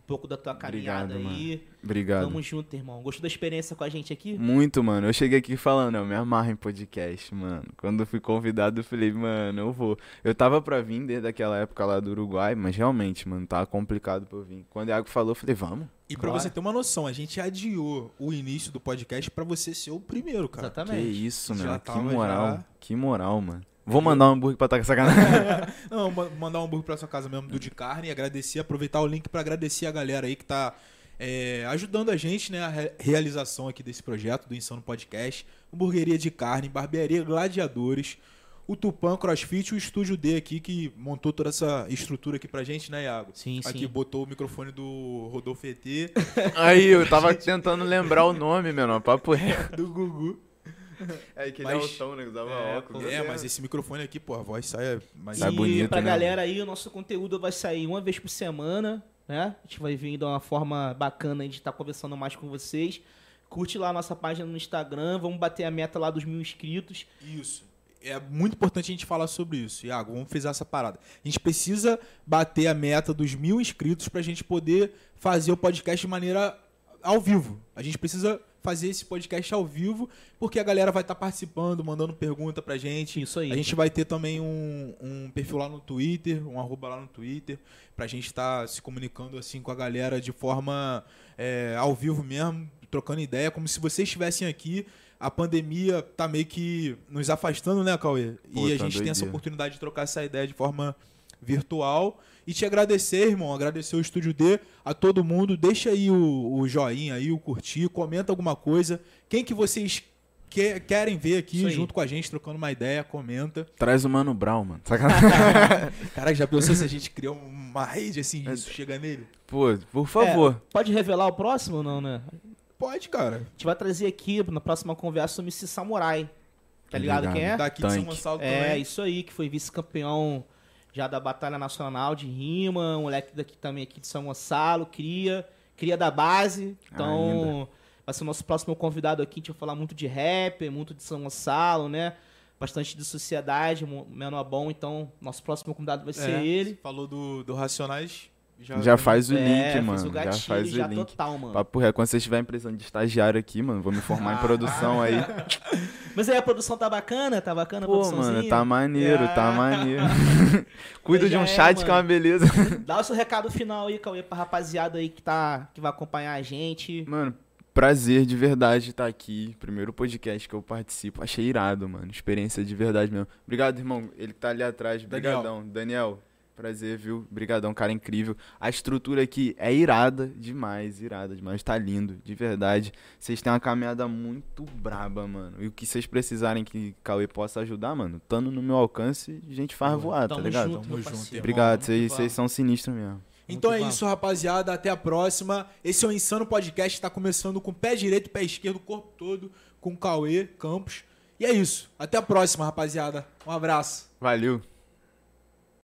pouco da tua caminhada Obrigado, aí. Obrigado. Tamo junto, irmão. Gostou da experiência com a gente aqui? Muito, mano. Eu cheguei aqui falando, eu me amarro em podcast, mano. Quando eu fui convidado, eu falei, mano, eu vou. Eu tava pra vir desde aquela época lá do Uruguai, mas realmente, mano, tava complicado pra eu vir. Quando o Iago falou, eu falei, vamos. E pra você ter uma noção, a gente adiou o início do podcast pra você ser o primeiro, cara. Que Exatamente. isso, Já mano. Que moral. já- Que moral, mano. Vou mandar um hambúrguer pra tá com sacanagem. Não, ma- mandar um hambúrguer pra sua casa mesmo do de carne, agradecer, aproveitar o link pra agradecer a galera aí que tá é, ajudando a gente, né, a re- realização aqui desse projeto do Insano Podcast, hamburgueria de carne, barbearia Gladiadores, o Tupan CrossFit, o Estúdio D aqui que montou toda essa estrutura aqui pra gente, né, Iago? Sim, Aqui sim. botou o microfone do Rodolfo ET, Aí, eu tava tentando lembrar o nome, menor. Papo reto. do Gugu. É aquele Mas- altão, né? que Usava É, óculos. É, mas esse microfone aqui, pô, a voz sai mais Sai e bonito, pra né? galera aí, o nosso conteúdo vai sair uma vez por semana, né? A gente vai vir de uma forma bacana de estar conversando mais com vocês. Curte lá a nossa página no Instagram, vamos bater a meta lá dos mil inscritos. Isso. É muito importante a gente falar sobre isso. Iago, vamos fazer essa parada. A gente precisa bater a meta dos mil inscritos pra gente poder fazer o podcast de maneira ao vivo. A gente precisa fazer esse podcast ao vivo, porque a galera vai estar participando, mandando pergunta pra gente. Isso aí. A gente vai ter também um, um perfil lá no Twitter, um arroba lá no Twitter, pra gente estar se comunicando assim com a galera de forma é, ao vivo mesmo, trocando ideia, como se vocês estivessem aqui. A pandemia tá meio que nos afastando, né, Cauê? Pô, e a tá gente tem essa oportunidade de trocar essa ideia de forma virtual. E te agradecer, irmão, agradecer o Estúdio D, a todo mundo. Deixa aí o, o joinha aí, o curtir, comenta alguma coisa. Quem que vocês que- querem ver aqui junto com a gente, trocando uma ideia, comenta. Traz o Mano Brown, mano. Sacanagem. Cara, já pensou se a gente criou uma rede assim, É. isso chega nele? Pô, por favor. É, pode revelar o próximo ou não, né? Pode, cara. A gente vai trazer aqui na próxima conversa o MC Samurai. Tá ligado, Ligado. quem é? Daqui de São. Gonçalo É, também. isso aí, que foi vice-campeão já da Batalha Nacional de Rima, um moleque daqui também aqui de São Gonçalo, cria, cria da base. Então, vai ser o nosso próximo convidado aqui, a gente vai falar muito de rap, muito de São Gonçalo, né? Bastante de sociedade, menor bom, então nosso próximo convidado vai ser É, ele. Falou do, do Racionais. Já faz o é, link, mano. o gatilho já faz já o link. total, mano. Papo reto. Quando vocês estiverem precisando de estagiário aqui, mano, vou me formar em produção aí. Mas aí a produção tá bacana? Tá bacana a Pô, produçãozinha? mano, tá maneiro, tá Ah. maneiro. Cuido de Já um é, chat que é uma beleza. Dá o seu recado final aí, Cauê, pra rapaziada aí que, tá, que vai acompanhar a gente. Mano, prazer de verdade estar aqui. Primeiro podcast que eu participo. Achei irado, mano. Experiência de verdade mesmo. Obrigado, irmão. Ele tá ali atrás. Daniel. Brigadão. Daniel, prazer, viu? Brigadão, cara incrível. A estrutura aqui é irada demais, irada demais. Tá lindo, de verdade. Vocês têm uma caminhada muito braba, mano. E o que vocês precisarem que Cauê possa ajudar, mano, estando no meu alcance, a gente faz voar, tá Tamo ligado? junto, Tamo junto. Obrigado, vocês são sinistros mesmo. Então é vamos. isso, rapaziada. Até a próxima. Esse é o Insano Podcast. Tá começando com o pé direito, pé esquerdo, o corpo todo, com o Cauê Campos. E é isso. Até a próxima, rapaziada. Um abraço. Valeu.